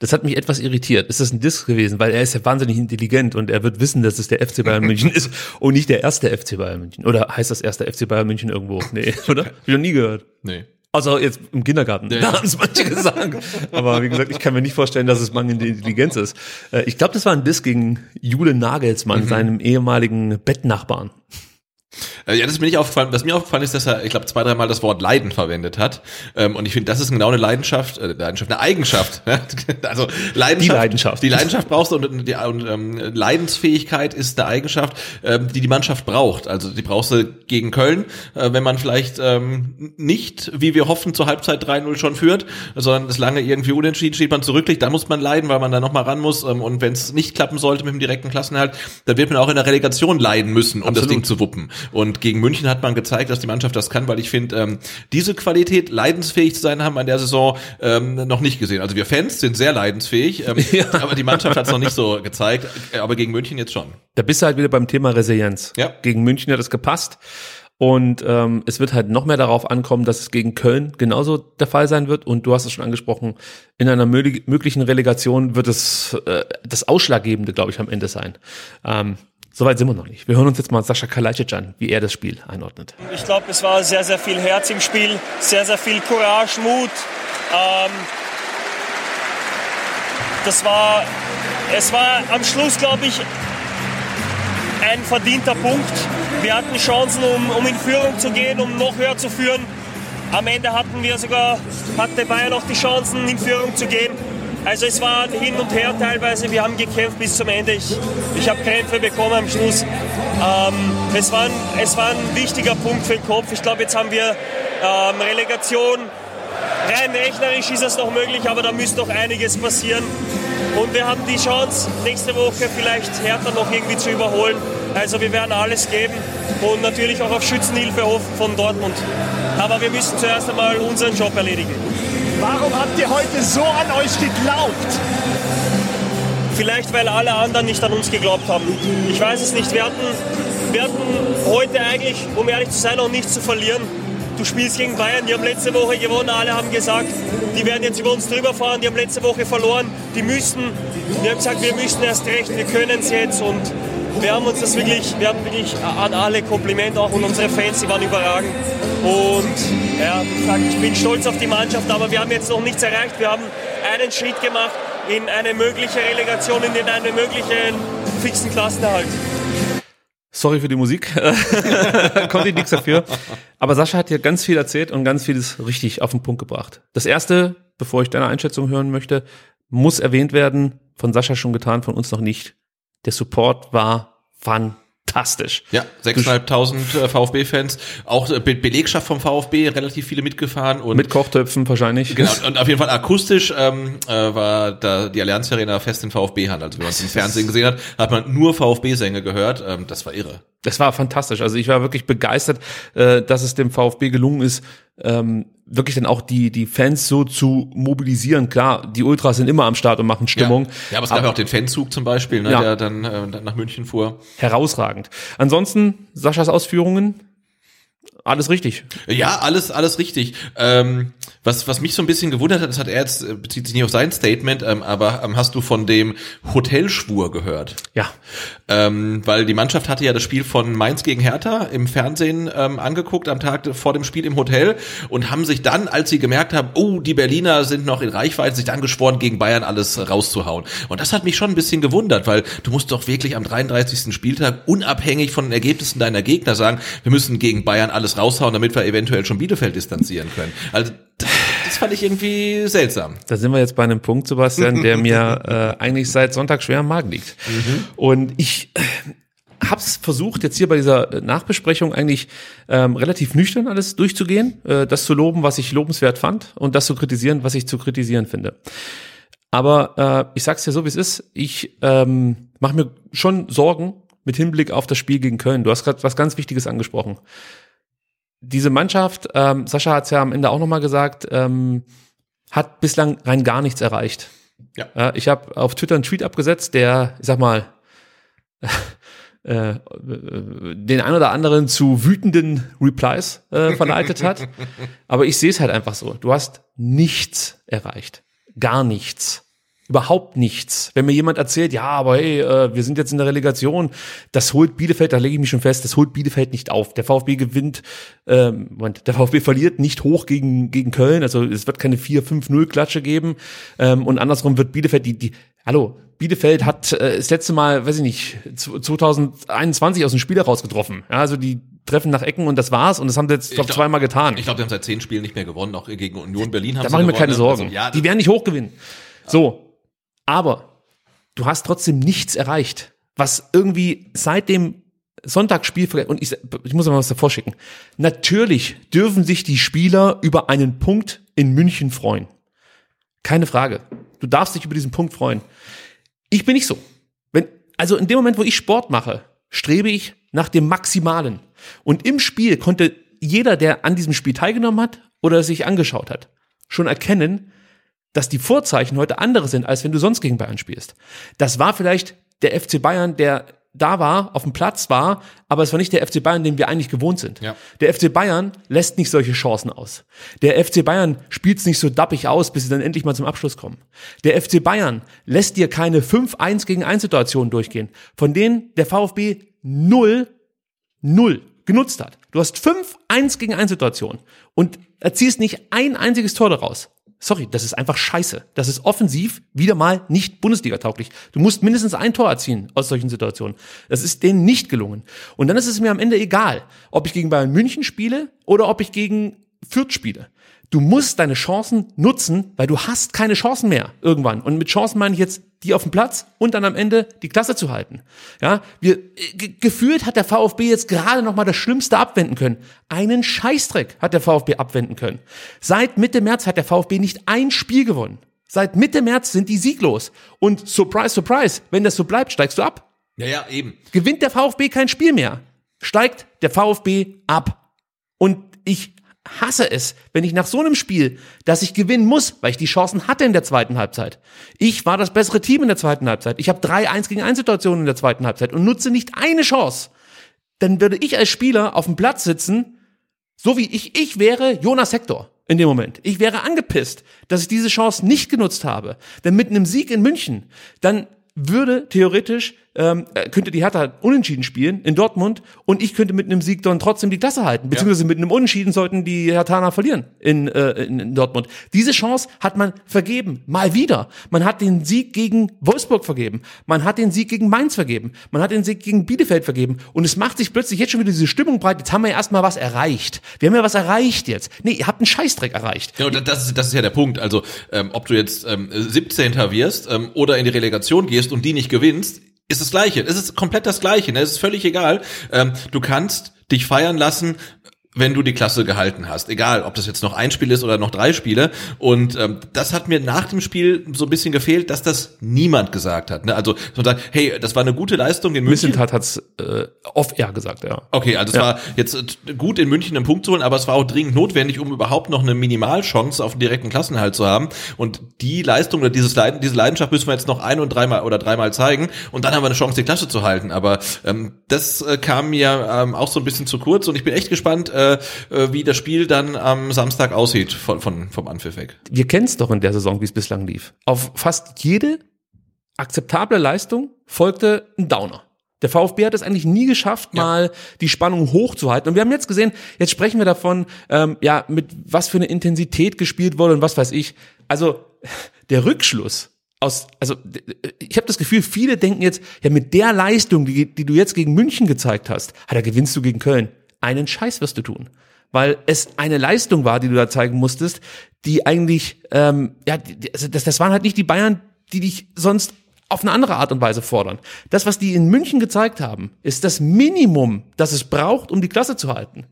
Das hat mich etwas irritiert. Ist das ein Diss gewesen? Weil er ist ja wahnsinnig intelligent und er wird wissen, dass es der FC Bayern München ist und nicht der erste FC Bayern München. Oder heißt das erste FC Bayern München irgendwo? Nee, oder? Hab ich noch nie gehört. Nee. Also jetzt im Kindergarten. Ja. Da haben es manche gesagt. Aber wie gesagt, ich kann mir nicht vorstellen, dass es mangelnde Intelligenz ist. Äh, Ich glaube, das war ein Diss gegen Jule Nagelsmann, seinem ehemaligen Bettnachbarn. Äh, Ja, das ist mir nicht aufgefallen. Was mir aufgefallen ist, dass er, ich glaube, zwei, dreimal das Wort Leiden verwendet hat. Ähm, Und ich finde, das ist genau eine Leidenschaft, äh, Leidenschaft, eine Eigenschaft. also Leidenschaft. Die Leidenschaft. Die Leidenschaft brauchst du und, die, und ähm, Leidensfähigkeit ist eine Eigenschaft, ähm, die die Mannschaft braucht. Also die brauchst du gegen Köln, äh, wenn man vielleicht ähm, nicht, wie wir hoffen, zur Halbzeit 3-0 schon führt, sondern es lange irgendwie unentschieden steht man zurückliegt, dann muss man leiden, weil man da nochmal ran muss. Ähm, und wenn es nicht klappen sollte mit dem direkten Klassenerhalt, dann wird man auch in der Relegation leiden müssen, um das Absolut. Ding zu wuppen. Und gegen München hat man gezeigt, dass die Mannschaft das kann, weil ich finde, ähm, diese Qualität, leidensfähig zu sein, haben wir in der Saison ähm, noch nicht gesehen. Also wir Fans sind sehr leidensfähig, ähm, aber die Mannschaft hat es noch nicht so gezeigt. Aber gegen München jetzt schon. Da bist du halt wieder beim Thema Resilienz. Ja. Gegen München hat es gepasst. Und ähm, es wird halt noch mehr darauf ankommen, dass es gegen Köln genauso der Fall sein wird. Und du hast es schon angesprochen, in einer möglich- möglichen Relegation wird es äh, das Ausschlaggebende, glaube ich, am Ende sein. Ähm, Soweit sind wir noch nicht. Wir hören uns jetzt mal Sascha Kalajdzic an, wie er das Spiel einordnet. Ich glaube, es war sehr, sehr viel Herz im Spiel, sehr, sehr viel Courage, Mut. Ähm, das war, es war am Schluss, glaube ich, ein verdienter Punkt. Wir hatten Chancen, um, um in Führung zu gehen, um noch höher zu führen. Am Ende hatten wir sogar, hatte Bayern auch die Chancen, in Führung zu gehen. Also es war hin und her teilweise. Wir haben gekämpft bis zum Ende. Ich, ich habe Krämpfe bekommen am Schluss. Ähm, es, war ein, es war ein wichtiger Punkt für den Kopf. Ich glaube, jetzt haben wir ähm, Relegation. Rein rechnerisch ist es noch möglich, aber da müsste noch einiges passieren. Und wir haben die Chance, nächste Woche vielleicht Hertha noch irgendwie zu überholen. Also wir werden alles geben und natürlich auch auf Schützenhilfe hoffen von Dortmund. Aber wir müssen zuerst einmal unseren Job erledigen. Warum habt ihr heute so an euch geglaubt? Vielleicht, weil alle anderen nicht an uns geglaubt haben. Ich weiß es nicht. Wir hatten, wir hatten heute eigentlich, um ehrlich zu sein, auch nichts zu verlieren. Du spielst gegen Bayern, die haben letzte Woche gewonnen. Alle haben gesagt, die werden jetzt über uns drüber fahren. Die haben letzte Woche verloren. Die müssen, wir haben gesagt, wir müssen erst recht, wir können es jetzt. Und wir haben uns das wirklich, wir haben wirklich an alle Kompliment, auch an unsere Fans, die waren überragend. Und ja, wie gesagt, ich bin stolz auf die Mannschaft, aber wir haben jetzt noch nichts erreicht. Wir haben einen Schritt gemacht in eine mögliche Relegation, in einen möglichen fixen Klassenerhalt. Sorry für die Musik, konnte ich nichts dafür. Aber Sascha hat hier ganz viel erzählt und ganz vieles richtig auf den Punkt gebracht. Das erste, bevor ich deine Einschätzung hören möchte, muss erwähnt werden, von Sascha schon getan, von uns noch nicht. Der Support war fantastisch. Ja, 6.500 VfB-Fans, auch äh, Be Belegschaft vom VfB, relativ viele mitgefahren und Mit Kochtöpfen wahrscheinlich. Genau, und auf jeden Fall akustisch ähm, äh, war da die Allianz Arena fest in VfB-Hand. Also wenn man es im Fernsehen gesehen hat, hat man nur VfB-Sänger gehört. Ähm, das war irre. Das war fantastisch. Also ich war wirklich begeistert, äh, dass es dem VfB gelungen ist, ähm, wirklich dann auch die die Fans so zu mobilisieren. Klar, die Ultras sind immer am Start und machen Stimmung. Ja, ja aber es gab ja auch den Fanzug zum Beispiel, ne, Ja. der dann, äh, dann nach München fuhr. Herausragend. Ansonsten Saschas Ausführungen, alles richtig. Ja, alles, alles richtig. Ähm, was, was mich so ein bisschen gewundert hat, das hat er jetzt, äh, bezieht sich nicht auf sein Statement, ähm, aber ähm, hast du von dem Hotelschwur gehört? Ja. Ähm, weil die Mannschaft hatte ja das Spiel von Mainz gegen Hertha im Fernsehen ähm, angeguckt am Tag vor dem Spiel im Hotel und haben sich dann, als sie gemerkt haben, oh, die Berliner sind noch in Reichweite, sich dann geschworen, gegen Bayern alles rauszuhauen. Und das hat mich schon ein bisschen gewundert, weil du musst doch wirklich am 33. Spieltag unabhängig von den Ergebnissen deiner Gegner sagen, wir müssen gegen Bayern alles raushauen, damit wir eventuell schon Bielefeld distanzieren können. Also das, das fand ich irgendwie seltsam. Da sind wir jetzt bei einem Punkt, Sebastian, der mir äh, eigentlich seit Sonntag schwer am Magen liegt. Und ich äh, hab's versucht, jetzt hier bei dieser Nachbesprechung eigentlich ähm, relativ nüchtern alles durchzugehen, äh, das zu loben, was ich lobenswert fand und das zu kritisieren, was ich zu kritisieren finde. Aber äh, ich sag's dir so, wie es ist. Ich ähm, mache mir schon Sorgen mit Hinblick auf das Spiel gegen Köln. Du hast gerade was ganz Wichtiges angesprochen. Diese Mannschaft, ähm, Sascha hat's ja am Ende auch nochmal gesagt, ähm, hat bislang rein gar nichts erreicht. Ja. Äh, ich habe auf Twitter einen Tweet abgesetzt, der, ich sag mal, äh, den ein oder anderen zu wütenden Replies äh, verleitet hat. Aber ich sehe es halt einfach so. Du hast nichts erreicht. Gar nichts. Überhaupt nichts. Wenn mir jemand erzählt, ja, aber hey, äh, wir sind jetzt in der Relegation, das holt Bielefeld, da lege ich mich schon fest, das holt Bielefeld nicht auf. Der VfB gewinnt, ähm, Moment, der VfB verliert nicht hoch gegen, gegen Köln, also es wird keine 4-5-0-Klatsche geben. Ähm, und andersrum wird Bielefeld, die, die, hallo, Bielefeld hat äh, das letzte Mal, weiß ich nicht, 2021 aus dem Spiel herausgetroffen. Ja, also die treffen nach Ecken und das war's und das haben sie jetzt, glaub, zweimal getan. Ich glaube, die haben seit zehn Spielen nicht mehr gewonnen, auch gegen Union Berlin haben da sie machen wir gewonnen. keine Sorgen. Also, ja, die werden nicht hochgewinnen. So, aber du hast trotzdem nichts erreicht, was irgendwie seit dem Sonntagsspiel, und ich, ich muss mal was davor schicken. Natürlich dürfen sich die Spieler über einen Punkt in München freuen. Keine Frage. Du darfst dich über diesen Punkt freuen. Ich bin nicht so. Wenn, also in dem Moment, wo ich Sport mache, strebe ich nach dem Maximalen. Und im Spiel konnte jeder, der an diesem Spiel teilgenommen hat oder sich angeschaut hat, schon erkennen, dass die Vorzeichen heute andere sind, als wenn du sonst gegen Bayern spielst. Das war vielleicht der FC Bayern, der da war, auf dem Platz war, aber es war nicht der FC Bayern, den wir eigentlich gewohnt sind. Ja. Der FC Bayern lässt nicht solche Chancen aus. Der FC Bayern spielt es nicht so dappig aus, bis sie dann endlich mal zum Abschluss kommen. Der FC Bayern lässt dir keine 5-1 gegen 1 Situationen durchgehen, von denen der VfB null, null genutzt hat. Du hast 5-1 gegen 1 Situationen und erzielst nicht ein einziges Tor daraus. Sorry, das ist einfach scheiße. Das ist offensiv wieder mal nicht Bundesliga-tauglich. Du musst mindestens ein Tor erzielen aus solchen Situationen. Das ist denen nicht gelungen. Und dann ist es mir am Ende egal, ob ich gegen Bayern München spiele oder ob ich gegen Fürth spiele. Du musst deine Chancen nutzen, weil du hast keine Chancen mehr irgendwann. Und mit Chancen meine ich jetzt die auf dem Platz und dann am Ende die Klasse zu halten. Ja, wir gefühlt hat der VfB jetzt gerade noch mal das Schlimmste abwenden können. Einen Scheißdreck hat der VfB abwenden können. Seit Mitte März hat der VfB nicht ein Spiel gewonnen. Seit Mitte März sind die sieglos. Und surprise, surprise, wenn das so bleibt, steigst du ab. Ja, ja, eben. Gewinnt der VfB kein Spiel mehr, steigt der VfB ab. Und ich hasse es, wenn ich nach so einem Spiel, dass ich gewinnen muss, weil ich die Chancen hatte in der zweiten Halbzeit. Ich war das bessere Team in der zweiten Halbzeit. Ich habe drei 1 gegen 1 Situationen in der zweiten Halbzeit und nutze nicht eine Chance. Dann würde ich als Spieler auf dem Platz sitzen, so wie ich ich wäre Jonas Hector in dem Moment. Ich wäre angepisst, dass ich diese Chance nicht genutzt habe. Denn mit einem Sieg in München, dann würde theoretisch ähm, könnte die Hertha unentschieden spielen in Dortmund und ich könnte mit einem Sieg dann trotzdem die Klasse halten. Beziehungsweise mit einem Unentschieden sollten die Herthaner verlieren in, äh, in, in Dortmund. Diese Chance hat man vergeben. Mal wieder. Man hat den Sieg gegen Wolfsburg vergeben. Man hat den Sieg gegen Mainz vergeben. Man hat den Sieg gegen Bielefeld vergeben. Und es macht sich plötzlich jetzt schon wieder diese Stimmung breit. Jetzt haben wir ja erstmal was erreicht. Wir haben ja was erreicht jetzt. Nee, ihr habt einen Scheißdreck erreicht. Ja, und das ist, das ist ja der Punkt. Also, ähm, ob du jetzt ähm, 17. wirst ähm, oder in die Relegation gehst und die nicht gewinnst, ist das Gleiche. Es ist komplett das Gleiche. Ne? Es ist völlig egal. Ähm, du kannst dich feiern lassen, wenn du die Klasse gehalten hast. Egal, ob das jetzt noch ein Spiel ist oder noch drei Spiele. Und ähm, das hat mir nach dem Spiel so ein bisschen gefehlt, dass das niemand gesagt hat. Ne? Also man sagt, hey, das war eine gute Leistung in München. Missentat hat's äh, off-air gesagt, ja. Okay, also es Ja. war jetzt äh, gut in München einen Punkt zu holen, aber es war auch dringend notwendig, um überhaupt noch eine Minimalchance auf den direkten Klassenhalt zu haben. Und die Leistung oder dieses Leiden, diese Leidenschaft müssen wir jetzt noch ein und dreimal oder dreimal zeigen und dann haben wir eine Chance, die Klasse zu halten. Aber ähm, das äh, kam mir ähm, auch so ein bisschen zu kurz und ich bin echt gespannt, äh, äh, wie das Spiel dann am Samstag aussieht von, von vom Anpfiff weg. Wir kennen es doch in der Saison, wie es bislang lief. Auf fast jede akzeptable Leistung folgte ein Downer. Der VfB hat es eigentlich nie geschafft, mal die Spannung hochzuhalten. Und wir haben jetzt gesehen, jetzt sprechen wir davon, ähm, ja, mit was für eine Intensität gespielt wurde und was weiß ich. Also der Rückschluss aus, also ich habe das Gefühl, viele denken jetzt, ja, mit der Leistung, die, die du jetzt gegen München gezeigt hast, ah, da gewinnst du gegen Köln. Einen Scheiß wirst du tun. Weil es eine Leistung war, die du da zeigen musstest, die eigentlich, ähm, ja, also das, das waren halt nicht die Bayern, die dich sonst auf eine andere Art und Weise fordern. Das, was die in München gezeigt haben, ist das Minimum, das es braucht, um die Klasse zu halten.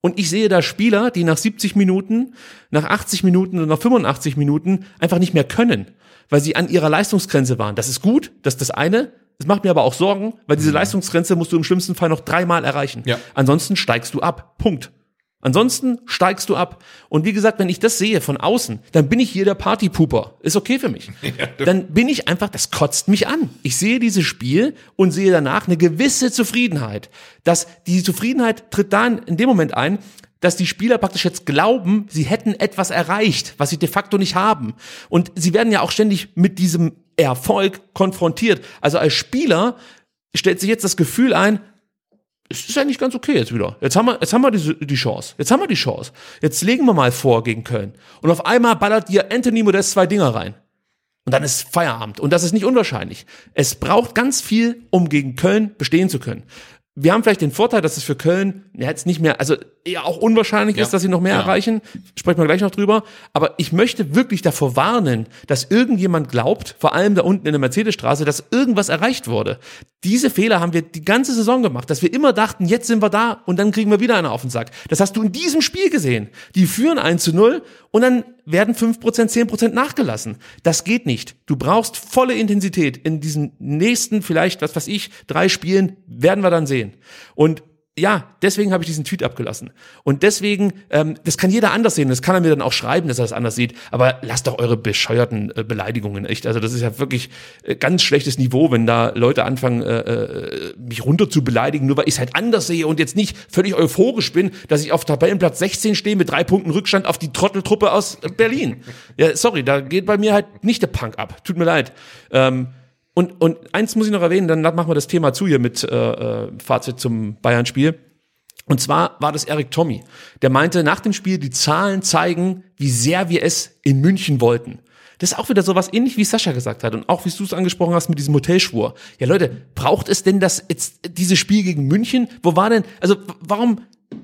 Und ich sehe da Spieler, die nach 70 Minuten, nach 80 Minuten oder nach 85 Minuten einfach nicht mehr können, weil sie an ihrer Leistungsgrenze waren. Das ist gut, das ist das eine. Es macht mir aber auch Sorgen, weil diese Leistungsgrenze musst du im schlimmsten Fall noch dreimal erreichen. Ja. Ansonsten steigst du ab. Punkt. Ansonsten steigst du ab. Und wie gesagt, wenn ich das sehe von außen, dann bin ich hier der Partypooper. Ist okay für mich. Dann bin ich einfach, das kotzt mich an. Ich sehe dieses Spiel und sehe danach eine gewisse Zufriedenheit. Dass die Zufriedenheit tritt dann in dem Moment ein, dass die Spieler praktisch jetzt glauben, sie hätten etwas erreicht, was sie de facto nicht haben. Und sie werden ja auch ständig mit diesem Erfolg konfrontiert. Also als Spieler stellt sich jetzt das Gefühl ein, es ist eigentlich ganz okay jetzt wieder. Jetzt haben wir, jetzt haben wir die, die Chance. Jetzt haben wir die Chance. Jetzt legen wir mal vor gegen Köln. Und auf einmal ballert dir Anthony Modest zwei Dinger rein. Und dann ist Feierabend. Und das ist nicht unwahrscheinlich. Es braucht ganz viel, um gegen Köln bestehen zu können wir haben vielleicht den Vorteil, dass es für Köln jetzt nicht mehr, also eher auch unwahrscheinlich Ja. ist, dass sie noch mehr Ja. erreichen. Sprechen wir gleich noch drüber. Aber ich möchte wirklich davor warnen, dass irgendjemand glaubt, vor allem da unten in der Mercedesstraße, dass irgendwas erreicht wurde. Diese Fehler haben wir die ganze Saison gemacht, dass wir immer dachten, jetzt sind wir da und dann kriegen wir wieder einen auf den Sack. Das hast du in diesem Spiel gesehen. Die führen 1 zu 0 und dann werden 5%, 10% nachgelassen. Das geht nicht. Du brauchst volle Intensität. In diesen nächsten, vielleicht, was weiß ich, drei Spielen werden wir dann sehen. Und ja, deswegen habe ich diesen Tweet abgelassen. Und deswegen, ähm, das kann jeder anders sehen. Das kann er mir dann auch schreiben, dass er das anders sieht. Aber lasst doch eure bescheuerten äh, Beleidigungen echt. Also das ist ja wirklich äh, ganz schlechtes Niveau, wenn da Leute anfangen, äh, äh, mich runter zu beleidigen, nur weil ich es halt anders sehe und jetzt nicht völlig euphorisch bin, dass ich auf Tabellenplatz 16 stehe mit drei Punkten Rückstand auf die Trotteltruppe aus äh, Berlin. Ja, sorry, da geht bei mir halt nicht der Punk ab. Tut mir leid. Ähm, und, und eins muss ich noch erwähnen, dann machen wir das Thema zu hier mit äh, äh, Fazit zum Bayern-Spiel. Und zwar war das Eric Tommy. Der meinte nach dem Spiel, die Zahlen zeigen, wie sehr wir es in München wollten. Das ist auch wieder sowas ähnlich wie Sascha gesagt hat und auch wie du es angesprochen hast mit diesem Hotelschwur. Ja Leute, braucht es denn das jetzt dieses Spiel gegen München? Wo war denn, also warum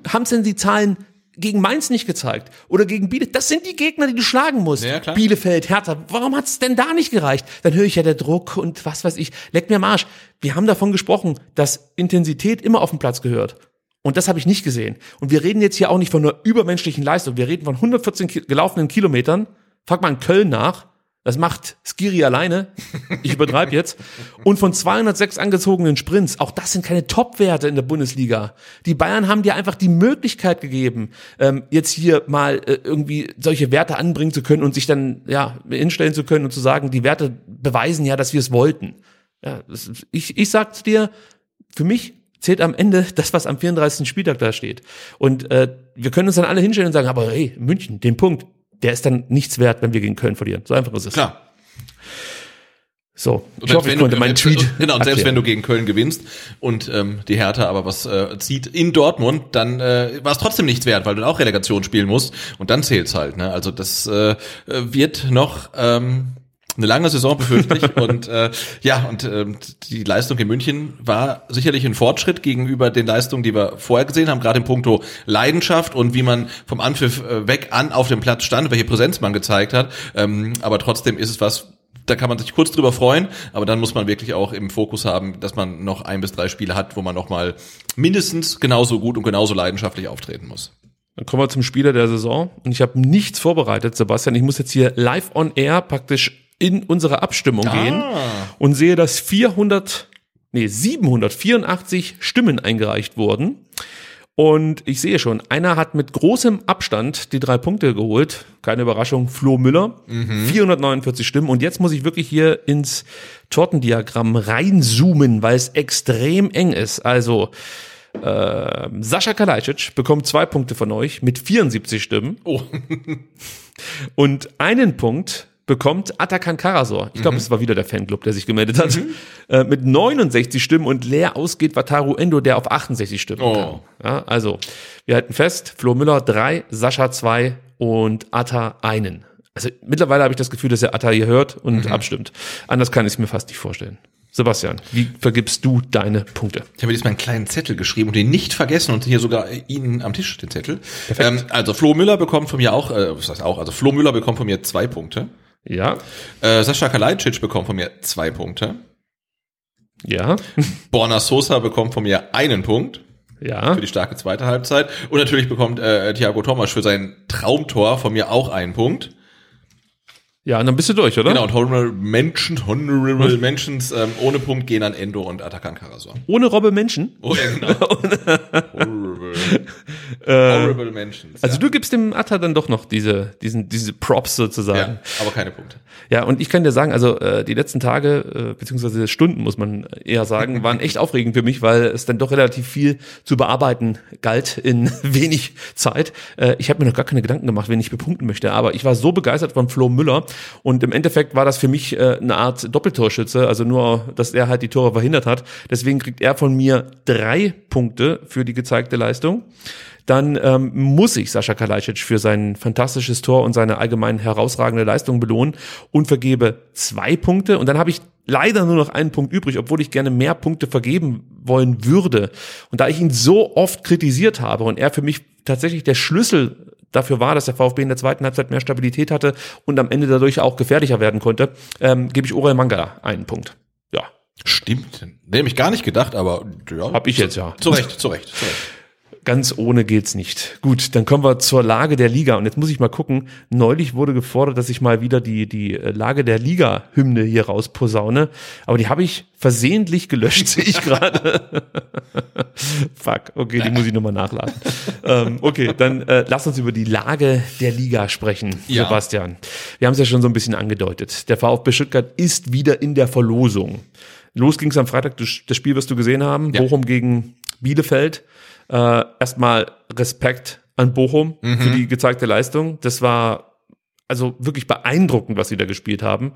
haben es denn die Zahlen gegen Mainz nicht gezeigt oder gegen Bielefeld? Das sind die Gegner, die du schlagen musst. Ja, klar. Bielefeld, Hertha. Warum hat es denn da nicht gereicht? Dann höre ich ja der Druck und was weiß ich. Leck mir am Arsch. Wir haben davon gesprochen, dass Intensität immer auf den Platz gehört. Und das habe ich nicht gesehen. Und wir reden jetzt hier auch nicht von einer übermenschlichen Leistung. Wir reden von 114 Ki gelaufenen Kilometern. Frag mal in Köln nach. Das macht Skiri alleine. Ich übertreibe jetzt. Und von 206 angezogenen Sprints. Auch das sind keine Top-Werte in der Bundesliga. Die Bayern haben dir einfach die Möglichkeit gegeben, ähm, jetzt hier mal äh, irgendwie solche Werte anbringen zu können und sich dann ja hinstellen zu können und zu sagen, die Werte beweisen ja, dass wir es wollten. Ja, das, ich, ich sag's dir, für mich zählt am Ende das, was am 34. Spieltag da steht. Und äh, wir können uns dann alle hinstellen und sagen, aber hey, München, den Punkt, der ist dann nichts wert, wenn wir gegen Köln verlieren. So einfach ist es. Klar. So, Und ich hoffe, ich konnte meinen Tweet Genau, und selbst wenn du gegen Köln gewinnst und ähm, die Hertha aber was äh, zieht in Dortmund, dann äh, war es trotzdem nichts wert, weil du dann auch Relegation spielen musst und dann zählt's halt. Ne? Also das äh, wird noch ähm, eine lange Saison befürchtlich und äh, ja und ähm, die Leistung in München war sicherlich ein Fortschritt gegenüber den Leistungen, die wir vorher gesehen haben, gerade in puncto Leidenschaft und wie man vom Anpfiff äh, weg an auf dem Platz stand, welche Präsenz man gezeigt hat. Ähm, aber trotzdem ist es was, da kann man sich kurz drüber freuen, aber dann muss man wirklich auch im Fokus haben, dass man noch ein bis drei Spiele hat, wo man noch mal mindestens genauso gut und genauso leidenschaftlich auftreten muss. Dann kommen wir zum Spieler der Saison. Und ich habe nichts vorbereitet, Sebastian. Ich muss jetzt hier live on air praktisch in unsere Abstimmung gehen und sehe, dass 400, nee, 784 Stimmen eingereicht wurden. Und ich sehe schon, einer hat mit großem Abstand die drei Punkte geholt. Keine Überraschung, Flo Müller. 449 Stimmen. Und jetzt muss ich wirklich hier ins Tortendiagramm reinzoomen, weil es extrem eng ist. Also, äh, Sascha Kalajdzic bekommt zwei Punkte von euch mit 74 Stimmen. Oh. Und einen Punkt bekommt Atakan Karasor. Ich glaube, Mhm. es war wieder der Fanclub, der sich gemeldet hat. Äh, mit 69 Stimmen und leer ausgeht Wataru Endo, der auf 68 Stimmen Oh. kam. Ja, also, wir halten fest, Flo Müller drei, Sascha zwei und Atta einen. Also mittlerweile habe ich das Gefühl, dass er Atta hier hört und Mhm. abstimmt. Anders kann ich es mir fast nicht vorstellen. Sebastian, wie vergibst du deine Punkte? Ich habe mir diesmal einen kleinen Zettel geschrieben und den nicht vergessen und hier sogar Ihnen am Tisch den Zettel. Ähm, also Flo Müller bekommt von mir auch, äh, was heißt auch, also Flo Müller bekommt von mir zwei Punkte. Ja. Äh, Sascha Kalajdzic bekommt von mir zwei Punkte. Ja. Borna Sosa bekommt von mir einen Punkt. Ja. Für die starke zweite Halbzeit. Und natürlich bekommt äh, Thiago Thomas für sein Traumtor von mir auch einen Punkt. Ja, und dann bist du durch, oder? Genau, und Honorable Mentions, Honorable Mentions ähm, ohne Punkt gehen an Endo und Atakan Karasor. Ohne Robbe Menschen? Oh, ja, genau. Horrible Mentions. Also du gibst dem Atta dann doch noch diese, diesen, diese Props sozusagen. Ja, aber keine Punkte. Ja, und ich kann dir sagen, also äh, die letzten Tage, äh, beziehungsweise Stunden, muss man eher sagen, waren echt aufregend für mich, weil es dann doch relativ viel zu bearbeiten galt in wenig Zeit. Äh, ich habe mir noch gar keine Gedanken gemacht, wen ich bepunkten möchte, aber ich war so begeistert von Flo Müller und im Endeffekt war das für mich äh, eine Art Doppeltorschütze, also nur, dass er halt die Tore verhindert hat. Deswegen kriegt er von mir drei Punkte für die gezeigte Leistung dann ähm, muss ich Sascha Kalajdzic für sein fantastisches Tor und seine allgemein herausragende Leistung belohnen und vergebe zwei Punkte. Und dann habe ich leider nur noch einen Punkt übrig, obwohl ich gerne mehr Punkte vergeben wollen würde. Und da ich ihn so oft kritisiert habe und er für mich tatsächlich der Schlüssel dafür war, dass der VfB in der zweiten Halbzeit mehr Stabilität hatte und am Ende dadurch auch gefährlicher werden konnte, ähm, gebe ich Orel Mangala einen Punkt. Ja. Stimmt. Nämlich gar nicht gedacht, aber ja. Hab ich jetzt ja. Zu Recht, zu Recht, zu Recht. Ganz ohne geht's nicht. Gut, dann kommen wir zur Lage der Liga. Und jetzt muss ich mal gucken. Neulich wurde gefordert, dass ich mal wieder die, die Lage der Liga-Hymne hier rausposaune. Aber die habe ich versehentlich gelöscht, sehe ich gerade. Fuck, okay, die muss ich nochmal nachladen. ähm, okay, dann äh, lass uns über die Lage der Liga sprechen, Ja. Sebastian. Wir haben es ja schon so ein bisschen angedeutet. Der VfB Stuttgart ist wieder in der Verlosung. Los ging's am Freitag, das das Spiel wirst du gesehen haben, Bochum gegen Bielefeld. Äh, erstmal Respekt an Bochum Mhm. für die gezeigte Leistung. Das war also wirklich beeindruckend, was sie da gespielt haben.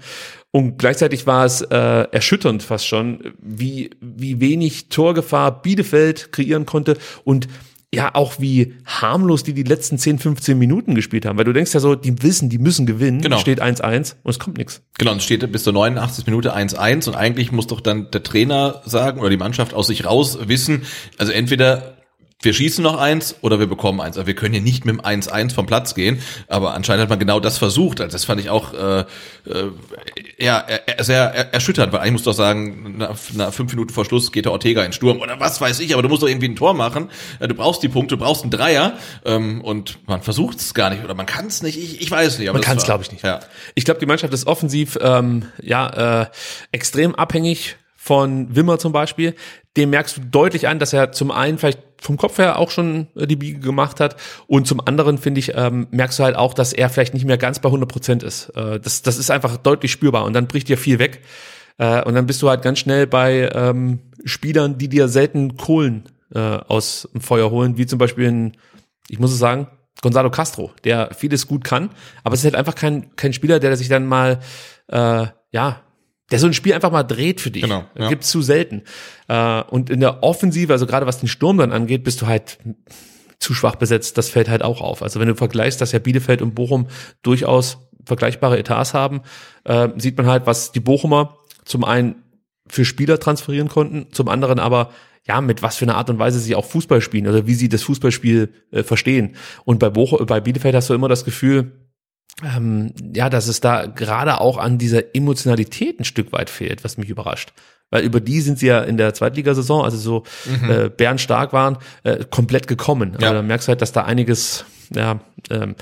Und gleichzeitig war es äh, erschütternd fast schon, wie, wie wenig Torgefahr Bielefeld kreieren konnte und ja auch wie harmlos die die letzten 10, 15 Minuten gespielt haben. Weil du denkst ja so, die wissen, die müssen gewinnen. Genau. Steht 1-1 und es kommt nichts. Genau, und es steht bis zur 89. Minute 1-1 und eigentlich muss doch dann der Trainer sagen oder die Mannschaft aus sich raus wissen, also entweder wir schießen noch eins oder wir bekommen eins. Aber wir können hier nicht mit dem 1-1 vom Platz gehen. Aber anscheinend hat man genau das versucht. Also das fand ich auch äh, äh, ja, äh, sehr er- erschütternd, weil eigentlich muss doch sagen, nach, nach fünf Minuten vor Schluss geht der Ortega in Sturm oder was weiß ich, aber du musst doch irgendwie ein Tor machen. Äh, Du brauchst die Punkte, du brauchst einen Dreier ähm, und man versucht es gar nicht oder man kann es nicht. Ich, ich weiß nicht. Aber Man kann es, glaube ich, nicht. Ja. Ich glaube, die Mannschaft ist offensiv ähm, ja äh, extrem abhängig von Wimmer zum Beispiel. Dem merkst du deutlich an, dass er zum einen vielleicht vom Kopf her auch schon äh, die Biege gemacht hat und zum anderen finde ich ähm, merkst du halt auch, dass er vielleicht nicht mehr ganz bei 100 Prozent ist. Äh, das, das ist einfach deutlich spürbar und dann bricht dir viel weg äh, und dann bist du halt ganz schnell bei ähm, Spielern, die dir selten Kohlen äh, aus dem Feuer holen, wie zum Beispiel ein, ich muss es sagen, Gonzalo Castro, der vieles gut kann, aber es ist halt einfach kein, kein Spieler, der sich dann mal, äh, ja, der so ein Spiel einfach mal dreht für dich. Genau, ja. Gibt's zu selten. Äh, und in der Offensive, also gerade was den Sturm dann angeht, bist du halt zu schwach besetzt. Das fällt halt auch auf. Also wenn du vergleichst, dass ja Bielefeld und Bochum durchaus vergleichbare Etats haben, äh, sieht man halt, was die Bochumer zum einen für Spieler transferieren konnten, zum anderen aber ja, mit was für einer Art und Weise sie auch Fußball spielen oder wie sie das Fußballspiel äh, verstehen. Und bei Bochum, bei Bielefeld hast du immer das Gefühl, ähm, ja, dass es da gerade auch an dieser Emotionalität ein Stück weit fehlt, was mich überrascht. Weil über die sind sie ja in der Zweitligasaison, also so Mhm. äh, bärenstark waren, äh, komplett gekommen. Ja. Aber da merkst du halt, dass da einiges ja, ähm,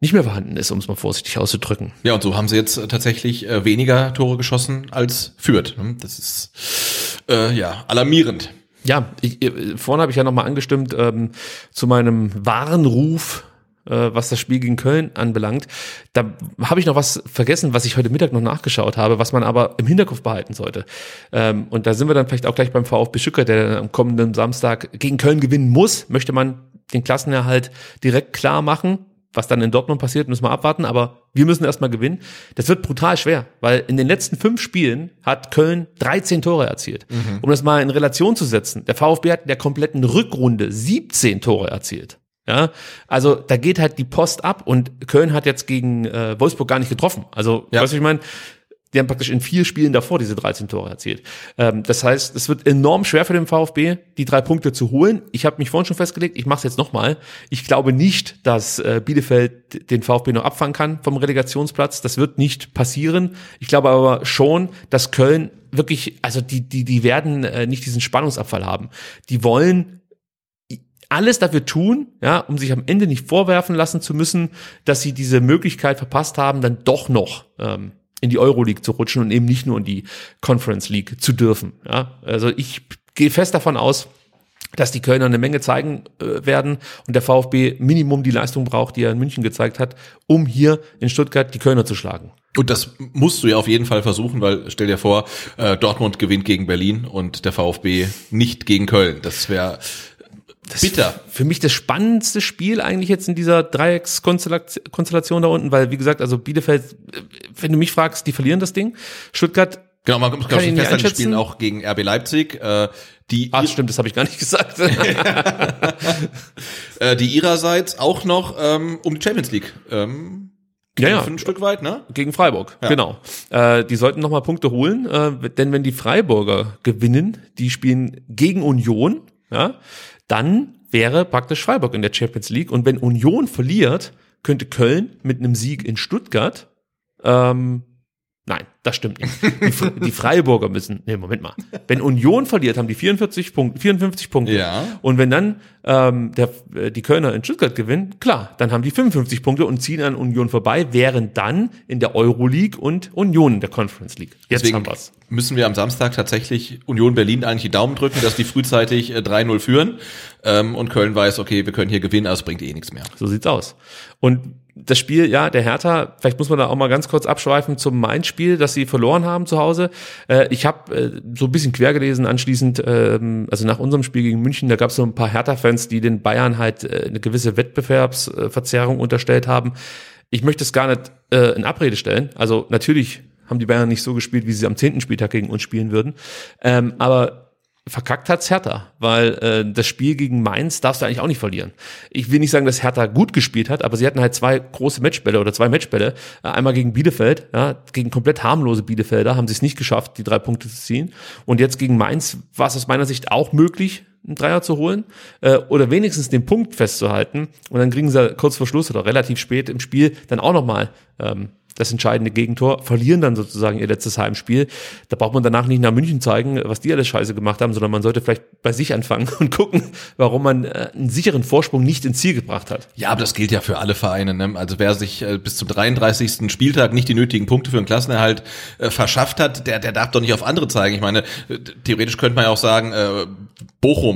nicht mehr vorhanden ist, um es mal vorsichtig auszudrücken. Ja, und so haben sie jetzt tatsächlich äh, weniger Tore geschossen als Fürth. ne? Das ist äh, ja alarmierend. Ja, ich, äh, vorhin habe ich ja nochmal angestimmt ähm, zu meinem Warnruf, was das Spiel gegen Köln anbelangt. Da habe ich noch was vergessen, was ich heute Mittag noch nachgeschaut habe, was man aber im Hinterkopf behalten sollte. Ähm, und da sind wir dann vielleicht auch gleich beim VfB Stuttgart, der dann am kommenden Samstag gegen Köln gewinnen muss. Möchte man den Klassenerhalt direkt klar machen. Was dann in Dortmund passiert, müssen wir abwarten, aber wir müssen erstmal gewinnen. Das wird brutal schwer, weil in den letzten fünf Spielen hat Köln 13 Tore erzielt. Mhm. Um das mal in Relation zu setzen, der VfB hat in der kompletten Rückrunde 17 Tore erzielt. Ja, also da geht halt die Post ab und Köln hat jetzt gegen äh, Wolfsburg gar nicht getroffen. Also, weißt du, ich meine, die haben praktisch in vier Spielen davor diese 13 Tore erzielt. Ähm, das heißt, es wird enorm schwer für den VfB, die drei Punkte zu holen. Ich habe mich vorhin schon festgelegt, ich mache es jetzt nochmal. Ich glaube nicht, dass äh, Bielefeld den VfB noch abfangen kann vom Relegationsplatz. Das wird nicht passieren. Ich glaube aber schon, dass Köln wirklich, also die, die, die werden äh, nicht diesen Spannungsabfall haben. Die wollen alles dafür tun, ja, um sich am Ende nicht vorwerfen lassen zu müssen, dass sie diese Möglichkeit verpasst haben, dann doch noch ähm, in die Euroleague zu rutschen und eben nicht nur in die Conference League zu dürfen. Ja, also ich gehe fest davon aus, dass die Kölner eine Menge zeigen äh, werden und der VfB Minimum die Leistung braucht, die er in München gezeigt hat, um hier in Stuttgart die Kölner zu schlagen. Und das musst du ja auf jeden Fall versuchen, weil stell dir vor, äh, Dortmund gewinnt gegen Berlin und der VfB nicht gegen Köln. Das wäre bitter. Für mich das spannendste Spiel eigentlich jetzt in dieser Dreieckskonstellation da unten, weil wie gesagt, also Bielefeld, äh, wenn du mich fragst, die verlieren das Ding. Stuttgart Genau, man kann, kann schon festhalten, die spielen auch gegen RB Leipzig. Äh, die ah, stimmt, das habe ich gar nicht gesagt. äh, die ihrerseits auch noch ähm, um die Champions League ähm, ja, ja. ein Stück weit, ne? Gegen Freiburg, ja. genau. Äh, die sollten nochmal Punkte holen, äh, denn wenn die Freiburger gewinnen, die spielen gegen Union, ja, dann wäre praktisch Freiburg in der Champions League. Und wenn Union verliert, könnte Köln mit einem Sieg in Stuttgart ähm, Nein, das stimmt nicht. Die, die, Freiburger müssen, nee, Moment mal. Wenn Union verliert, haben die 44 Punkte, 54 Punkte. Ja. Und wenn dann ähm, der, äh, die Kölner in Stuttgart gewinnen, klar, dann haben die 55 Punkte und ziehen an Union vorbei, wären dann in der Euroleague und Union in der Conference League. Jetzt Deswegen haben wir's. müssen wir am Samstag tatsächlich Union Berlin eigentlich die Daumen drücken, dass die frühzeitig äh, 3-0 führen ähm, und Köln weiß, okay, wir können hier gewinnen, aber es bringt eh nichts mehr. So sieht's aus. Und das Spiel, ja, der Hertha, vielleicht muss man da auch mal ganz kurz abschweifen zum Mainz-Spiel, dass sie verloren haben zu Hause. Äh, ich habe äh, so ein bisschen quer gelesen anschließend, ähm, also nach unserem Spiel gegen München, da gab es so ein paar Hertha-Fans, die den Bayern halt äh, eine gewisse Wettbewerbsverzerrung unterstellt haben. Ich möchte es gar nicht äh, in Abrede stellen. Also natürlich haben die Bayern nicht so gespielt, wie sie am zehnten Spieltag gegen uns spielen würden. Ähm, aber verkackt hat's Hertha, weil äh, das Spiel gegen Mainz darfst du eigentlich auch nicht verlieren. Ich will nicht sagen, dass Hertha gut gespielt hat, aber sie hatten halt zwei große Matchbälle oder zwei Matchbälle. Äh, einmal gegen Bielefeld, ja, gegen komplett harmlose Bielefelder haben sie es nicht geschafft, die drei Punkte zu ziehen. Und jetzt gegen Mainz war es aus meiner Sicht auch möglich, einen Dreier zu holen äh, oder wenigstens den Punkt festzuhalten. Und dann kriegen sie kurz vor Schluss oder relativ spät im Spiel dann auch nochmal ähm, das entscheidende Gegentor, verlieren dann sozusagen ihr letztes Heimspiel. Da braucht man danach nicht nach München zeigen, was die alles scheiße gemacht haben, sondern man sollte vielleicht bei sich anfangen und gucken, warum man äh, einen sicheren Vorsprung nicht ins Ziel gebracht hat. Ja, aber das gilt ja für alle Vereine. Ne? Also wer sich äh, bis zum 33. Spieltag nicht die nötigen Punkte für einen Klassenerhalt äh, verschafft hat, der, der darf doch nicht auf andere zeigen. Ich meine, theoretisch könnte man ja auch sagen, äh,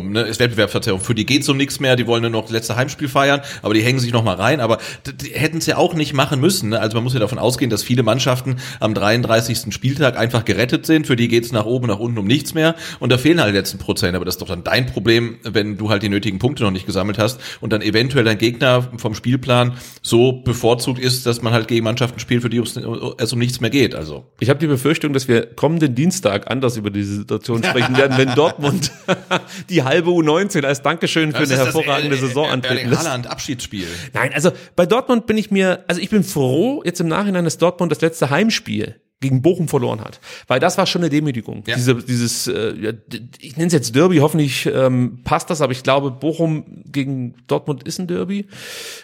Bochum ne, ist Wettbewerbsverzerrung. Für die geht's um nichts mehr, die wollen nur noch das letzte Heimspiel feiern, aber die hängen sich noch mal rein. Aber die hätten es ja auch nicht machen müssen. Ne? Also man muss ja davon ausgehen, dass viele Mannschaften am 33. Spieltag einfach gerettet sind. Für die geht's nach oben, nach unten um nichts mehr. Und da fehlen halt jetzt ein Prozent. Aber das ist doch dann dein Problem, wenn du halt die nötigen Punkte noch nicht gesammelt hast und dann eventuell dein Gegner vom Spielplan so bevorzugt ist, dass man halt gegen Mannschaften spielt, für die es um nichts mehr geht. Also ich habe die Befürchtung, dass wir kommenden Dienstag anders über diese Situation sprechen werden, wenn Dortmund die halbe U19 als Dankeschön für das eine hervorragende das, Saison antreten lässt. Haaland Abschiedsspiel. Nein, also bei Dortmund bin ich mir, also ich bin froh jetzt im Nachhinein, dass Dortmund das letzte Heimspiel gegen Bochum verloren hat. Weil das war schon eine Demütigung. Ja. Diese, dieses, äh, ich nenne es jetzt Derby, hoffentlich ähm, passt das, aber ich glaube, Bochum gegen Dortmund ist ein Derby.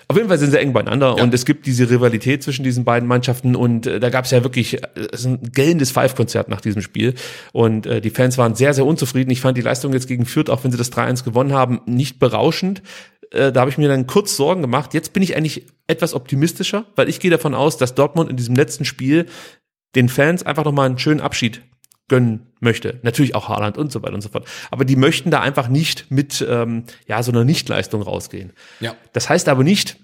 Auf jeden Fall sind sie eng beieinander ja. und es gibt diese Rivalität zwischen diesen beiden Mannschaften und äh, da gab es ja wirklich äh, ein gellendes Five-Konzert nach diesem Spiel und äh, die Fans waren sehr, sehr unzufrieden. Ich fand die Leistung jetzt gegen Fürth, auch wenn sie das 3-1 gewonnen haben, nicht berauschend äh, da habe ich mir dann kurz Sorgen gemacht. Jetzt bin ich eigentlich etwas optimistischer, weil ich gehe davon aus, dass Dortmund in diesem letzten Spiel den Fans einfach nochmal einen schönen Abschied gönnen möchte. Natürlich auch Haaland und so weiter und so fort. Aber die möchten da einfach nicht mit ähm, ja so einer Nichtleistung rausgehen. Ja. Das heißt aber nicht,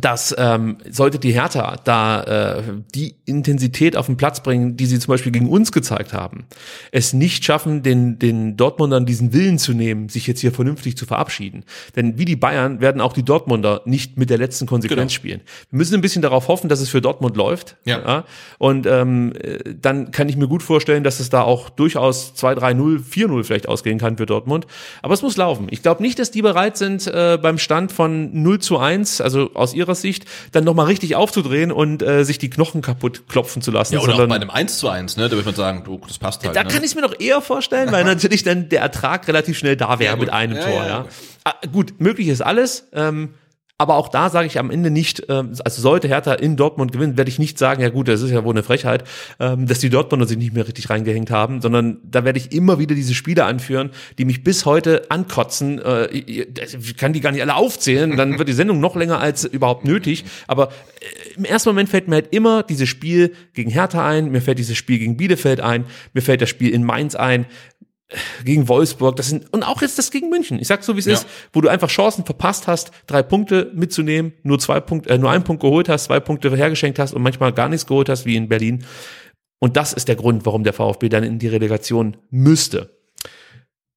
dass ähm, sollte die Hertha da äh, die Intensität auf den Platz bringen, die sie zum Beispiel gegen uns gezeigt haben, es nicht schaffen, den, den Dortmundern diesen Willen zu nehmen, sich jetzt hier vernünftig zu verabschieden. Denn wie die Bayern werden auch die Dortmunder nicht mit der letzten Konsequenz genau. spielen. Wir müssen ein bisschen darauf hoffen, dass es für Dortmund läuft. Ja. ja? Und ähm, dann kann ich mir gut vorstellen, dass es da auch durchaus 2-3-0, 4-0 vielleicht ausgehen kann für Dortmund. Aber es muss laufen. Ich glaube nicht, dass die bereit sind, äh, beim Stand von 0 zu 1, also aus ihrer ihrer Sicht, dann nochmal richtig aufzudrehen und äh, sich die Knochen kaputt klopfen zu lassen. Ja, oder sondern, auch bei einem 1 zu 1, ne? Da würde man sagen, du, das passt halt. Da ne? kann ich es mir noch eher vorstellen, weil natürlich dann der Ertrag relativ schnell da wäre ja, mit einem ja, Tor, ja. ja. Ah, gut, möglich ist alles. Ähm, aber auch da sage ich am Ende nicht, ähm, also sollte Hertha in Dortmund gewinnen, werde ich nicht sagen, ja gut, das ist ja wohl eine Frechheit, ähm, dass die Dortmunder sich nicht mehr richtig reingehängt haben, sondern da werde ich immer wieder diese Spiele anführen, die mich bis heute ankotzen. Äh, ich kann die gar nicht alle aufzählen, dann wird die Sendung noch länger als überhaupt nötig. Aber äh, im ersten Moment fällt mir halt immer dieses Spiel gegen Hertha ein, mir fällt dieses Spiel gegen Bielefeld ein, mir fällt das Spiel in Mainz ein, gegen Wolfsburg, das sind, und auch jetzt das gegen München. Ich sag so, wie es Ja. ist, wo du einfach Chancen verpasst hast, drei Punkte mitzunehmen, nur zwei Punkte, äh, nur einen Punkt geholt hast, zwei Punkte hergeschenkt hast und manchmal gar nichts geholt hast, wie in Berlin. Und das ist der Grund, warum der VfB dann in die Relegation müsste.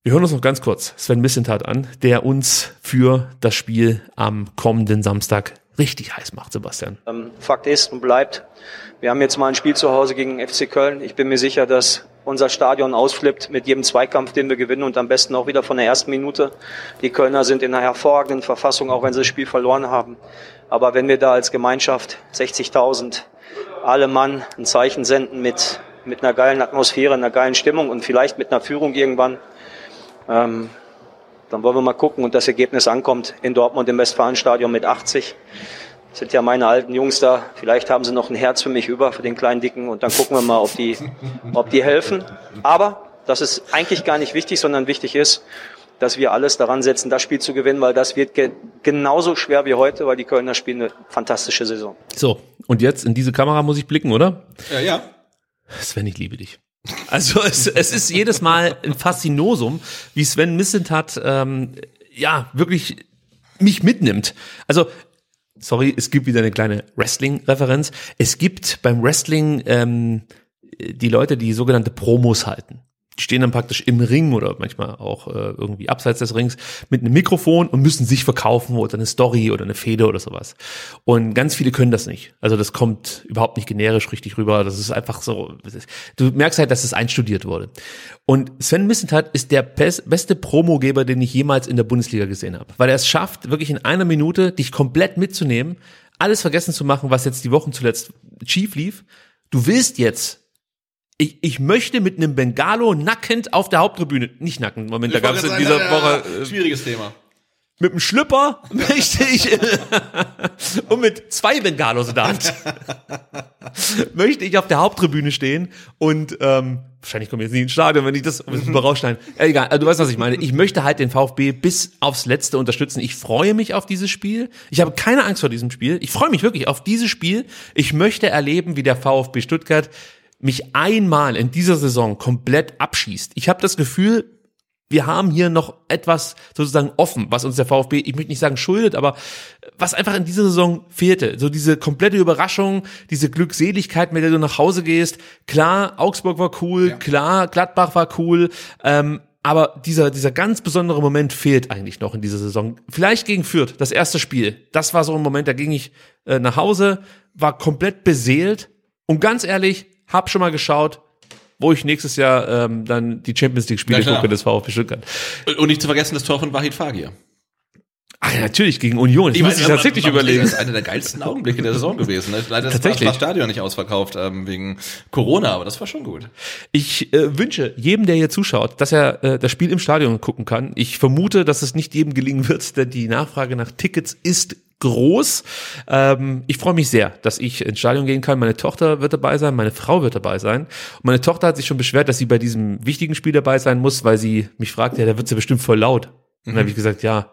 Wir hören uns noch ganz kurz Sven Missentat an, der uns für das Spiel am kommenden Samstag richtig heiß macht, Sebastian. Ähm, Fakt ist und bleibt, wir haben jetzt mal ein Spiel zu Hause gegen FC Köln. Ich bin mir sicher, dass unser Stadion ausflippt mit jedem Zweikampf, den wir gewinnen und am besten auch wieder von der ersten Minute. Die Kölner sind in einer hervorragenden Verfassung, auch wenn sie das Spiel verloren haben. Aber wenn wir da als Gemeinschaft 60.000 alle Mann ein Zeichen senden mit, mit einer geilen Atmosphäre, einer geilen Stimmung und vielleicht mit einer Führung irgendwann, ähm, dann wollen wir mal gucken und das Ergebnis ankommt in Dortmund im Westfalenstadion mit 80. Das sind ja meine alten Jungs da. Vielleicht haben sie noch ein Herz für mich über, für den kleinen Dicken. Und dann gucken wir mal, ob die, ob die helfen. Aber das ist eigentlich gar nicht wichtig, sondern wichtig ist, dass wir alles daran setzen, das Spiel zu gewinnen, weil das wird ge genauso schwer wie heute, weil die Kölner spielen eine fantastische Saison. So, und jetzt in diese Kamera muss ich blicken, oder? Ja, ja. Sven, ich liebe dich. Also es, es ist jedes Mal ein Faszinosum, wie Sven Missentat ähm, ja wirklich mich mitnimmt. Also sorry, es gibt wieder eine kleine Wrestling-Referenz. Es gibt beim Wrestling ähm, die Leute, die sogenannte Promos halten. Die stehen dann praktisch im Ring oder manchmal auch äh, irgendwie abseits des Rings mit einem Mikrofon und müssen sich verkaufen oder eine Story oder eine Fehde oder sowas. Und ganz viele können das nicht. Also das kommt überhaupt nicht generisch richtig rüber. Das ist einfach so. Du merkst halt, dass es einstudiert wurde. Und Sven Missentat ist der bes- beste Promogeber, den ich jemals in der Bundesliga gesehen habe. Weil er es schafft, wirklich in einer Minute dich komplett mitzunehmen, alles vergessen zu machen, was jetzt die Wochen zuletzt schief lief. Du willst jetzt ich, ich möchte mit einem Bengalo nackend auf der Haupttribüne, nicht nackend, Moment, da gab es in dieser Woche äh, schwieriges Thema. mit dem Schlüpper möchte ich und mit zwei Bengalos in der Hand möchte ich auf der Haupttribüne stehen und ähm, wahrscheinlich komme ich jetzt nicht ins Stadion, wenn ich das super rausschneiden. Äh, Egal, also du weißt, was ich meine. Ich möchte halt den VfB bis aufs Letzte unterstützen. Ich freue mich auf dieses Spiel. Ich habe keine Angst vor diesem Spiel. Ich freue mich wirklich auf dieses Spiel. Ich möchte erleben, wie der VfB Stuttgart mich einmal in dieser Saison komplett abschießt. Ich habe das Gefühl, wir haben hier noch etwas sozusagen offen, was uns der VfB, ich möchte nicht sagen schuldet, aber was einfach in dieser Saison fehlte. So diese komplette Überraschung, diese Glückseligkeit, mit der du nach Hause gehst. Klar, Augsburg war cool, klar, Gladbach war cool, ähm, aber dieser, dieser ganz besondere Moment fehlt eigentlich noch in dieser Saison. Vielleicht gegen Fürth, das erste Spiel. Das war so ein Moment, da ging ich äh, nach Hause, war komplett beseelt und ganz ehrlich, hab schon mal geschaut, wo ich nächstes Jahr ähm, dann die Champions League Spiele gucke des VfB Stuttgart. Und nicht zu vergessen das Tor von Wahid Fagir. Ach ja, natürlich, gegen Union. Ich muss meine, ich tatsächlich man- man- überlegen. Das ist einer der geilsten Augenblicke der Saison gewesen. ne? Leider ist das Stadion nicht ausverkauft ähm, wegen Corona, aber das war schon gut. Ich äh, wünsche jedem, der hier zuschaut, dass er äh, das Spiel im Stadion gucken kann. Ich vermute, dass es nicht jedem gelingen wird, denn die Nachfrage nach Tickets ist groß. Ähm, ich freue mich sehr, dass ich ins Stadion gehen kann. Meine Tochter wird dabei sein, meine Frau wird dabei sein. Und meine Tochter hat sich schon beschwert, dass sie bei diesem wichtigen Spiel dabei sein muss, weil sie mich fragt, ja, da wird sie bestimmt voll laut. Und dann habe ich gesagt, ja,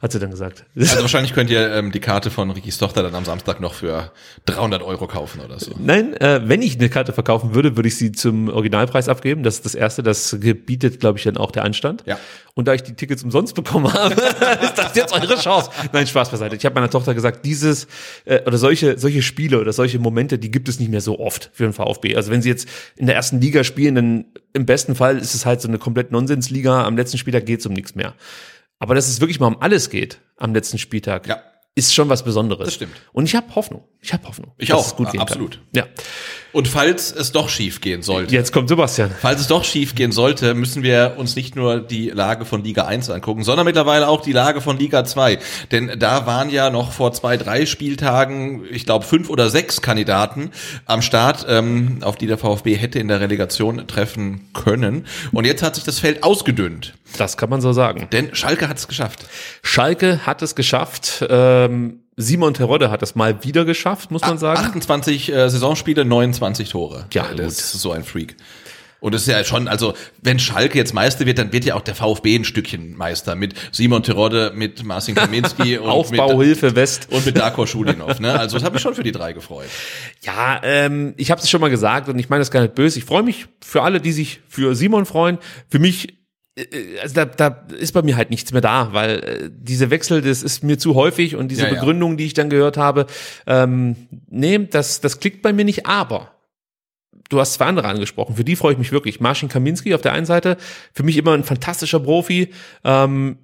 hat sie dann gesagt. Also wahrscheinlich könnt ihr ähm, die Karte von Rikis Tochter dann am Samstag noch für 300 Euro kaufen oder so. Nein, äh, wenn ich eine Karte verkaufen würde, würde ich sie zum Originalpreis abgeben. Das ist das Erste. Das gebietet, glaube ich, dann auch der Anstand. Ja. Und da ich die Tickets umsonst bekommen habe, ist das jetzt eure Chance. Nein, Spaß beiseite. Ich habe meiner Tochter gesagt, dieses äh, oder solche solche Spiele oder solche Momente, die gibt es nicht mehr so oft für den VfB. Also wenn sie jetzt in der ersten Liga spielen, dann im besten Fall ist es halt so eine komplett Nonsensliga. Am letzten Spieltag geht es um nichts mehr. Aber dass es wirklich mal um alles geht am letzten Spieltag, Ja. ist schon was Besonderes. Das stimmt. Und ich habe Hoffnung. Ich habe Hoffnung. Ich dass auch, es gut ja, gehen absolut. Kann. Ja. Und falls es doch schief gehen sollte, Jetzt kommt Sebastian. falls es doch schief gehen sollte, müssen wir uns nicht nur die Lage von Liga 1 angucken, sondern mittlerweile auch die Lage von Liga 2. Denn da waren ja noch vor zwei, drei Spieltagen, ich glaube fünf oder sechs Kandidaten am Start, ähm, auf die der VfB hätte in der Relegation treffen können. Und jetzt hat sich das Feld ausgedünnt. Das kann man so sagen. Denn Schalke hat es geschafft. Schalke hat es geschafft. Ähm, Simon Terodde hat es mal wieder geschafft, muss man sagen. 28 äh, Saisonspiele, 29 Tore. Ja, gut. das ist so ein Freak. Und es ist ja schon, also wenn Schalke jetzt Meister wird, dann wird ja auch der VfB ein Stückchen Meister mit Simon Terodde, mit Marcin Kaminski und Aufbauhilfe West und mit Darko Schulinov. Ne? Also das habe ich schon für die drei gefreut. Ja, ähm, ich habe es schon mal gesagt und ich meine das gar nicht böse. Ich freue mich für alle, die sich für Simon freuen. Für mich also da, da ist bei mir halt nichts mehr da, weil äh, diese Wechsel, das ist mir zu häufig und diese Ja, ja. Begründung, die ich dann gehört habe, ähm, nee, das, das klickt bei mir nicht, aber du hast zwei andere angesprochen, für die freue ich mich wirklich. Marcin Kaminski auf der einen Seite, für mich immer ein fantastischer Profi, ähm,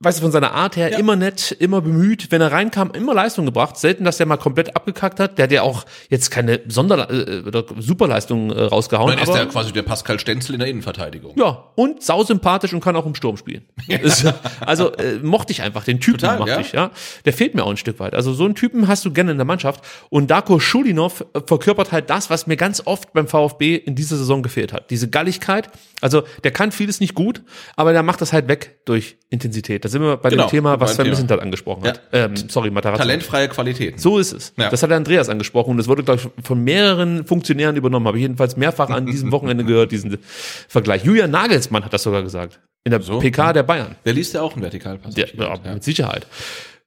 weißt du, von seiner Art her immer nett, immer bemüht, wenn er reinkam, immer Leistung gebracht, selten, dass der mal komplett abgekackt hat, der hat ja auch jetzt keine Sonder- äh, oder Superleistung äh, rausgehauen, Dann ist aber der quasi der Pascal Stenzel in der Innenverteidigung. ja, und sausympathisch und kann auch im Sturm spielen. Also äh, mochte ich einfach, den Typen Total, mochte ja. ich, ja. Der fehlt mir auch ein Stück weit. Also so einen Typen hast du gerne in der Mannschaft. Und Darko Schulinov äh, verkörpert halt das, was mir ganz oft beim VfB in dieser Saison gefehlt hat. Diese Galligkeit. Also der kann vieles nicht gut, aber der macht das halt weg durch Intensität. Da sind wir bei Genau, dem Thema, was Sven. Missentat angesprochen hat. Ähm, sorry, Matarazzo. Talentfreie Qualitäten. So ist es. Ja. Das hat Andreas angesprochen und das wurde, glaube ich, von mehreren Funktionären übernommen. Habe ich jedenfalls mehrfach an diesem Wochenende gehört, diesen Vergleich. Julian Nagelsmann hat das sogar gesagt. In der PK der Bayern. Der liest ja auch einen Vertikalpass. Der, ja, mit Sicherheit.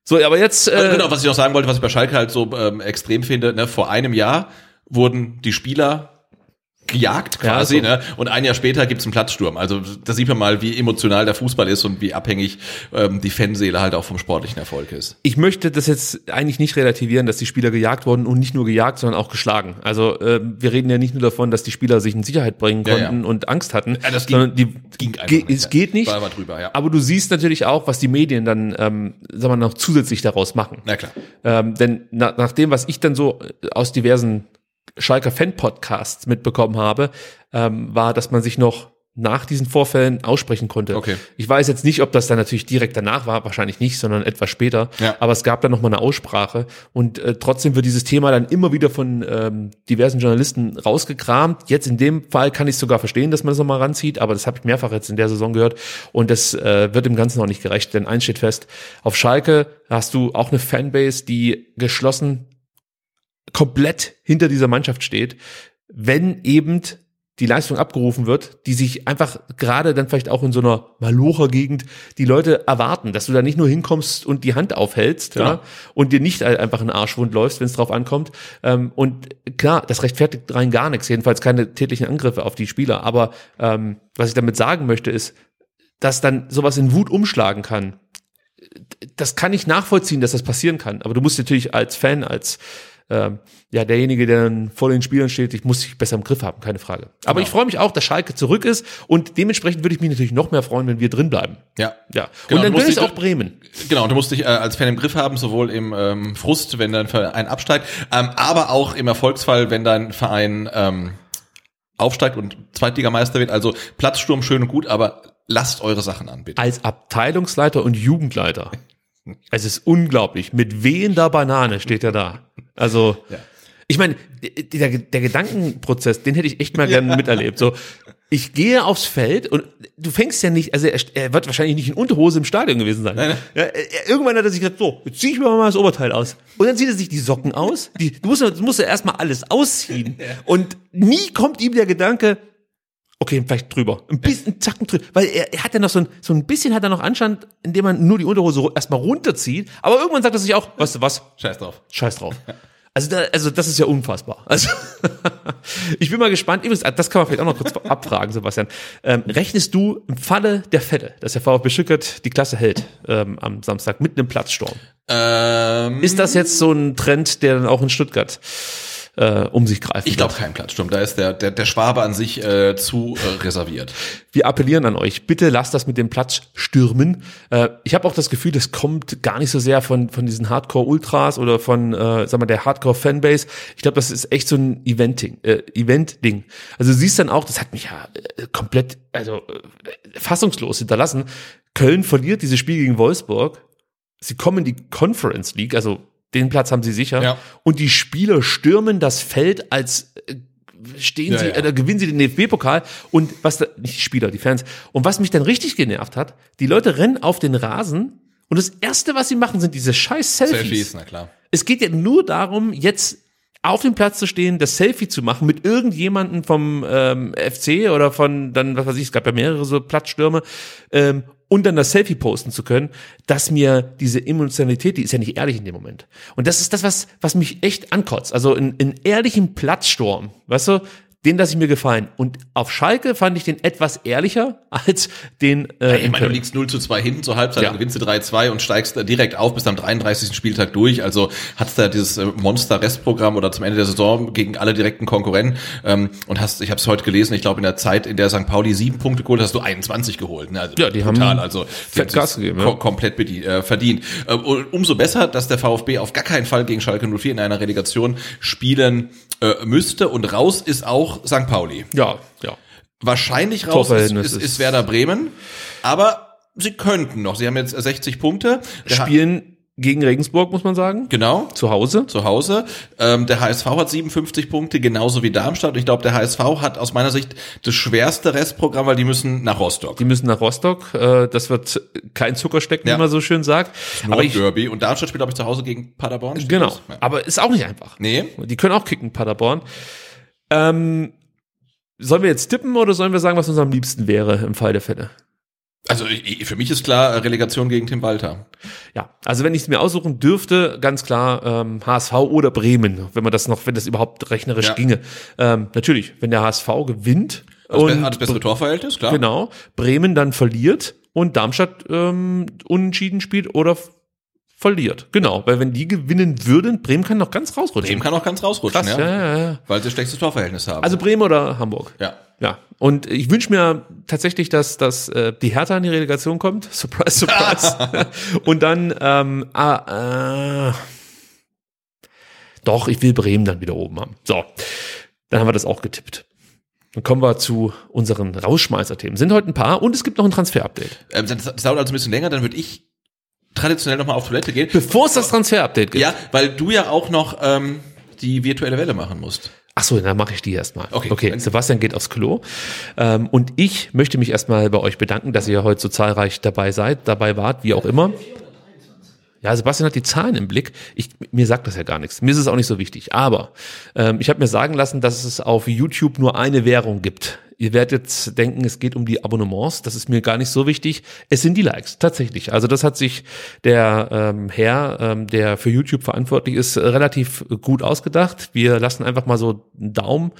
So, aber jetzt. Äh, Äh, genau, was ich noch sagen wollte, was ich bei Schalke halt so ähm, extrem finde, ne, vor einem Jahr wurden die Spieler gejagt quasi, Ja, ne? Und ein Jahr später gibt's einen Platzsturm. Also da sieht man mal, wie emotional der Fußball ist und wie abhängig ähm, die Fanseele halt auch vom sportlichen Erfolg ist. Ich möchte das jetzt eigentlich nicht relativieren, dass die Spieler gejagt wurden und nicht nur gejagt, sondern auch geschlagen. Also äh, wir reden ja nicht nur davon, dass die Spieler sich in Sicherheit bringen Ja, ja. konnten und Angst hatten, Ja, das ging- die ging ge nicht, es ja. geht nicht. Drüber, ja. Aber du siehst natürlich auch, was die Medien dann, ähm, sagen wir noch zusätzlich daraus machen. Na klar. Ähm, denn na, nach dem, was ich dann so aus diversen Schalker Fan-Podcasts mitbekommen habe, ähm, war, dass man sich noch nach diesen Vorfällen aussprechen konnte. Okay. Ich weiß jetzt nicht, ob das dann natürlich direkt danach war, wahrscheinlich nicht, sondern etwas später. Ja. Aber es gab dann noch mal eine Aussprache und äh, trotzdem wird dieses Thema dann immer wieder von ähm, diversen Journalisten rausgekramt. Jetzt in dem Fall kann ich sogar verstehen, dass man das noch mal ranzieht, aber das habe ich mehrfach jetzt in der Saison gehört und das äh, wird dem Ganzen noch nicht gerecht, denn eins steht fest, auf Schalke hast du auch eine Fanbase, die geschlossen komplett hinter dieser Mannschaft steht, wenn eben die Leistung abgerufen wird, die sich einfach gerade dann vielleicht auch in so einer Malocher-Gegend die Leute erwarten, dass du da nicht nur hinkommst und die Hand aufhältst Genau. ja, und dir nicht einfach einen Arschwund läufst, wenn es drauf ankommt. Ähm, und klar, das rechtfertigt rein gar nichts, jedenfalls keine tätlichen Angriffe auf die Spieler. Aber ähm, was ich damit sagen möchte, ist, dass dann sowas in Wut umschlagen kann. Das kann ich nachvollziehen, dass das passieren kann. Aber du musst natürlich als Fan, als ähm, ja derjenige, der dann vor den Spielern steht, ich muss dich besser im Griff haben, keine Frage. Aber Genau. ich freue mich auch, dass Schalke zurück ist und dementsprechend würde ich mich natürlich noch mehr freuen, wenn wir drin bleiben. Ja. Ja. Genau, und dann es dich- auch Bremen. Genau, du musst dich äh, als Fan im Griff haben, sowohl im ähm, Frust, wenn dein Verein absteigt, ähm, aber auch im Erfolgsfall, wenn dein Verein ähm, aufsteigt und Zweitligameister wird. Also Platzsturm schön und gut, aber lasst eure Sachen an, bitte. Als Abteilungsleiter und Jugendleiter. Es ist unglaublich. Mit wehender Banane steht er da. Also, Ja. ich meine, der, der Gedankenprozess, den hätte ich echt mal gerne miterlebt. So, ich gehe aufs Feld und du fängst ja nicht, also er, er wird wahrscheinlich nicht in Unterhose im Stadion gewesen sein. Nein, Ja, er, irgendwann hat er sich gesagt, so, jetzt zieh ich mir mal das Oberteil aus. Und dann zieht er sich die Socken aus. Die, du musst, du musst ja erstmal alles ausziehen. Und nie kommt ihm der Gedanke, Okay, vielleicht drüber. Ein bisschen, einen Zacken drüber. Weil er, er hat ja noch so ein, so ein bisschen hat er noch Anstand, indem man nur die Unterhose erstmal runterzieht. Aber irgendwann sagt er sich auch, weißt du was? Scheiß drauf. Scheiß drauf. Also, da, also das ist ja unfassbar. Also ich bin mal gespannt. Übrigens, das kann man vielleicht auch noch kurz abfragen, Sebastian. Ähm, rechnest du im Falle der Fälle, dass der VfB Stuttgart die Klasse hält ähm, am Samstag mit einem Platzsturm? Ähm, Ist das jetzt so ein Trend, der dann auch in Stuttgart äh, um sich greift? ich glaube kein Platzsturm. Da ist der, der, der Schwabe an sich äh, zu äh, reserviert. Wir appellieren an euch, bitte lasst das mit dem Platz stürmen. Äh, ich habe auch das Gefühl, das kommt gar nicht so sehr von, von diesen Hardcore-Ultras oder von, äh, sag mal, der Hardcore-Fanbase. Ich glaube, das ist echt so ein Eventing, äh, Event-Ding. Also du siehst dann auch, das hat mich ja äh, komplett, also äh, fassungslos hinterlassen. Köln verliert dieses Spiel gegen Wolfsburg. Sie kommen in die Conference League, also den Platz haben sie sicher. Ja. Und die Spieler stürmen das Feld als äh, stehen Ja, sie. Äh, gewinnen sie den DFB-Pokal und was da, nicht die Spieler, die Fans. Und was mich dann richtig genervt hat, die Leute rennen auf den Rasen und das erste, was sie machen, sind diese scheiß Selfies. Selfies, na klar. Es geht ja nur darum, jetzt auf dem Platz zu stehen, das Selfie zu machen mit irgendjemanden vom ähm, FC oder von dann, was weiß ich, es gab ja mehrere so Platzstürme, ähm, und dann das Selfie posten zu können, dass mir diese Emotionalität, die ist ja nicht ehrlich in dem Moment. Und das ist das, was, was mich echt ankotzt. Also in, in ehrlichen Platzsturm, weißt du, den lasse ich mir gefallen. Und auf Schalke fand ich den etwas ehrlicher als den äh, Ja, ich in meine, du liegst 0 zu 2 hinten zur Halbzeit, Ja. gewinnst du 3-2 und steigst direkt auf bis am 33. Spieltag durch. Also hast da dieses äh, Monster-Restprogramm oder zum Ende der Saison gegen alle direkten Konkurrenten ähm, und hast, ich habe es heute gelesen, ich glaube in der Zeit, in der St. Pauli sieben Punkte geholt, hast du 21 geholt. Ne? Also Ja, die haben brutal. also die Gas gegeben, ja. ko komplett bedient, äh, verdient. Äh, und umso besser, dass der VfB auf gar keinen Fall gegen Schalke 04 in einer Relegation spielen äh, müsste und raus ist auch St. Pauli. Ja, ja. Wahrscheinlich raus ist, ist, ist- Werder Bremen, aber sie könnten noch. Sie haben jetzt 60 Punkte. Der Spielen gegen Regensburg, muss man sagen. Genau. Zu Hause. Zu Hause. Ähm, der HSV hat 57 Punkte, genauso wie Darmstadt. Ich glaube, der HSV hat aus meiner Sicht das schwerste Restprogramm, weil die müssen nach Rostock. Die müssen nach Rostock. Äh, das wird kein Zuckerstecken, Ja. wie man so schön sagt. Aber ich, Nordderby. Und Darmstadt spielt, glaube ich, zu Hause gegen Paderborn. Genau. Ja. Aber ist auch nicht einfach. Nee. Die können auch kicken, Paderborn. Ähm, sollen wir jetzt tippen oder sollen wir sagen, was uns am liebsten wäre im Fall der Fälle? Also für mich ist klar Relegation gegen Tim Walter. Ja, also wenn ich es mir aussuchen dürfte, ganz klar ähm, HSV oder Bremen, wenn man das noch, wenn das überhaupt rechnerisch Ja. ginge. Ähm, natürlich, wenn der HSV gewinnt Das und hat das bessere Torverhältnis, klar. genau, Bremen dann verliert und Darmstadt ähm, unentschieden spielt oder verliert. Genau, weil wenn die gewinnen würden, Bremen kann noch ganz rausrutschen. Bremen kann auch ganz rausrutschen, Krass, ja. ja, ja, ja. Weil sie das schlechteste Torverhältnis haben. Also Bremen oder Hamburg? ja. Ja, und ich wünsche mir tatsächlich, dass, dass äh, die Hertha in die Relegation kommt. Surprise, surprise. und dann, ähm, ah, äh, doch, ich will Bremen dann wieder oben haben. So, dann haben wir das auch getippt. Dann kommen wir zu unseren Rausschmeißer-Themen. Sind heute ein paar und es gibt noch ein Transfer-Update. Ähm, das, das dauert also ein bisschen länger, dann würde ich traditionell nochmal auf Toilette gehen. Bevor es das Transfer-Update gibt. Ja, weil du ja auch noch ähm, die virtuelle Welle machen musst. Ach so, dann mache ich die erstmal. Okay. okay. Sebastian geht aufs Klo. Ähm, und ich möchte mich erstmal bei euch bedanken, dass ihr heute so zahlreich dabei seid, dabei wart, wie auch immer. Ja, Sebastian hat die Zahlen im Blick. Ich, mir sagt das ja gar nichts. Mir ist es auch nicht so wichtig. Aber ähm, ich habe mir sagen lassen, dass es auf YouTube nur eine Währung gibt. Ihr werdet jetzt denken, es geht um die Abonnements. Das ist mir gar nicht so wichtig. Es sind die Likes, tatsächlich. Also das hat sich der ähm, Herr, ähm, der für YouTube verantwortlich ist, relativ gut ausgedacht. Wir lassen einfach mal so einen Daumen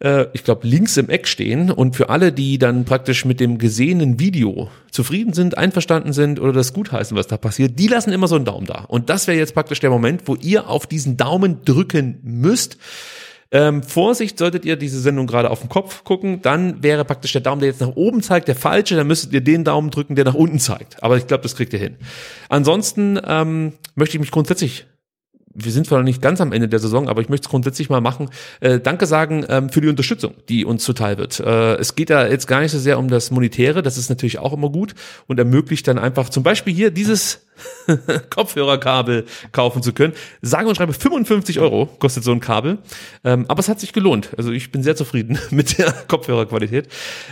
äh, ich glaube, links im Eck stehen und für alle, die dann praktisch mit dem gesehenen Video zufrieden sind, einverstanden sind oder das gutheißen, was da passiert, die lassen immer so einen Daumen da. Und das wäre jetzt praktisch der Moment, wo ihr auf diesen Daumen drücken müsst. Ähm, Vorsicht, solltet ihr diese Sendung gerade auf den Kopf gucken, dann wäre praktisch der Daumen, der jetzt nach oben zeigt, der falsche, dann müsstet ihr den Daumen drücken, der nach unten zeigt. Aber ich glaube, das kriegt ihr hin. Ansonsten ähm, möchte ich mich grundsätzlich wir sind zwar noch nicht ganz am Ende der Saison, aber ich möchte es grundsätzlich mal machen. Äh, danke sagen ähm, für die Unterstützung, die uns zuteil wird. Äh, es geht da jetzt gar nicht so sehr um das Monetäre, das ist natürlich auch immer gut und ermöglicht dann einfach zum Beispiel hier dieses Kopfhörerkabel kaufen zu können. Sage und schreibe 55 Euro kostet so ein Kabel, ähm, aber es hat sich gelohnt. Also ich bin sehr zufrieden mit der Kopfhörerqualität.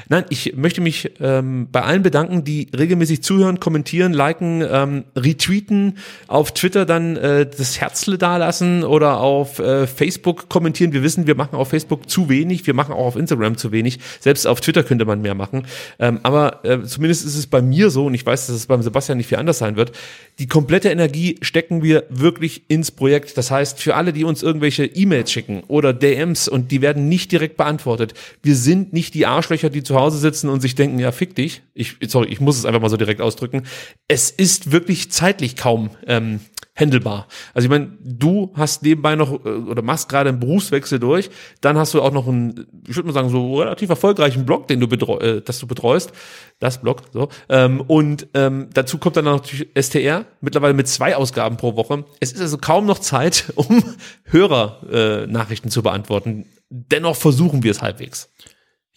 Nein, ich möchte mich ähm, bei allen bedanken, die regelmäßig zuhören, kommentieren, liken, ähm, retweeten, auf Twitter dann äh, das Herzle dalassen oder auf äh, Facebook kommentieren. Wir wissen, wir machen auf Facebook zu wenig, wir machen auch auf Instagram zu wenig. Selbst auf Twitter könnte man mehr machen. Ähm, aber äh, zumindest ist es bei mir so, und ich weiß, dass es beim Sebastian nicht viel anders sein wird, die komplette Energie stecken wir wirklich ins Projekt. Das heißt, für alle, die uns irgendwelche E-Mails schicken oder DMs und die werden nicht direkt beantwortet, wir sind nicht die Arschlöcher, die zu Hause sitzen und sich denken, ja, fick dich. Ich, sorry, ich muss es einfach mal so direkt ausdrücken. Es ist wirklich zeitlich kaum ähm, handelbar. Also ich meine, du hast nebenbei noch äh, oder machst gerade einen Berufswechsel durch, dann hast du auch noch einen, ich würde mal sagen, so relativ erfolgreichen Blog, den du betreu, äh, das du betreust, das Blog, so. Ähm, und ähm, dazu kommt dann natürlich STR, mittlerweile mit zwei Ausgaben pro Woche. Es ist also kaum noch Zeit, um Hörer äh, Nachrichten zu beantworten. Dennoch versuchen wir es halbwegs.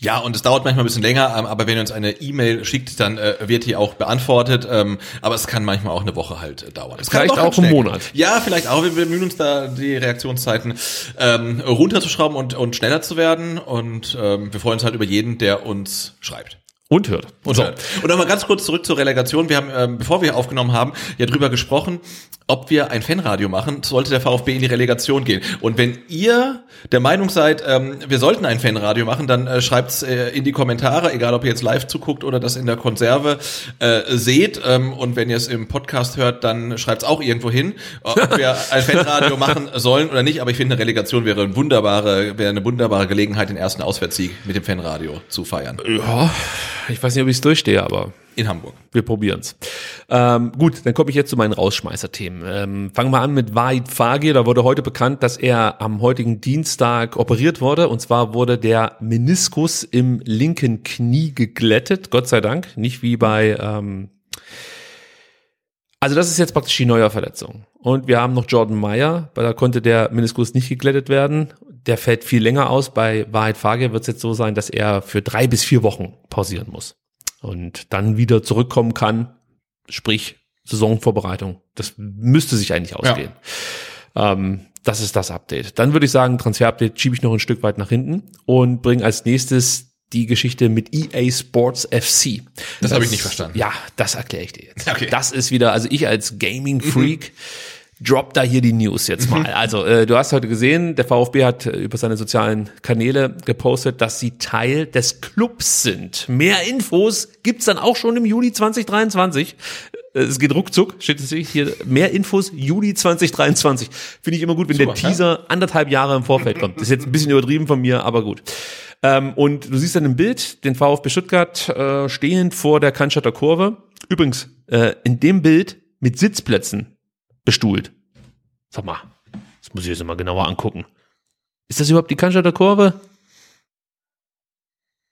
Ja, und es dauert manchmal ein bisschen länger, ähm, aber wenn ihr uns eine E-Mail schickt, dann äh, wird die auch beantwortet. Ähm, aber es kann manchmal auch eine Woche halt äh, dauern. Es kann Vielleicht auch einen Monat. Ja, vielleicht auch. Wir bemühen uns da, die Reaktionszeiten ähm, runterzuschrauben und, und schneller zu werden. Und ähm, wir freuen uns halt über jeden, der uns schreibt. Und hört. Und, So. hört. und nochmal ganz kurz zurück zur Relegation. Wir haben, ähm, bevor wir aufgenommen haben, ja drüber gesprochen, ob wir ein Fanradio machen, sollte der VfB in die Relegation gehen. Und wenn ihr der Meinung seid, ähm, wir sollten ein Fanradio machen, dann äh, schreibt's äh, in die Kommentare, egal ob ihr jetzt live zuguckt oder das in der Konserve äh, seht. Ähm, und wenn ihr es im Podcast hört, dann schreibt's auch irgendwo hin, ob wir ein Fanradio machen sollen oder nicht. Aber ich finde, eine Relegation wäre, ein wunderbare, wäre eine wunderbare Gelegenheit, den ersten Auswärtssieg mit dem Fanradio zu feiern. Ja, ich weiß nicht, ob ich es durchstehe, aber In Hamburg. wir probieren's. Ähm, gut, dann komme ich jetzt zu meinen Rausschmeißer-Themen. Ähm, fangen wir an mit Wahid Fagir. Da wurde heute bekannt, dass er am heutigen Dienstag operiert wurde. Und zwar wurde der Meniskus im linken Knie geglättet. Gott sei Dank. Nicht wie bei... Ähm also das ist jetzt praktisch die neue Verletzung. Und wir haben noch Jordan Meyer, weil da konnte der Meniskus nicht geglättet werden. Der fällt viel länger aus. Bei Wahrheit Fagir wird es jetzt so sein, dass er für drei bis vier Wochen pausieren muss und dann wieder zurückkommen kann, sprich Saisonvorbereitung. Das müsste sich eigentlich ausgehen. Ähm, das ist das Update. Dann würde ich sagen, Transfer-Update schiebe ich noch ein Stück weit nach hinten und bringe als nächstes die Geschichte mit EA Sports FC. Das habe ich nicht verstanden. Ja, das erkläre ich dir jetzt. Okay. Das ist wieder, also ich als Gaming-Freak drop da hier die News jetzt mal. Also äh, du hast heute gesehen, der VfB hat äh, über seine sozialen Kanäle gepostet, dass sie Teil des Clubs sind. Mehr Infos gibt's dann auch schon im Juli 2023. Äh, Es geht ruckzuck, steht es hier, mehr Infos Juli 2023. Finde ich immer gut, wenn Super, der Teaser anderthalb Jahre im Vorfeld kommt. Das ist jetzt ein bisschen übertrieben von mir, aber gut. Ähm, und du siehst dann im Bild den VfB Stuttgart äh, stehend vor der Cannstatter Kurve. Übrigens, äh, in dem Bild mit Sitzplätzen bestuhlt. Sag mal, das muss ich jetzt mal genauer angucken. Ist das überhaupt die Cannstatter Kurve?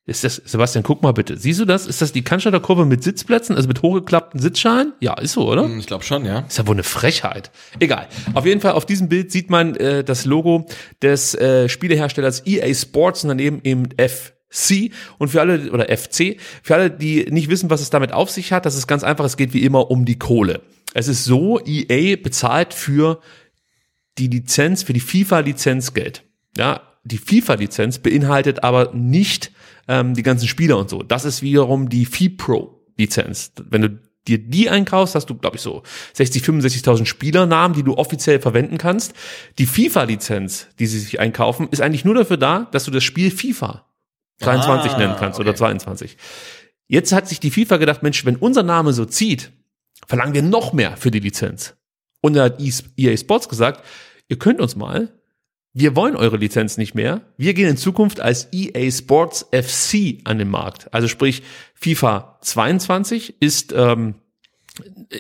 Ist das, Sebastian, guck mal bitte. Siehst du das? Ist das die Cannstatter Kurve mit Sitzplätzen, also mit hochgeklappten Sitzschalen? Ja, ist so, oder? Ich glaube schon, ja. Ist ja wohl eine Frechheit. Egal. Auf jeden Fall auf diesem Bild sieht man äh, das Logo des äh, Spieleherstellers EA Sports und daneben eben FC und für alle oder FC, für alle, die nicht wissen, was es damit auf sich hat, das ist ganz einfach, es geht wie immer um die Kohle. Es ist so, EA bezahlt für die Lizenz, für die FIFA-Lizenz Geld. Ja, die FIFA-Lizenz beinhaltet aber nicht ähm, die ganzen Spieler und so. Das ist wiederum die FIPRO-Lizenz. Wenn du dir die einkaufst, hast du, glaube ich, so 60, 65.000 Spielernamen, die du offiziell verwenden kannst. Die FIFA-Lizenz, die sie sich einkaufen, ist eigentlich nur dafür da, dass du das Spiel FIFA 23 Ah, nennen kannst oder okay. 22. Jetzt hat sich die FIFA gedacht, Mensch, wenn unser Name so zieht, verlangen wir noch mehr für die Lizenz. Und da hat EA Sports gesagt, ihr könnt uns mal, wir wollen eure Lizenz nicht mehr. Wir gehen in Zukunft als EA Sports FC an den Markt. Also sprich, FIFA 22 ist ähm,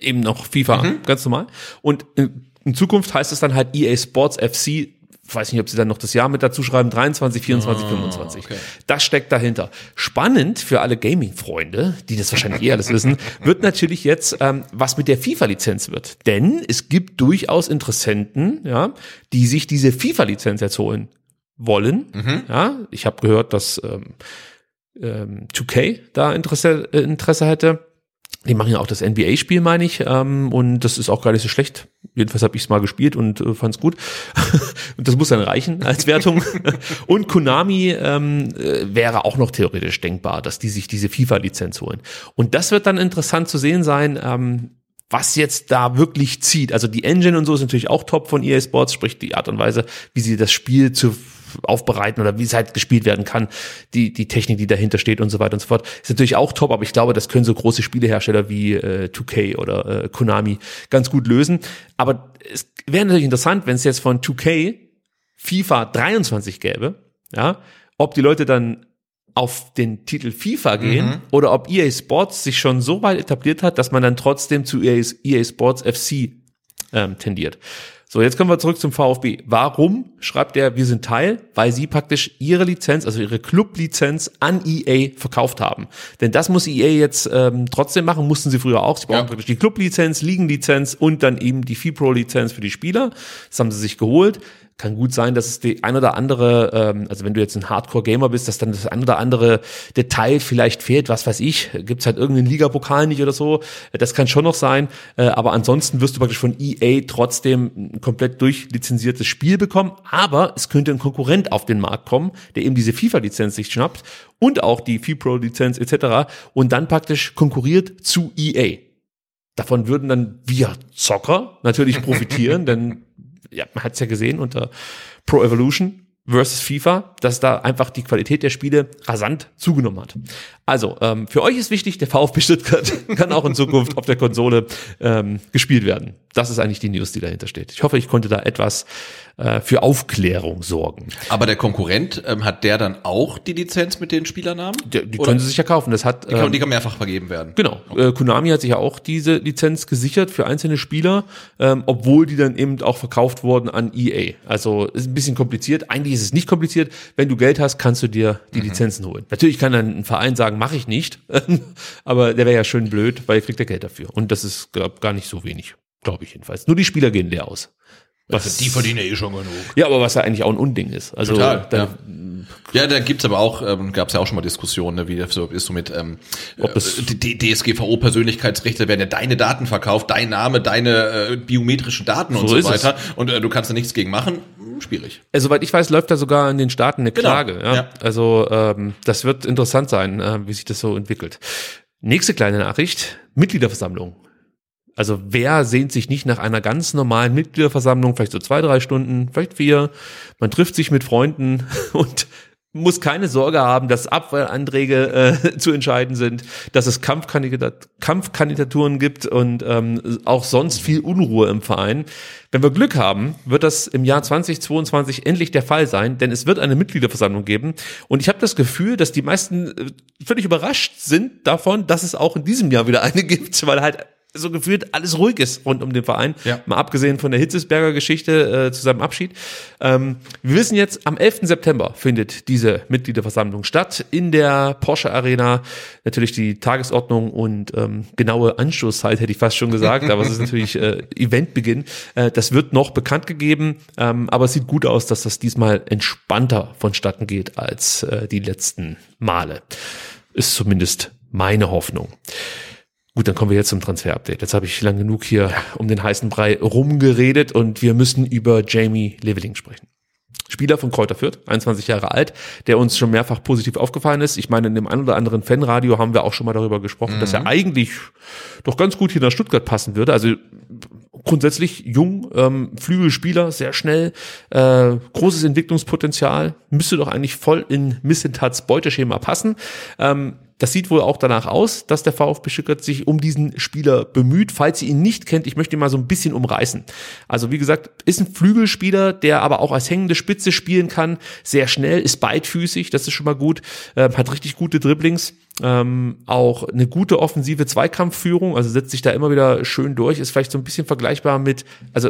eben noch FIFA ganz normal. Und in, in Zukunft heißt es dann halt EA Sports FC. Ich weiß nicht, ob sie dann noch das Jahr mit dazu schreiben, 23, 24, 25. Das steckt dahinter. Spannend für alle Gaming-Freunde, die das wahrscheinlich eh alles wissen, wird natürlich jetzt, ähm, was mit der FIFA-Lizenz wird. Denn es gibt durchaus Interessenten, ja, die sich diese FIFA-Lizenz jetzt holen wollen. Ja, ich habe gehört, dass ähm, ähm, 2K da Interesse, äh, Interesse hätte. Die machen ja auch das NBA-Spiel, meine ich, ähm, und das ist auch gar nicht so schlecht. Jedenfalls habe ich es mal gespielt und äh, fand es gut. und das muss dann reichen als Wertung. und Konami ähm, äh, wäre auch noch theoretisch denkbar, dass die sich diese FIFA-Lizenz holen. Und das wird dann interessant zu sehen sein, ähm, was jetzt da wirklich zieht. Also die Engine und so ist natürlich auch top von EA Sports, sprich die Art und Weise, wie sie das Spiel zu aufbereiten oder wie es halt gespielt werden kann, die, die Technik, die dahinter steht und so weiter und so fort, ist natürlich auch top, aber ich glaube, das können so große Spielehersteller wie äh, 2K oder äh, Konami ganz gut lösen. Aber es wäre natürlich interessant, wenn es jetzt von 2K FIFA 23 gäbe, ja, ob die Leute dann auf den Titel FIFA gehen Mhm. oder ob EA Sports sich schon so weit etabliert hat, dass man dann trotzdem zu EA, EA Sports FC ähm, tendiert. So, jetzt kommen wir zurück zum VfB. Warum schreibt er, wir sind Teil? Weil sie praktisch ihre Lizenz, also ihre Club-Lizenz an EA verkauft haben. Denn das muss EA jetzt ähm, trotzdem machen, mussten sie früher auch. Sie brauchen praktisch die Club-Lizenz, Ligen-Lizenz und dann eben die FIPRO-Lizenz für die Spieler. Das haben sie sich geholt. Kann gut sein, dass es die ein oder andere, ähm, also wenn du jetzt ein Hardcore-Gamer bist, dass dann das ein oder andere Detail vielleicht fehlt, was weiß ich, gibt's halt irgendeinen Ligapokal nicht oder so. Das kann schon noch sein, äh, aber ansonsten wirst du praktisch von EA trotzdem ein komplett durchlizenziertes Spiel bekommen, aber es könnte ein Konkurrent auf den Markt kommen, der eben diese FIFA-Lizenz sich schnappt und auch die FIPRO-Lizenz etc. und dann praktisch konkurriert zu EA. Davon würden dann wir Zocker natürlich profitieren, denn ja, man hat es ja gesehen unter Pro Evolution versus FIFA, dass da einfach die Qualität der Spiele rasant zugenommen hat. Also, ähm, für euch ist wichtig, der VfB Stuttgart kann auch in Zukunft auf der Konsole ähm, gespielt werden. Das ist eigentlich die News, die dahinter steht. Ich hoffe, ich konnte da etwas äh, für Aufklärung sorgen. Aber der Konkurrent, ähm, hat der dann auch die Lizenz mit den Spielernamen? Die, die können sie sich ja kaufen. Das hat, die, kann, ähm, die kann mehrfach vergeben werden. Genau. Äh, Konami hat sich ja auch diese Lizenz gesichert für einzelne Spieler, ähm, obwohl die dann eben auch verkauft wurden an EA. Also ist ein bisschen kompliziert. Eigentlich ist es nicht kompliziert. Wenn du Geld hast, kannst du dir die Mhm. Lizenzen holen. Natürlich kann dann ein Verein sagen, mache ich nicht, aber der wäre ja schön blöd, weil er kriegt ja Geld dafür. Und das ist glaub, gar nicht so wenig, glaube ich jedenfalls. Nur die Spieler gehen leer aus. Was, die verdienen ja eh schon genug. ja, aber was ja eigentlich auch ein Unding ist. Also Total, da, ja. Ja, da gibt's aber auch, ähm, gab es ja auch schon mal Diskussionen, ne, wie das so ist so mit ähm, Ob das- äh, die DSGVO-Persönlichkeitsrechte werden ja deine Daten verkauft, dein Name, deine äh, biometrischen Daten und So so, ist es. weiter. Und äh, du kannst da nichts gegen machen. Hm, Schwierig. Äh, soweit ich weiß, läuft da sogar in den Staaten eine Genau, Klage. Ja? ja. Also ähm, das wird interessant sein, äh, wie sich das so entwickelt. Nächste kleine Nachricht, Mitgliederversammlung. Also wer sehnt sich nicht nach einer ganz normalen Mitgliederversammlung, vielleicht so zwei, drei Stunden, vielleicht vier. Man trifft sich mit Freunden und muss keine Sorge haben, dass Abwahlanträge äh, zu entscheiden sind, dass es Kampfkandidat Kampfkandidaturen gibt und ähm, auch sonst viel Unruhe im Verein. Wenn wir Glück haben, wird das im Jahr 2022 endlich der Fall sein, denn es wird eine Mitgliederversammlung geben. Und ich habe das Gefühl, dass die meisten äh, völlig überrascht sind davon, dass es auch in diesem Jahr wieder eine gibt, weil halt so gefühlt alles ruhig ist rund um den Verein. Ja. Mal abgesehen von der Hitzesberger Geschichte äh, zu seinem Abschied. Ähm, wir wissen jetzt, am 11. September findet diese Mitgliederversammlung statt in der Porsche Arena. Natürlich die Tagesordnung und ähm, genaue Anstoßzeit hätte ich fast schon gesagt, aber es ist natürlich äh, Eventbeginn. Äh, das wird noch bekannt gegeben, ähm, aber es sieht gut aus, dass das diesmal entspannter vonstatten geht als äh, die letzten Male. Ist zumindest meine Hoffnung. Gut, dann kommen wir jetzt zum Transfer-Update. Jetzt habe ich lang genug hier um den heißen Brei rumgeredet und wir müssen über Jamie Leveling sprechen. Spieler von Kräuter Fürth, 21 Jahre alt, der uns schon mehrfach positiv aufgefallen ist. Ich meine, in dem einen oder anderen Fanradio haben wir auch schon mal darüber gesprochen, dass er eigentlich doch ganz gut hier nach Stuttgart passen würde. Also grundsätzlich jung, ähm, Flügelspieler, sehr schnell, äh, großes Entwicklungspotenzial, müsste doch eigentlich voll in Missentats Beuteschema passen. Ähm, das sieht wohl auch danach aus, dass der VfB Stuttgart sich um diesen Spieler bemüht. Falls ihr ihn nicht kennt, ich möchte ihn mal so ein bisschen umreißen. Also wie gesagt, ist ein Flügelspieler, der aber auch als hängende Spitze spielen kann. Sehr schnell, ist beidfüßig, das ist schon mal gut. Ähm, hat richtig gute Dribblings. Ähm, auch eine gute offensive Zweikampfführung, also setzt sich da immer wieder schön durch, ist vielleicht so ein bisschen vergleichbar mit, also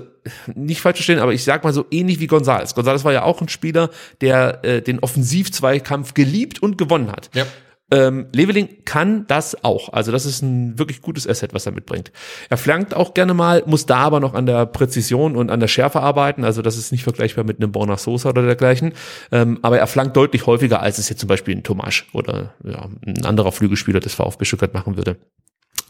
nicht falsch verstehen, aber ich sag mal so ähnlich wie Gonzales. Gonzales war ja auch ein Spieler, der äh, den Offensiv-Zweikampf geliebt und gewonnen hat. Ja. Ähm, Leveling kann das auch. Also das ist ein wirklich gutes Asset, was er mitbringt. Er flankt auch gerne mal, muss da aber noch an der Präzision und an der Schärfe arbeiten. Also das ist nicht vergleichbar mit einem Borna Sosa oder dergleichen. Ähm, aber er flankt deutlich häufiger, als es jetzt zum Beispiel ein Tomasch oder ja, ein anderer Flügelspieler des VfB Stuttgart machen würde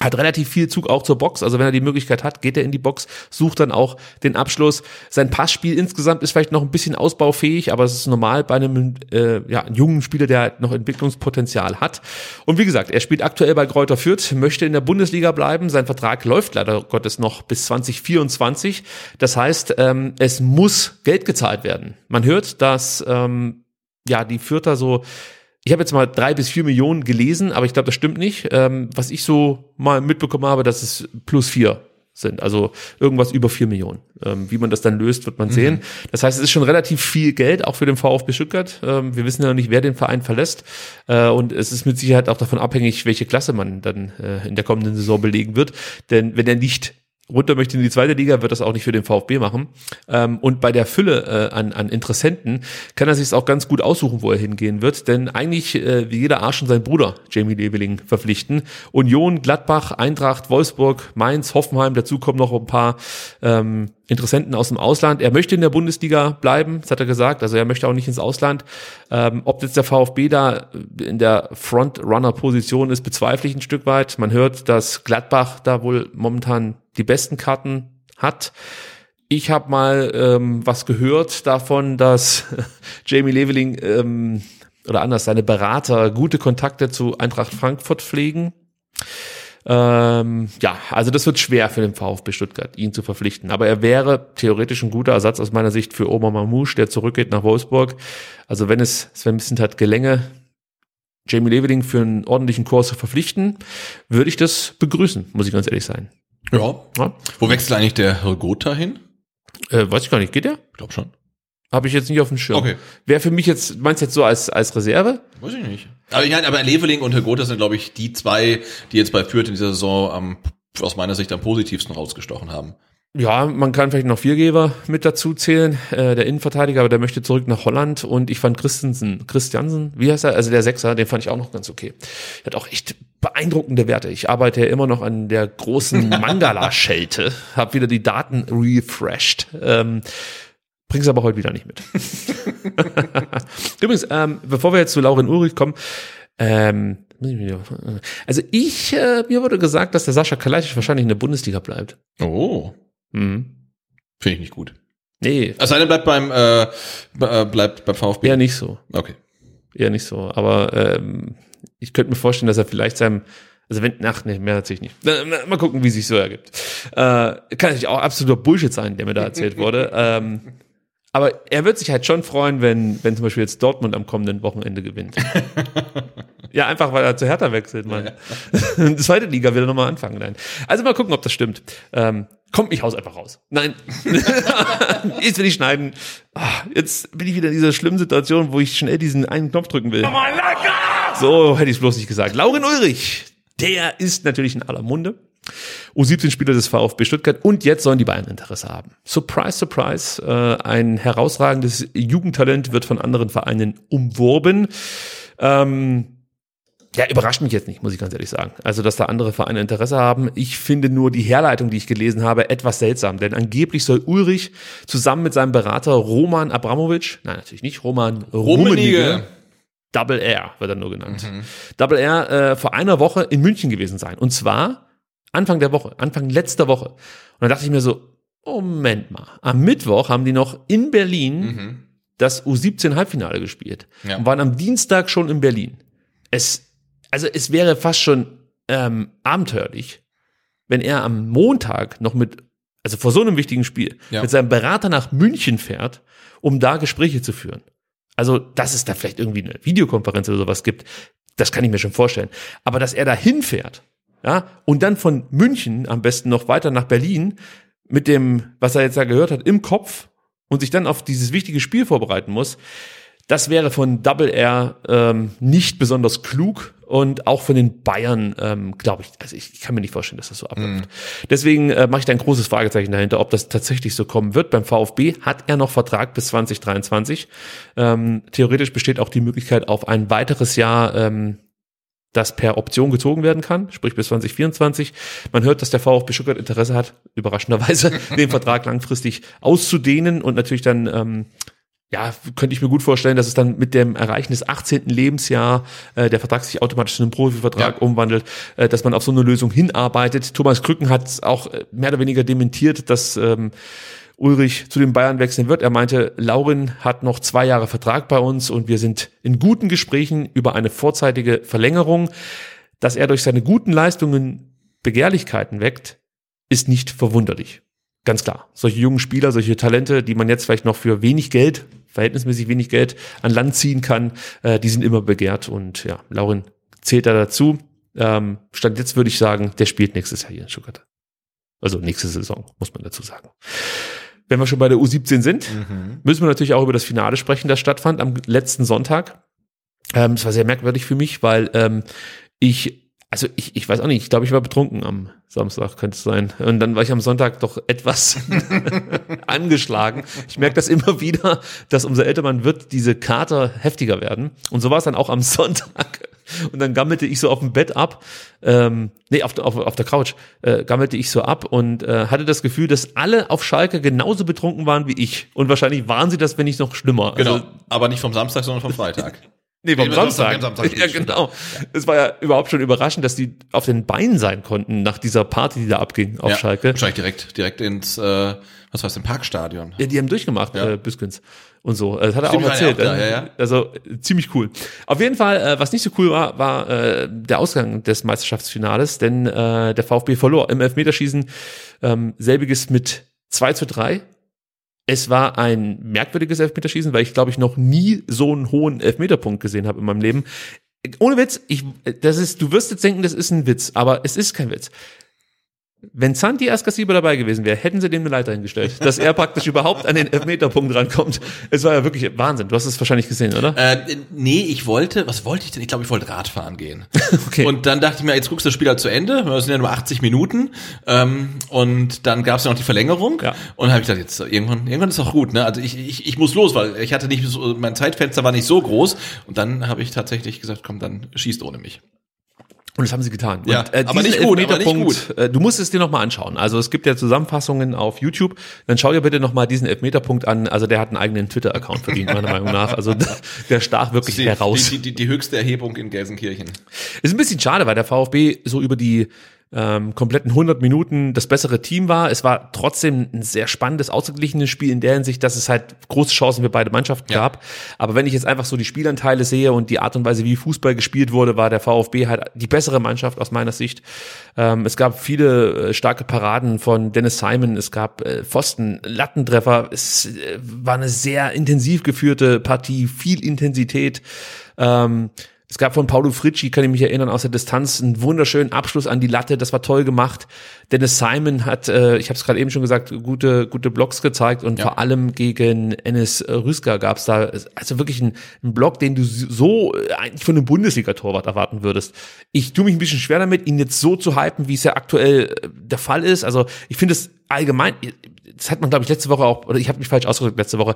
hat relativ viel Zug auch zur Box. Also wenn er die Möglichkeit hat, geht er in die Box, sucht dann auch den Abschluss. Sein Passspiel insgesamt ist vielleicht noch ein bisschen ausbaufähig, aber es ist normal bei einem äh, ja, jungen Spieler, der halt noch Entwicklungspotenzial hat. Und wie gesagt, er spielt aktuell bei Kräuter Fürth, möchte in der Bundesliga bleiben. Sein Vertrag läuft leider Gottes noch bis 2024. Das heißt, ähm, es muss Geld gezahlt werden. Man hört, dass ähm, ja die Fürther so ich habe jetzt mal drei bis vier Millionen gelesen, aber ich glaube, das stimmt nicht. Ähm, was ich so mal mitbekommen habe, dass es plus vier sind, also irgendwas über vier Millionen. Ähm, wie man das dann löst, wird man sehen. Das heißt, es ist schon relativ viel Geld, auch für den VfB Stuttgart. Ähm, wir wissen ja noch nicht, wer den Verein verlässt. Äh, und es ist mit Sicherheit auch davon abhängig, welche Klasse man dann äh, in der kommenden Saison belegen wird. Denn wenn er nicht runter möchte in die zweite Liga, wird das auch nicht für den VfB machen. Ähm, und bei der Fülle äh, an, an Interessenten kann er sich auch ganz gut aussuchen, wo er hingehen wird. Denn eigentlich äh, wie jeder Arsch und sein Bruder Jamie Leveling verpflichten. Union, Gladbach, Eintracht, Wolfsburg, Mainz, Hoffenheim, dazu kommen noch ein paar ähm, Interessenten aus dem Ausland. Er möchte in der Bundesliga bleiben, das hat er gesagt. Also er möchte auch nicht ins Ausland. Ähm, ob jetzt der VfB da in der Frontrunner-Position ist, bezweifle ich ein Stück weit. Man hört, dass Gladbach da wohl momentan die besten Karten hat. Ich habe mal ähm, was gehört davon, dass Jamie Leveling ähm, oder anders seine Berater gute Kontakte zu Eintracht Frankfurt pflegen. Ähm, ja, also das wird schwer für den VfB Stuttgart, ihn zu verpflichten. Aber er wäre theoretisch ein guter Ersatz aus meiner Sicht für Omar Mamouche, der zurückgeht nach Wolfsburg. Also wenn es Sven Missentat gelänge, Jamie Leveling für einen ordentlichen Kurs zu verpflichten, würde ich das begrüßen, muss ich ganz ehrlich sein. Ja. ja. Wo wechselt eigentlich der Herr Gotha hin? Äh, weiß ich gar nicht. Geht der? Ich glaube schon. Habe ich jetzt nicht auf dem Schirm. Okay. Wäre für mich jetzt, meinst du jetzt so als, als Reserve? Weiß ich nicht. Aber, ja, aber Leveling und Herr Gotha sind, glaube ich, die zwei, die jetzt bei Fürth in dieser Saison am, aus meiner Sicht am positivsten rausgestochen haben. Ja, man kann vielleicht noch Viergeber mit dazu zählen. Äh, der Innenverteidiger, aber der möchte zurück nach Holland und ich fand Christensen, Christiansen, wie heißt er? Also der Sechser, den fand ich auch noch ganz okay. Er hat auch echt beeindruckende Werte. Ich arbeite ja immer noch an der großen Mangala-Schelte, habe wieder die Daten refreshed. Ähm, Bring's aber heute wieder nicht mit. Übrigens, ähm, bevor wir jetzt zu Lauren Ulrich kommen, ähm, also ich, äh, mir wurde gesagt, dass der Sascha Kalajdzic wahrscheinlich in der Bundesliga bleibt. Oh. Mhm. Finde ich nicht gut. Nee. Also einer bleibt beim äh, äh, bleibt beim VfB. Eher nicht so. Okay. Eher nicht so. Aber ähm, ich könnte mir vorstellen, dass er vielleicht seinem also wenn, ach nee, mehr natürlich nicht. Mal gucken, wie sich so ergibt. Äh, kann natürlich auch absoluter Bullshit sein, der mir da erzählt wurde. ähm, aber er wird sich halt schon freuen, wenn, wenn zum Beispiel jetzt Dortmund am kommenden Wochenende gewinnt. ja, einfach weil er zu Hertha wechselt, man. Ja. Zweite Liga will er nochmal anfangen. Nein. Also mal gucken, ob das stimmt. Ähm, kommt, ich haus einfach raus. Nein. jetzt will ich schneiden. Ach, jetzt bin ich wieder in dieser schlimmen Situation, wo ich schnell diesen einen Knopf drücken will. So hätte ich es bloß nicht gesagt. Lauren Ulrich, der ist natürlich in aller Munde. U17-Spieler des VfB Stuttgart und jetzt sollen die Bayern Interesse haben. Surprise, surprise, äh, ein herausragendes Jugendtalent wird von anderen Vereinen umworben. Ähm, ja, überrascht mich jetzt nicht, muss ich ganz ehrlich sagen. Also, dass da andere Vereine Interesse haben. Ich finde nur die Herleitung, die ich gelesen habe, etwas seltsam. Denn angeblich soll Ulrich zusammen mit seinem Berater Roman Abramovic, nein, natürlich nicht, Roman Rummenigge, Double R wird er nur genannt. Mhm. Double R äh, vor einer Woche in München gewesen sein. Und zwar Anfang der Woche, Anfang letzter Woche. Und dann dachte ich mir so, Moment mal, am Mittwoch haben die noch in Berlin mhm. das U17 Halbfinale gespielt ja. und waren am Dienstag schon in Berlin. Es, also es wäre fast schon ähm, abenteuerlich, wenn er am Montag noch mit, also vor so einem wichtigen Spiel, ja. mit seinem Berater nach München fährt, um da Gespräche zu führen. Also, dass es da vielleicht irgendwie eine Videokonferenz oder sowas gibt, das kann ich mir schon vorstellen. Aber dass er da hinfährt ja, und dann von München am besten noch weiter nach Berlin mit dem, was er jetzt da gehört hat, im Kopf und sich dann auf dieses wichtige Spiel vorbereiten muss, das wäre von Double R ähm, nicht besonders klug und auch von den Bayern, ähm, glaube ich, also ich, ich kann mir nicht vorstellen, dass das so abläuft. Mm. Deswegen äh, mache ich da ein großes Fragezeichen dahinter, ob das tatsächlich so kommen wird. Beim VfB hat er noch Vertrag bis 2023. Ähm, theoretisch besteht auch die Möglichkeit auf ein weiteres Jahr ähm, das per Option gezogen werden kann, sprich bis 2024. Man hört, dass der VfB Stuttgart Interesse hat, überraschenderweise den Vertrag langfristig auszudehnen und natürlich dann ähm, ja, könnte ich mir gut vorstellen, dass es dann mit dem Erreichen des 18. Lebensjahr äh, der Vertrag sich automatisch in einen Profivertrag ja. umwandelt, äh, dass man auf so eine Lösung hinarbeitet. Thomas Krücken hat auch äh, mehr oder weniger dementiert, dass ähm, Ulrich zu den Bayern wechseln wird. Er meinte, Laurin hat noch zwei Jahre Vertrag bei uns und wir sind in guten Gesprächen über eine vorzeitige Verlängerung. Dass er durch seine guten Leistungen Begehrlichkeiten weckt, ist nicht verwunderlich. Ganz klar. Solche jungen Spieler, solche Talente, die man jetzt vielleicht noch für wenig Geld, verhältnismäßig wenig Geld an Land ziehen kann, äh, die sind immer begehrt und ja, Laurin zählt da dazu. Ähm, Stand jetzt würde ich sagen, der spielt nächstes Jahr hier in Stuttgart. Also nächste Saison, muss man dazu sagen wenn wir schon bei der U17 sind, mhm. müssen wir natürlich auch über das Finale sprechen, das stattfand am letzten Sonntag. Ähm, war sehr merkwürdig für mich, weil ähm, ich, also ich, ich weiß auch nicht, ich glaube, ich war betrunken am Samstag könnte es sein. Und dann war ich am Sonntag doch etwas angeschlagen. Ich merke das immer wieder, dass umso älter man wird, diese Kater heftiger werden. Und so war es dann auch am Sonntag. Und dann gammelte ich so auf dem Bett ab, ähm, nee, auf, auf, auf der Couch, äh, gammelte ich so ab und äh, hatte das Gefühl, dass alle auf Schalke genauso betrunken waren wie ich. Und wahrscheinlich waren sie das, wenn nicht noch schlimmer. Genau, Also, aber nicht vom Samstag, sondern vom Freitag. Nee, vom Nee, Samstag. am Samstag ja, genau. Es war ja überhaupt schon überraschend, dass die auf den Beinen sein konnten nach dieser Party, die da abging auf ja, Schalke. Wahrscheinlich direkt, direkt ins, äh, was war's, im Parkstadion. Ja, die haben durchgemacht, äh, Büskens und so. Das hat er Stimmt, auch ja erzählt. auch da, äh, ja, ja. Also äh, ziemlich cool. Auf jeden Fall, äh, was nicht so cool war, war äh, der Ausgang des Meisterschaftsfinales, denn äh, der VfB verlor im Elfmeterschießen ähm, selbiges mit 2 zu 3. Es war ein merkwürdiges Elfmeterschießen, weil ich glaube ich noch nie so einen hohen Elfmeterpunkt gesehen habe in meinem Leben. Ohne Witz, ich, das ist, du wirst jetzt denken, das ist ein Witz, aber es ist kein Witz. Wenn Santi Askasiba dabei gewesen wäre, hätten sie dem eine Leiter hingestellt, dass er praktisch überhaupt an den Elfmeterpunkt rankommt. Es war ja wirklich Wahnsinn. Du hast es wahrscheinlich gesehen, oder? Äh, nee, ich wollte, was wollte ich denn? Ich glaube, ich wollte Radfahren gehen. okay. Und dann dachte ich mir, jetzt guckst du das Spiel halt zu Ende. Das sind ja nur 80 Minuten. Ähm, und dann gab es ja noch die Verlängerung. Ja. Und dann habe ich gedacht, jetzt irgendwann, irgendwann ist auch gut. Ne? Also ich, ich, ich muss los, weil ich hatte nicht so, mein Zeitfenster war nicht so groß. Und dann habe ich tatsächlich gesagt, komm, dann schießt ohne mich. Und das haben sie getan. Ja, und, äh, aber nicht gut, aber nicht Elfmeterpunkt, Äh, du musst es dir nochmal anschauen. Also es gibt ja Zusammenfassungen auf YouTube. Dann schau dir bitte nochmal diesen Elfmeterpunkt an. Also der hat einen eigenen Twitter-Account verdient, meiner Meinung nach. Also der stach wirklich die, heraus. Die, die, die höchste Erhebung in Gelsenkirchen. Ist ein bisschen schade, weil der VfB so über die ähm, kompletten 100 Minuten das bessere Team war. Es war trotzdem ein sehr spannendes, ausgeglichenes Spiel in der Hinsicht, dass es halt große Chancen für beide Mannschaften gab. Aber wenn ich jetzt einfach so die Spielanteile sehe und die Art und Weise, wie Fußball gespielt wurde, war der VfB halt die bessere Mannschaft aus meiner Sicht. Ähm, es gab viele äh, starke Paraden von Dennis Simon, es gab äh, Pfosten, Lattentreffer. Es äh, war eine sehr intensiv geführte Partie, viel Intensität. Ähm, es gab von Paulo Fritschi, kann ich mich erinnern, aus der Distanz einen wunderschönen Abschluss an die Latte. Das war toll gemacht. Dennis Simon hat, äh, ich habe es gerade eben schon gesagt, gute gute Blocks gezeigt und Ja. vor allem gegen Enes Rüsker gab es da also wirklich einen, einen Block, den du so eigentlich von einem Bundesliga-Torwart erwarten würdest. Ich tue mich ein bisschen schwer damit, ihn jetzt so zu hypen, wie es ja aktuell äh, der Fall ist. Also ich finde es allgemein, das hat man glaube ich letzte Woche auch, oder ich habe mich falsch ausgedrückt letzte Woche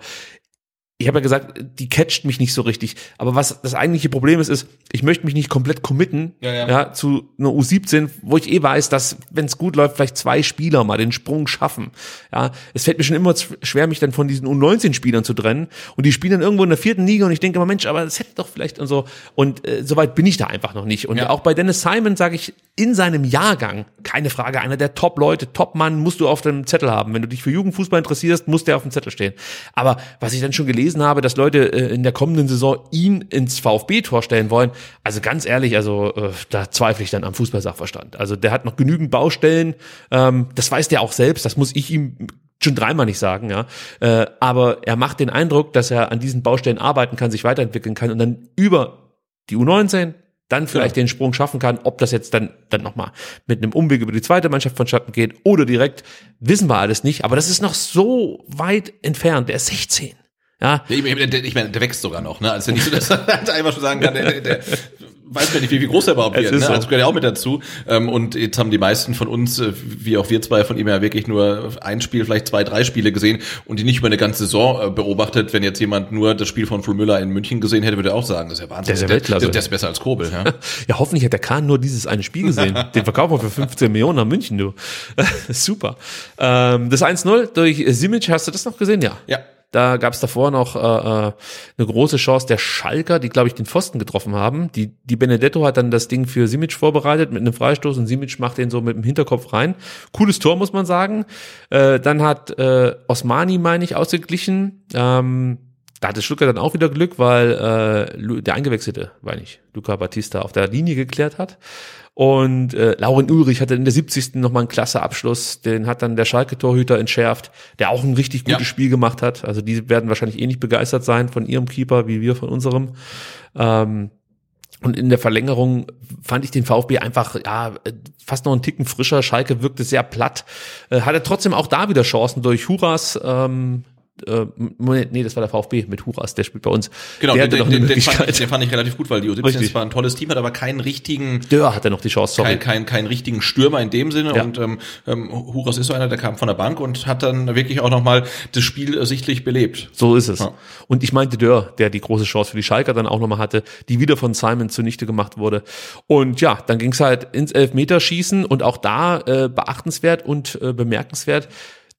ich habe ja gesagt, die catcht mich nicht so richtig. Aber was das eigentliche Problem ist, ist, ich möchte mich nicht komplett committen Ja, ja. ja, zu einer U17, wo ich eh weiß, dass, wenn es gut läuft, vielleicht zwei Spieler mal den Sprung schaffen. Ja, es fällt mir schon immer schwer, mich dann von diesen U19-Spielern zu trennen. Und die spielen dann irgendwo in der vierten Liga und ich denke immer, Mensch, aber das hätte doch vielleicht und so. Und äh, soweit bin ich da einfach noch nicht. Und auch bei Dennis Simon sage ich, in seinem Jahrgang, keine Frage, einer der Top-Leute, Top-Mann musst du auf dem Zettel haben. Wenn du dich für Jugendfußball interessierst, muss der auf dem Zettel stehen. Aber was ich dann schon gelesen habe, dass Leute äh, in der kommenden Saison ihn ins VfB-Tor stellen wollen, also ganz ehrlich, also äh, da zweifle ich dann am Fußballsachverstand. Also der hat noch genügend Baustellen, ähm, das weiß der auch selbst, das muss ich ihm schon dreimal nicht sagen, ja. Äh, aber er macht den Eindruck, dass er an diesen Baustellen arbeiten kann, sich weiterentwickeln kann und dann über die U19 dann vielleicht den Sprung schaffen kann, ob das jetzt dann dann nochmal mit einem Umweg über die zweite Mannschaft vonstatten geht oder direkt, wissen wir alles nicht. Aber das ist noch so weit entfernt. Der ist 16. Ja, Ich, ich, ich meine, der wächst sogar noch, ne? Also nicht so, dass er halt einfach schon sagen kann, der, der, der weiß ja nicht, wie, wie groß er überhaupt Es wird, ist ne? so. Also gehört ja auch mit dazu. Ähm, und jetzt haben die meisten von uns, äh, wie auch wir zwei von ihm ja wirklich nur ein Spiel, vielleicht zwei, drei Spiele gesehen und die nicht über eine ganze Saison äh, beobachtet. Wenn jetzt jemand nur das Spiel von Flo Müller in München gesehen hätte, würde er auch sagen, das ist ja Wahnsinn. Der ist ja der, Weltklasse. der, der ist besser als Kobel, ja. Ja, hoffentlich hat der Kahn nur dieses eine Spiel gesehen. Den verkaufen wir für 15 Millionen nach München, du. Super. Ähm, das 1-0 durch Simic, hast du das noch gesehen? Ja. Ja. Da gab es davor noch äh, äh, eine große Chance der Schalker, die, glaube ich, den Pfosten getroffen haben. Die, die Benedetto hat dann das Ding für Simic vorbereitet mit einem Freistoß und Simic macht den so mit dem Hinterkopf rein. Cooles Tor, muss man sagen. Äh, dann hat äh, Osmani, meine ich, ausgeglichen. Ähm, da hatte Stuttgart dann auch wieder Glück, weil äh, der Eingewechselte, meine ich, Luca Batista auf der Linie geklärt hat. Und äh, Lauren Ulrich hatte in der 70. nochmal einen klasse Abschluss. Den hat dann der Schalke-Torhüter entschärft, der auch ein richtig gutes Ja. Spiel gemacht hat. Also die werden wahrscheinlich eh nicht begeistert sein von ihrem Keeper, wie wir von unserem. Ähm, und in der Verlängerung fand ich den VfB einfach ja fast noch einen Ticken frischer. Schalke wirkte sehr platt. Äh, hatte trotzdem auch da wieder Chancen durch Huras ähm, äh, nee, das war der VfB mit Huras, der spielt bei uns. Genau, der den, hatte noch den, eine den, fand ich, den fand ich relativ gut, weil die U17 Richtig. zwar ein tolles Team hat, aber keinen richtigen Dörr hat er noch die Chance, sorry. kein, kein, keinen richtigen Stürmer in dem Sinne. Ja. Und ähm, ähm, Huras ist so einer, der kam von der Bank und hat dann wirklich auch nochmal das Spiel äh, sichtlich belebt. So ist es. Ja. Und ich meinte Dörr, der die große Chance für die Schalker dann auch nochmal hatte, die wieder von Simon zunichte gemacht wurde. Und ja, dann ging es halt ins Elfmeterschießen und auch da äh, beachtenswert und äh, bemerkenswert.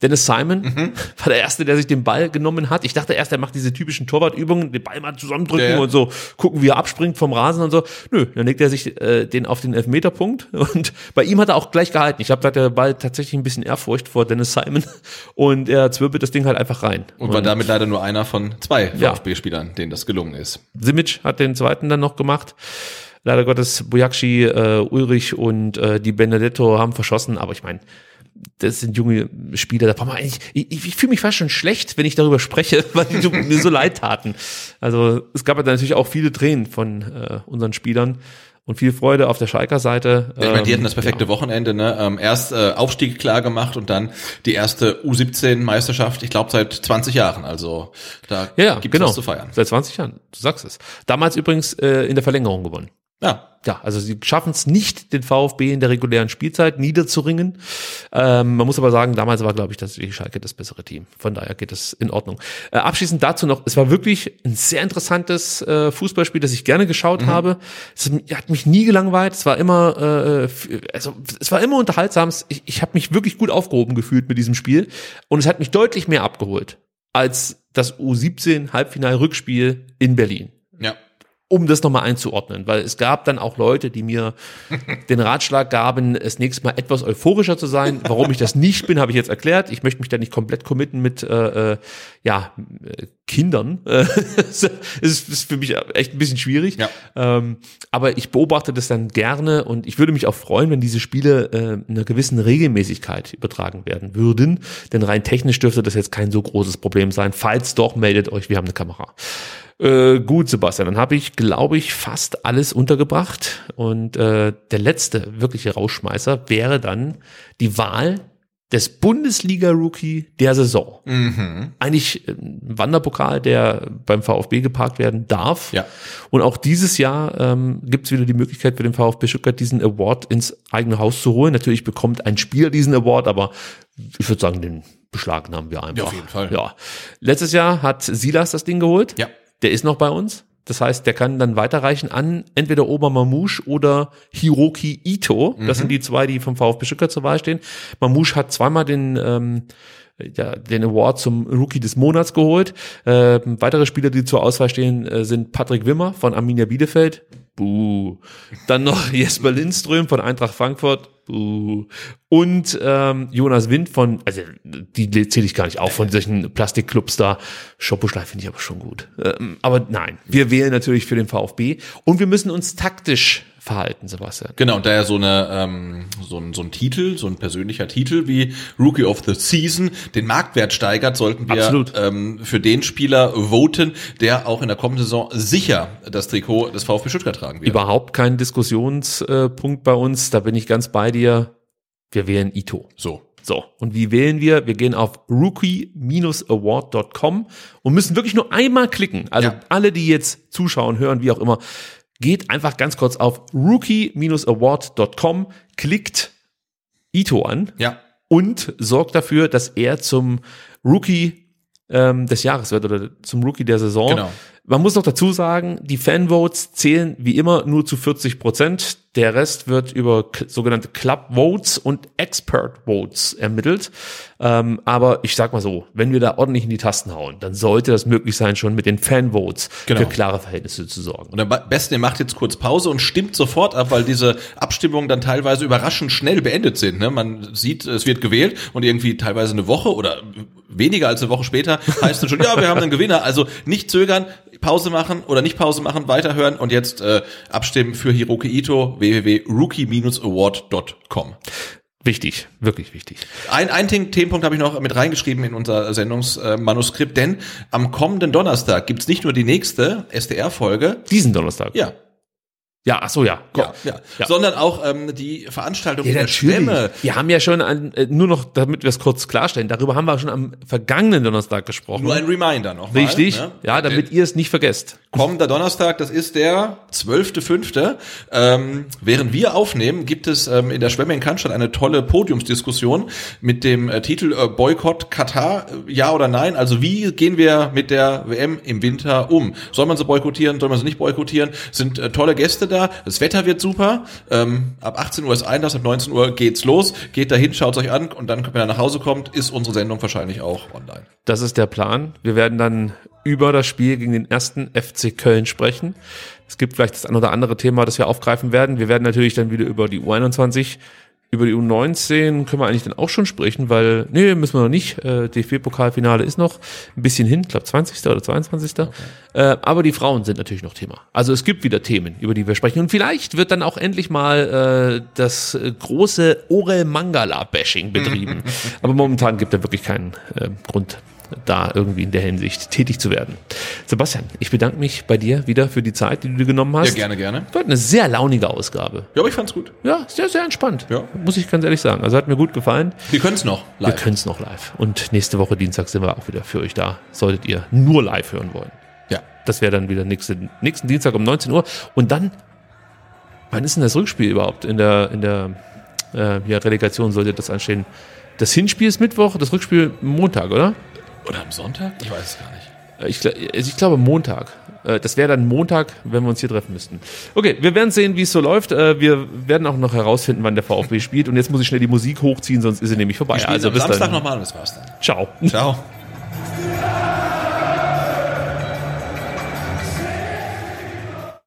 Dennis Simon Mhm. war der Erste, der sich den Ball genommen hat. Ich dachte erst, er macht diese typischen Torwartübungen, den Ball mal zusammendrücken Ja, ja. und so gucken, wie er abspringt vom Rasen und so. Nö, dann legt er sich äh, den auf den Elfmeterpunkt und bei ihm hat er auch gleich gehalten. Ich glaube, da hat der Ball tatsächlich ein bisschen Ehrfurcht vor Dennis Simon und er zwirbelt das Ding halt einfach rein. Und war damit leider nur einer von zwei Ja. VfB-Spielern, denen das gelungen ist. Simic hat den zweiten dann noch gemacht. Leider Gottes Bojakci, äh, Ulrich und äh, die Benedetto haben verschossen, aber ich meine, das sind junge Spieler, da braucht man eigentlich, ich, ich, ich fühle mich fast schon schlecht, wenn ich darüber spreche, weil die mir so leid taten. Also es gab ja dann natürlich auch viele Tränen von äh, unseren Spielern und viel Freude auf der Schalker Seite. Ich meine, die Ähm, hatten das perfekte Wochenende, ne? Ähm, erst äh, Aufstieg klar gemacht und dann die erste U17-Meisterschaft, ich glaube seit 20 Jahren. Also da Ja, ja gibt's genau. was zu feiern. Seit 20 Jahren, du sagst es. Damals übrigens äh, in der Verlängerung gewonnen. Ja. Ja, also sie schaffen es nicht, den VfB in der regulären Spielzeit niederzuringen. Ähm, man muss aber sagen, damals war, glaube ich, das die Schalke das bessere Team. Von daher geht es in Ordnung. Äh, abschließend dazu noch, es war wirklich ein sehr interessantes äh, Fußballspiel, das ich gerne geschaut Mhm. habe. Es hat mich nie gelangweilt. Es war immer, äh, also es war immer unterhaltsam. Ich, ich habe mich wirklich gut aufgehoben gefühlt mit diesem Spiel und es hat mich deutlich mehr abgeholt als das U17 Halbfinal-Rückspiel in Berlin. Um das nochmal einzuordnen, weil es gab dann auch Leute, die mir den Ratschlag gaben, es nächstes Mal etwas euphorischer zu sein. Warum ich das nicht bin, habe ich jetzt erklärt. Ich möchte mich da nicht komplett committen mit äh, äh, ja äh, Kindern. Äh, Es ist, ist für mich echt ein bisschen schwierig. Ja. Ähm, aber ich beobachte das dann gerne und ich würde mich auch freuen, wenn diese Spiele äh, in einer gewissen Regelmäßigkeit übertragen werden würden. Denn rein technisch dürfte das jetzt kein so großes Problem sein. Falls doch, meldet euch, wir haben eine Kamera. Äh, gut, Sebastian, dann habe ich, glaube ich, fast alles untergebracht. Und äh, der letzte wirkliche Rauschmeißer wäre dann die Wahl des Bundesliga-Rookie der Saison. Mhm. Eigentlich äh, ein Wanderpokal, der beim VfB geparkt werden darf. Ja. Und auch dieses Jahr ähm, gibt es wieder die Möglichkeit für den VfB Stuttgart diesen Award ins eigene Haus zu holen. Natürlich bekommt ein Spieler diesen Award, aber ich würde sagen, den beschlagnahmen wir einfach. Ja, auf jeden Fall. Ja. Letztes Jahr hat Silas das Ding geholt. Ja. Der ist noch bei uns. Das heißt, der kann dann weiterreichen an entweder Ober Mamouche oder Hiroki Ito. Das Mhm. sind die zwei, die vom VfB Stuttgart zur Wahl stehen. Mamouche hat zweimal den ähm, ja, den Award zum Rookie des Monats geholt. Äh, weitere Spieler, die zur Auswahl stehen, äh, sind Patrick Wimmer von Arminia Bielefeld. Buh. Dann noch Jesper Lindström von Eintracht Frankfurt. Buh. Und ähm, Jonas Wind von, also die zähle ich gar nicht auf, von solchen Plastikclubs da. Schoppuschlei finde ich aber schon gut. Ähm, aber nein, wir wählen natürlich für den VfB und wir müssen uns taktisch verhalten, Sebastian. Genau, und da ja so eine ähm, so ein, so ein Titel, so ein persönlicher Titel wie Rookie of the Season den Marktwert steigert, sollten wir Absolut. ähm, für den Spieler voten, der auch in der kommenden Saison sicher das Trikot des VfB Stuttgart tragen wird. Überhaupt kein Diskussionspunkt bei uns, da bin ich ganz bei dir. Wir wählen Ito. So. So, und wie wählen wir? Wir gehen auf rookie-award.com und müssen wirklich nur einmal klicken. Also Ja. alle, die jetzt zuschauen, hören, wie auch immer, geht einfach ganz kurz auf rookie-award.com, klickt Ito an Ja. und sorgt dafür, dass er zum Rookie ähm, des Jahres wird oder zum Rookie der Saison. Genau. Man muss noch dazu sagen, die Fanvotes zählen wie immer nur zu 40 Prozent. Der Rest wird über sogenannte Club Votes und Expert Votes ermittelt. Ähm, aber ich sag mal so, wenn wir da ordentlich in die Tasten hauen, dann sollte das möglich sein, schon mit den Fanvotes Genau. für klare Verhältnisse zu sorgen. Und am besten, ihr macht jetzt kurz Pause und stimmt sofort ab, weil diese Abstimmungen dann teilweise überraschend schnell beendet sind. Ne? Man sieht, es wird gewählt und irgendwie teilweise eine Woche oder weniger als eine Woche später heißt es schon, ja, wir haben einen Gewinner. Also nicht zögern, Pause machen oder nicht Pause machen, weiterhören und jetzt äh, abstimmen für Hiroki Ito, www.rookie-award.com. Wichtig, wirklich wichtig. Ein, ein Themenpunkt habe ich noch mit reingeschrieben in unser Sendungsmanuskript, denn am kommenden Donnerstag gibt's nicht nur die nächste SDR-Folge, Diesen Donnerstag. ja, Ja, ach so, ja. Ja, ja. Ja. Sondern auch ähm, die Veranstaltung Ja, in der. Schwemme. Wir haben ja schon an, äh, nur noch, damit wir es kurz klarstellen, darüber haben wir schon am vergangenen Donnerstag gesprochen. Nur ein Reminder noch. mal, Richtig, ne? ja, damit ihr es nicht vergesst. Kommender Donnerstag, das ist der 12.05. Ähm, während wir aufnehmen, gibt es ähm, in der Schwemme in Cannstatt eine tolle Podiumsdiskussion mit dem äh, Titel äh, Boykott Katar, äh, ja oder nein? Also wie gehen wir mit der WM im Winter um? Soll man sie boykottieren, soll man sie nicht boykottieren? Sind äh, tolle Gäste da, das Wetter wird super. Ähm, ab 18 Uhr ist Einlass, ab 19 Uhr geht's los. Geht dahin, schaut euch an und dann, wenn ihr nach Hause kommt, ist unsere Sendung wahrscheinlich auch online. Das ist der Plan. Wir werden dann über das Spiel gegen den ersten FC Köln sprechen. Es gibt vielleicht das ein oder andere Thema, das wir aufgreifen werden. Wir werden natürlich dann wieder über die U21, über die U19 können wir eigentlich dann auch schon sprechen, weil, nee, müssen wir noch nicht. Äh, DFB-Pokalfinale ist noch ein bisschen hin, ich glaube 20. oder 22. Äh, aber die Frauen sind natürlich noch Thema. Also es gibt wieder Themen, über die wir sprechen. Und vielleicht wird dann auch endlich mal äh, das äh, große Orel Mangala-Bashing betrieben. aber momentan gibt er wirklich keinen äh, Grund da irgendwie in der Hinsicht tätig zu werden. Sebastian, ich bedanke mich bei dir wieder für die Zeit, die du dir genommen hast. Ja, gerne, gerne. War eine sehr launige Ausgabe. Ja, aber ich fand's gut. Ja, sehr, sehr entspannt. Ja. Muss ich ganz ehrlich sagen. Also hat mir gut gefallen. Wir können's noch Wir live. können es noch live. Und nächste Woche Dienstag sind wir auch wieder für euch da. Solltet ihr nur live hören wollen. Ja. Das wäre dann wieder nächste, nächsten Dienstag um 19 Uhr. Und dann, wann ist denn das Rückspiel überhaupt? In der, in der äh, ja, Relegation sollte das anstehen. Das Hinspiel ist Mittwoch, das Rückspiel Montag, oder? Oder am Sonntag? Ich weiß es gar nicht. Äh, Ich, also ich glaube Montag. Äh, Das wäre dann Montag, wenn wir uns hier treffen müssten. Okay, wir werden sehen, wie es so läuft. Äh, Wir werden auch noch herausfinden, wann der VfB spielt. Und jetzt muss ich schnell die Musik hochziehen, sonst ist sie nämlich vorbei. Wir Also am bis Samstag nochmal und das war's dann. Ciao. Ciao.